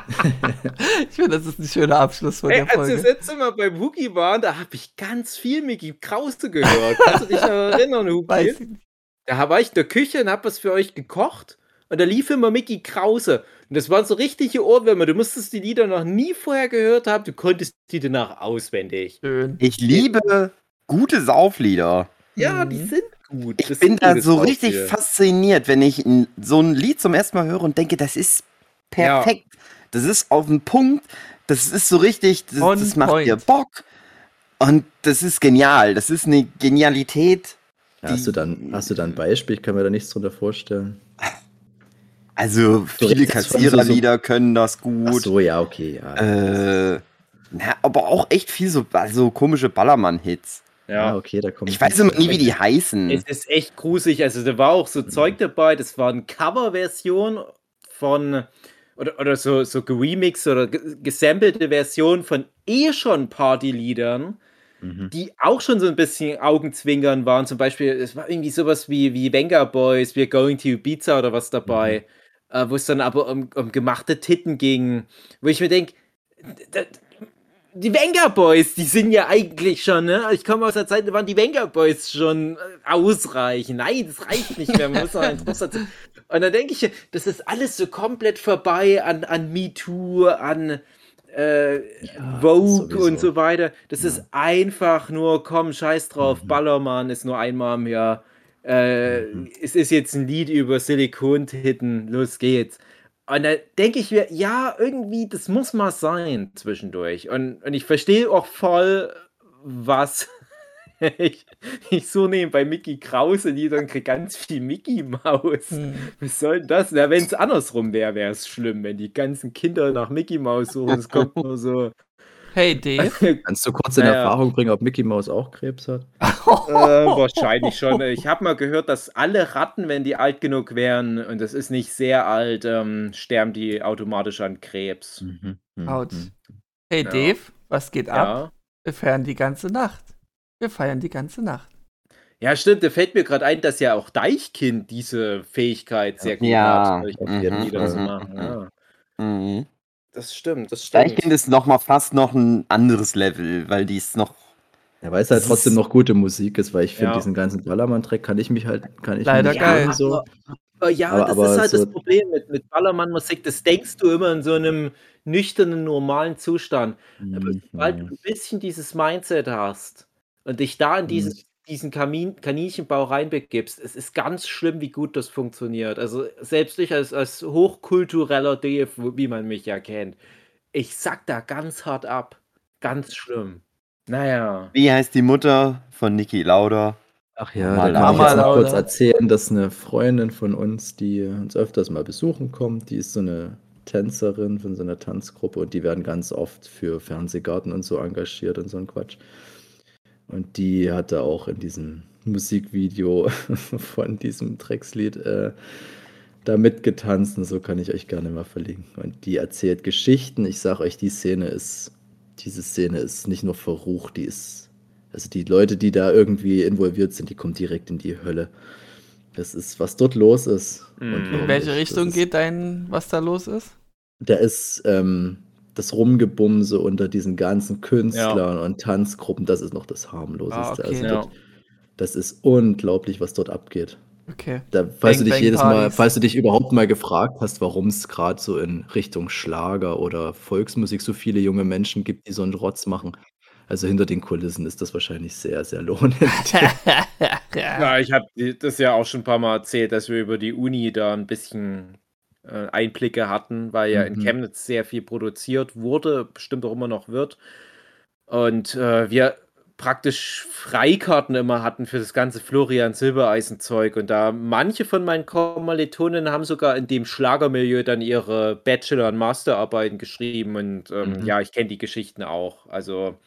ich finde, das ist ein schöner Abschluss von
Ey,
der
als wir das
Folge.
letzte Mal beim Hugi waren, da habe ich ganz viel Mickey Krause gehört. Kannst du dich noch erinnern,
nicht.
Da war ich in der Küche und habe was für euch gekocht. Und da lief immer Mickey Krause. Und das waren so richtige Ohrwürmer. Du musstest die Lieder noch nie vorher gehört haben. Du konntest die danach auswendig.
Schön.
Ich liebe gute Sauflieder.
Ja,
Mhm.
die sind gut.
Ich
Das
bin da so richtig
Sauflieder.
fasziniert, wenn ich so ein Lied zum ersten Mal höre und denke, das ist perfekt. Das ist auf den Punkt. Das ist so richtig, das, das macht
point.
dir Bock. Und das ist genial. Das ist eine Genialität.
Ja, hast, du dann, hast du dann ein Beispiel? Ich kann mir da nichts drunter vorstellen.
Also viele
von so-
Kassiererlieder können das
Ach
gut.
so, ja, okay. Ja.
Äh, na, aber auch echt viel so also komische Ballermann-Hits.
Ja,
Ja.
okay, da kommt
Ich weiß immer nie, wie die heißen.
Es ist echt gruselig. Also, da war auch so Zeug dabei. Das war eine Coverversion von oder, oder so, so geremixte oder ge- gesampelte Version von eh schon Partyliedern,
Mhm.
die auch schon so ein bisschen Augenzwinkern waren. Zum Beispiel, es war irgendwie sowas wie, wie Venga Boys, We're Going to Ibiza oder was dabei, äh, wo es dann aber um, um gemachte Titten ging, wo ich mir denke, die Venga Boys, die sind ja eigentlich schon, ne? Ich komme aus der Zeit, da waren die Venga Boys schon äh, ausreichend. Nein, das reicht nicht mehr. Man muss noch einen Trost dazu. Und dann denke ich, das ist alles so komplett vorbei an, an MeToo, an äh, Vogue
sowieso.
und so weiter. Das ist einfach nur, komm, scheiß drauf,
Mhm.
Ballermann ist nur einmal im Jahr. Äh,
Mhm.
Es ist jetzt ein Lied über Silikontitten, los geht's. Und da denke ich mir, ja, irgendwie, das muss mal sein zwischendurch. Und, und ich verstehe auch voll, was ich, ich so nehme bei Mickey Krause Liedern und kriege ganz viel Mickey Maus.
Hm.
Was soll denn das? Ja, wenn es andersrum wäre, wäre es schlimm, wenn die ganzen Kinder nach Mickey Maus suchen. Es kommt nur so.
Hey Dave,
Kannst du kurz in
Naja.
Erfahrung bringen, ob Mickey Mouse auch Krebs hat?
Äh, wahrscheinlich schon. Ich habe mal gehört, dass alle Ratten, wenn die alt genug wären, und das ist nicht sehr alt, ähm, sterben die automatisch an Krebs.
Mhm. Mhm.
Autsch. hey
Ja.
Dave, was geht ab?
Ja.
Wir feiern die ganze Nacht. Wir feiern die ganze Nacht.
ja, stimmt. Da fällt mir gerade ein, dass ja auch Deichkind diese Fähigkeit sehr gut
Ja.
hat, solche
Mhm,
Lieder zu
mhm,
machen.
mhm.
Ja.
Mhm.
Das stimmt, das stimmt.
Deichkind ist noch mal fast noch ein anderes Level, weil die ist noch.
Ja, weil es halt trotzdem
ist-
noch gute Musik ist, weil ich finde,
Ja.
diesen ganzen Ballermann-Track kann ich mich halt, kann ich
Leider geil.
nicht so.
Aber ja,
Aber-
das
aber
ist halt
so-
das Problem mit, mit Ballermann-Musik. Das denkst du immer in so einem nüchternen, normalen Zustand. Aber
Mhm.
sobald du ein bisschen dieses Mindset hast und dich da in dieses, diesen Kamin, Kaninchenbau reinbegibst, es ist ganz schlimm, wie gut das funktioniert. Also selbst ich als, als hochkultureller Dave, wie man mich ja kennt, ich sack da ganz hart ab. Ganz schlimm. Naja.
Wie heißt die Mutter von Niki Lauda?
Ach ja,
Mama
da kann ich jetzt noch kurz erzählen, dass eine Freundin von uns, die uns öfters mal besuchen kommt, die ist so eine Tänzerin von so einer Tanzgruppe und die werden ganz oft für Fernsehgarten und so engagiert und so ein Quatsch. Und die hatte auch in diesem Musikvideo von diesem Dreckslied äh, da mitgetanzt und so kann ich euch gerne mal verlinken. Und die erzählt Geschichten. Ich sag euch, die Szene ist, diese Szene ist nicht nur verrucht, die ist, also die Leute, die da irgendwie involviert sind, die kommen direkt in die Hölle. Das ist, was dort los ist.
Mhm.
und
In welche Richtung geht dein, was da los ist?
Da ist ähm, das Rumgebumse unter diesen ganzen Künstlern und Tanzgruppen, das ist noch das harmloseste.
Ah, okay.
Also
Ja.
dort, das ist unglaublich, was dort abgeht.
Okay.
Da, falls
Bang,
du dich
bang
jedes Mal,
Partys.
falls du dich überhaupt mal gefragt hast, warum es gerade so in Richtung Schlager oder Volksmusik so viele junge Menschen gibt, die so einen Rotz machen. Also hinter den Kulissen ist das wahrscheinlich sehr, sehr lohnend.
Ja, ich habe das ja auch schon ein paar Mal erzählt, dass wir über die Uni da ein bisschen äh, Einblicke hatten, weil ja in
Mhm.
Chemnitz sehr viel produziert wurde, bestimmt auch immer noch wird. Und äh, wir praktisch Freikarten immer hatten für das ganze Florian Silbereisen-Zeug. Und da manche von meinen Kommilitonen haben sogar in dem Schlagermilieu dann ihre Bachelor- und Masterarbeiten geschrieben. Und ähm,
Mhm.
ja, ich kenne die Geschichten auch. Also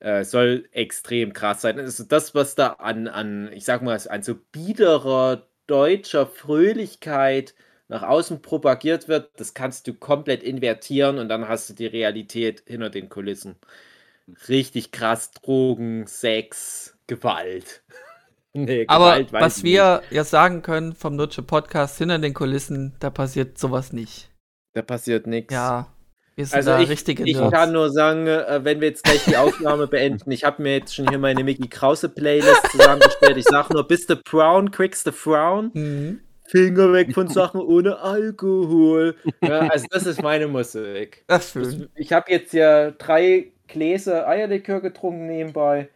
äh, soll extrem krass sein. Also das, was da an, an, ich sag mal, an so biederer deutscher Fröhlichkeit nach außen propagiert wird, das kannst du komplett invertieren und dann hast du die Realität hinter den Kulissen. Richtig krass, Drogen, Sex, Gewalt. Nee,
Aber
Gewalt weiß
was wir ja sagen können vom Nutsche Podcast hinter den Kulissen, da passiert sowas nicht.
Da passiert nichts.
Ja, wir sind
Also ich, ich kann nur sagen, äh, wenn wir jetzt gleich die Aufnahme beenden, ich habe mir jetzt schon hier meine Mickey Krause Playlist zusammengestellt. Ich sage nur, bist du brown, kriegst du frown.
Mhm.
Finger weg von Sachen ohne Alkohol. Ja, also das ist meine Musik.
Das, schön.
ich habe jetzt ja drei Gläser Eierlikör getrunken nebenbei.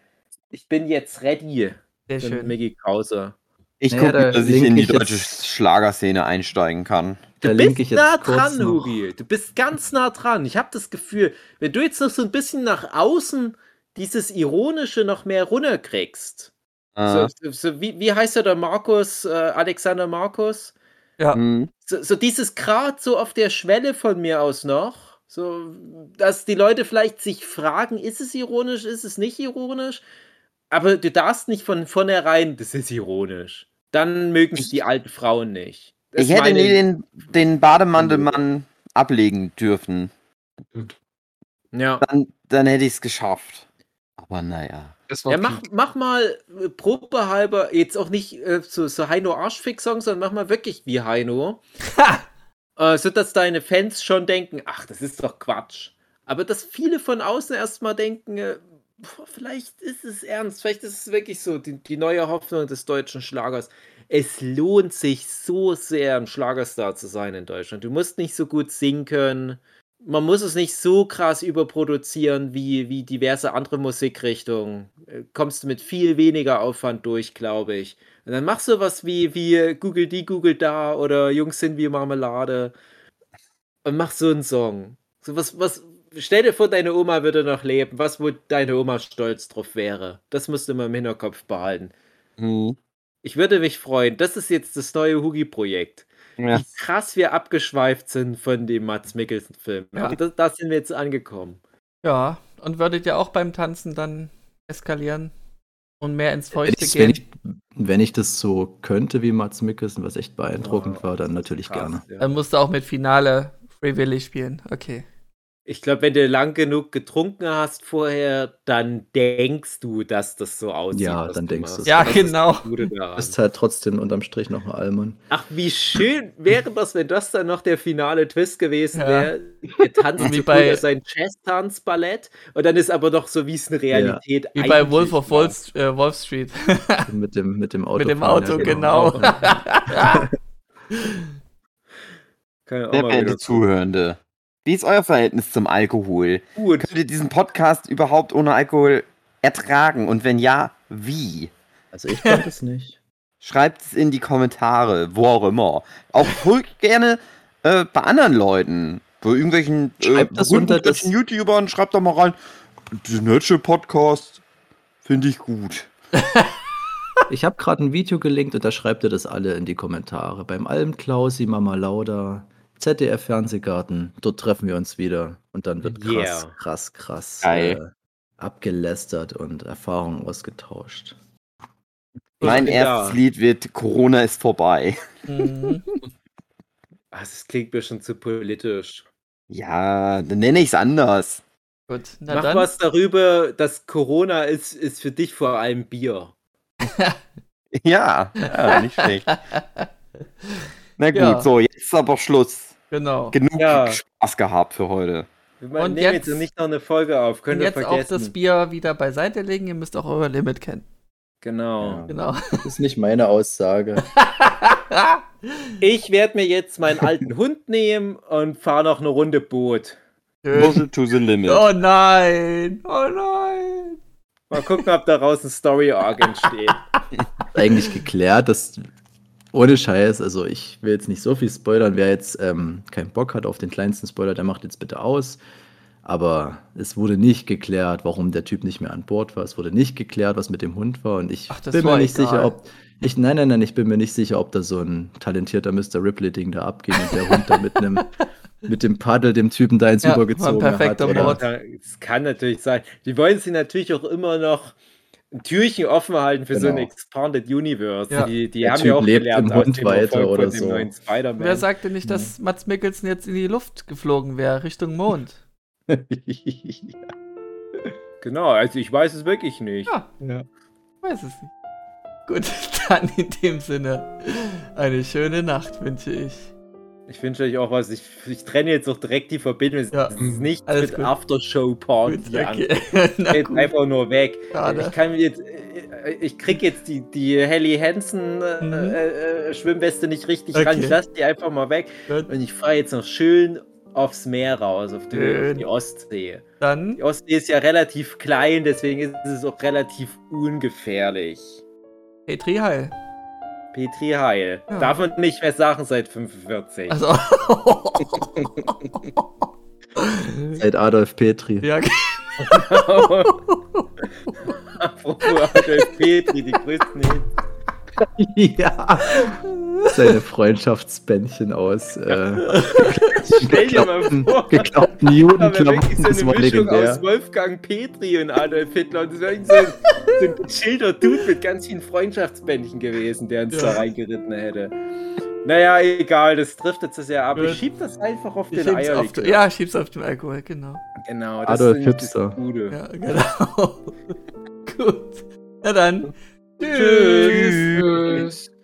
Ich bin jetzt ready
Sehr
für
schön.
Mickey Krause.
Ich
Naja,
gucke,
da
dass ich in die
ich
deutsche Schlagerszene einsteigen kann.
Da
Du bist nah dran, Hugi. Du bist ganz nah dran. Ich habe das Gefühl, wenn du jetzt noch so ein bisschen nach außen dieses Ironische noch mehr runterkriegst.
Äh,
So, so, so, wie, wie heißt er der Markus, äh, Alexander Markus?
Ja,
hm.
So, so dieses Grad so auf der Schwelle von mir aus noch. So, dass die Leute vielleicht sich fragen, ist es ironisch, ist es nicht ironisch? Aber du darfst nicht von vornherein, das ist ironisch. Dann mögen es die alten Frauen nicht.
Ich hätte nie den, den Bademantelmann ablegen dürfen.
Ja.
Dann, dann hätte ich es geschafft. Aber naja.
Das war
Ja, mach, mach mal äh, probehalber, jetzt auch nicht äh, so, so Heino Arschfix-Song, sondern mach mal wirklich wie Heino. äh, so dass deine Fans schon denken, ach, das ist doch Quatsch. Aber dass viele von außen erstmal denken, äh, boah, vielleicht ist es ernst, vielleicht ist es wirklich so, die, die neue Hoffnung des deutschen Schlagers. Es lohnt sich so sehr, ein Schlagerstar zu sein in Deutschland. Du musst nicht so gut singen können. Man muss es nicht so krass überproduzieren wie, wie diverse andere Musikrichtungen. Äh, Kommst du mit viel weniger Aufwand durch, glaube ich. Und dann machst du was wie, wie Google die, Google da oder Jungs sind wie Marmelade und mach so einen Song. So was, was, stell dir vor, deine Oma würde noch leben, was, wo deine Oma stolz drauf wäre. Das musst du immer im Hinterkopf behalten.
Hm.
Ich würde mich freuen. Das ist jetzt das neue Hugi-Projekt.
Ja.
Wie krass wir abgeschweift sind von dem Mats Mikkelsen-Film.
Ja.
Da, da sind wir jetzt angekommen.
Ja, und würdet ihr auch beim Tanzen dann eskalieren und mehr ins
Wenn,
Feuchte
wenn,
gehen?
ich, wenn ich das so könnte wie Mats Mikkelsen, was echt beeindruckend war, dann natürlich
Krass,
gerne.
ja.
Dann musst du auch mit Finale Free Willy spielen. Okay.
Ich glaube, wenn du lang genug getrunken hast vorher, dann denkst du, dass das so aussieht.
Ja,
was
dann
du
denkst
machst.
du's.
Ja,
Das ist das
genau.
Daran.
Ist halt trotzdem unterm Strich noch ein Allmann.
Ach, wie schön wäre das, wenn das dann noch der finale Twist gewesen
Ja.
wäre. Er tanzt
Wie
so
bei-
sein Jazz-Tanzballett und dann ist aber doch so, wie es in Realität
Wie bei Wolf of. Wall, äh, Wolf Street.
mit, dem, mit dem Auto.
Mit dem Auto,
ja,
genau.
Kann ja mal
verehrte
wieder
Zuhörende. Wie ist euer Verhältnis zum Alkohol?
gut.
Könnt ihr diesen Podcast überhaupt ohne Alkohol ertragen? Und wenn ja, wie?
Also ich kann das nicht.
Schreibt es in die Kommentare, wo auch immer. Auch voll gerne äh, bei anderen Leuten. Bei irgendwelchen äh,
Schreibt das
berühmten YouTubern. Schreibt doch mal rein. Der Nerdship Podcast finde ich gut.
Ich habe gerade ein Video gelinkt und da schreibt ihr das alle in die Kommentare. Beim Alm Klausi, Mama Lauda, ZDF Fernsehgarten, dort treffen wir uns wieder und dann wird krass,
Yeah.
krass, krass
Geil.
äh, abgelästert und Erfahrungen ausgetauscht.
Mein
bin
erstes. Lied wird Corona ist vorbei.
Mhm.
Ah, Das klingt mir schon zu politisch.
Ja, dann nenne ich es anders.
Gut, na
Mach
dann.
was darüber, dass Corona ist, ist für dich vor allem Bier.
Ja, ja nicht schlecht. Na gut,
Ja.
so, jetzt ist aber Schluss.
Genau.
Genug
Ja.
Spaß gehabt für heute.
Wir
Und
nehmen jetzt,
jetzt-
nicht noch eine Folge auf, könnt ihr
jetzt auch
vergessen.
das Bier wieder beiseite legen. Ihr müsst auch euer Limit kennen.
genau.
Ja.
Genau.
Das ist nicht meine Aussage.
Ich werde mir jetzt meinen alten Hund nehmen und fahre noch eine Runde Boot.
Puzzle to the limit.
Oh nein. Oh nein.
Mal gucken, ob daraus ein Story Arc entsteht.
Eigentlich geklärt, dass ohne Scheiß, also ich will jetzt nicht so viel spoilern, wer jetzt ähm, keinen Bock hat auf den kleinsten Spoiler, der macht jetzt bitte aus. Aber es wurde nicht geklärt, warum der Typ nicht mehr an Bord war. Es wurde nicht geklärt, was mit dem Hund war. Und ich
Ach, das
bin mir nicht
egal.
sicher, ob. Ich, nein, nein, nein, ich bin mir nicht sicher, ob da so ein talentierter Mr. Ripley-Ding da abging und der Hund da mit einem mit dem Paddel dem Typen da ins
Ja,
Übergezogen
perfekter
hat.
Mord.
Oder,
Das kann natürlich sein. Die wollen sie natürlich auch immer noch ein Türchen offen halten für so ein
Genau.
Expanded Universe.
Ja.
Die, die haben
Typ
ja auch
lebt
gelernt
im
aus
Hund
dem
weiter
Erfolg
oder so.
neuen Spider-Man.
Wer sagte nicht, dass Mats Mikkelsen jetzt in die Luft geflogen wäre, Richtung Mond?
Genau, also ich weiß es wirklich nicht.
Ja.
Ja.
Weiß es nicht. Gut, dann in dem Sinne eine schöne Nacht wünsche ich.
Ich wünsche euch auch was. Ich, ich trenne jetzt auch direkt die Verbindung. Es
Ja.
ist nicht
Alles
mit
gut.
Hier an.
okay. Gut.
einfach nur weg.
Schade.
Ich kann jetzt, äh, ich krieg jetzt die, die Helly Hansen äh,
Mhm.
äh, Schwimmweste nicht richtig
Okay.
ran. Ich lasse die einfach mal weg
Gut,
und ich fahre jetzt noch schön aufs Meer raus, auf die, auf die Ostsee.
Dann
Die Ostsee ist ja relativ klein, deswegen ist es auch relativ ungefährlich.
Petri Heil.
Petri Heil.
Ja.
Darf man nicht mehr sagen seit 45.
Also.
Seit Adolf Petri.
ja,
Apropos Adolf Petri, die größten Hits.
ja. Seine Freundschaftsbändchen aus äh,
Stell dir mal vor. wirklich
Judenklamotten. Das
eine
war legendär.
aus Wolfgang Petri und Adolf Hitler. Und das wäre so ein, so ein gechillter Dude mit ganz vielen Freundschaftsbändchen gewesen, der uns
Ja.
da reingeritten hätte. Naja, egal, das trifft jetzt ja ab. Ich schieb das einfach auf
Ich
den
schieb's auf, ja, schieb's auf den Alkohol, genau.
genau. Das
Adolf
ist das. Gute.
Ja, genau. Gut. Na dann.
Tschüss.
Tschüss.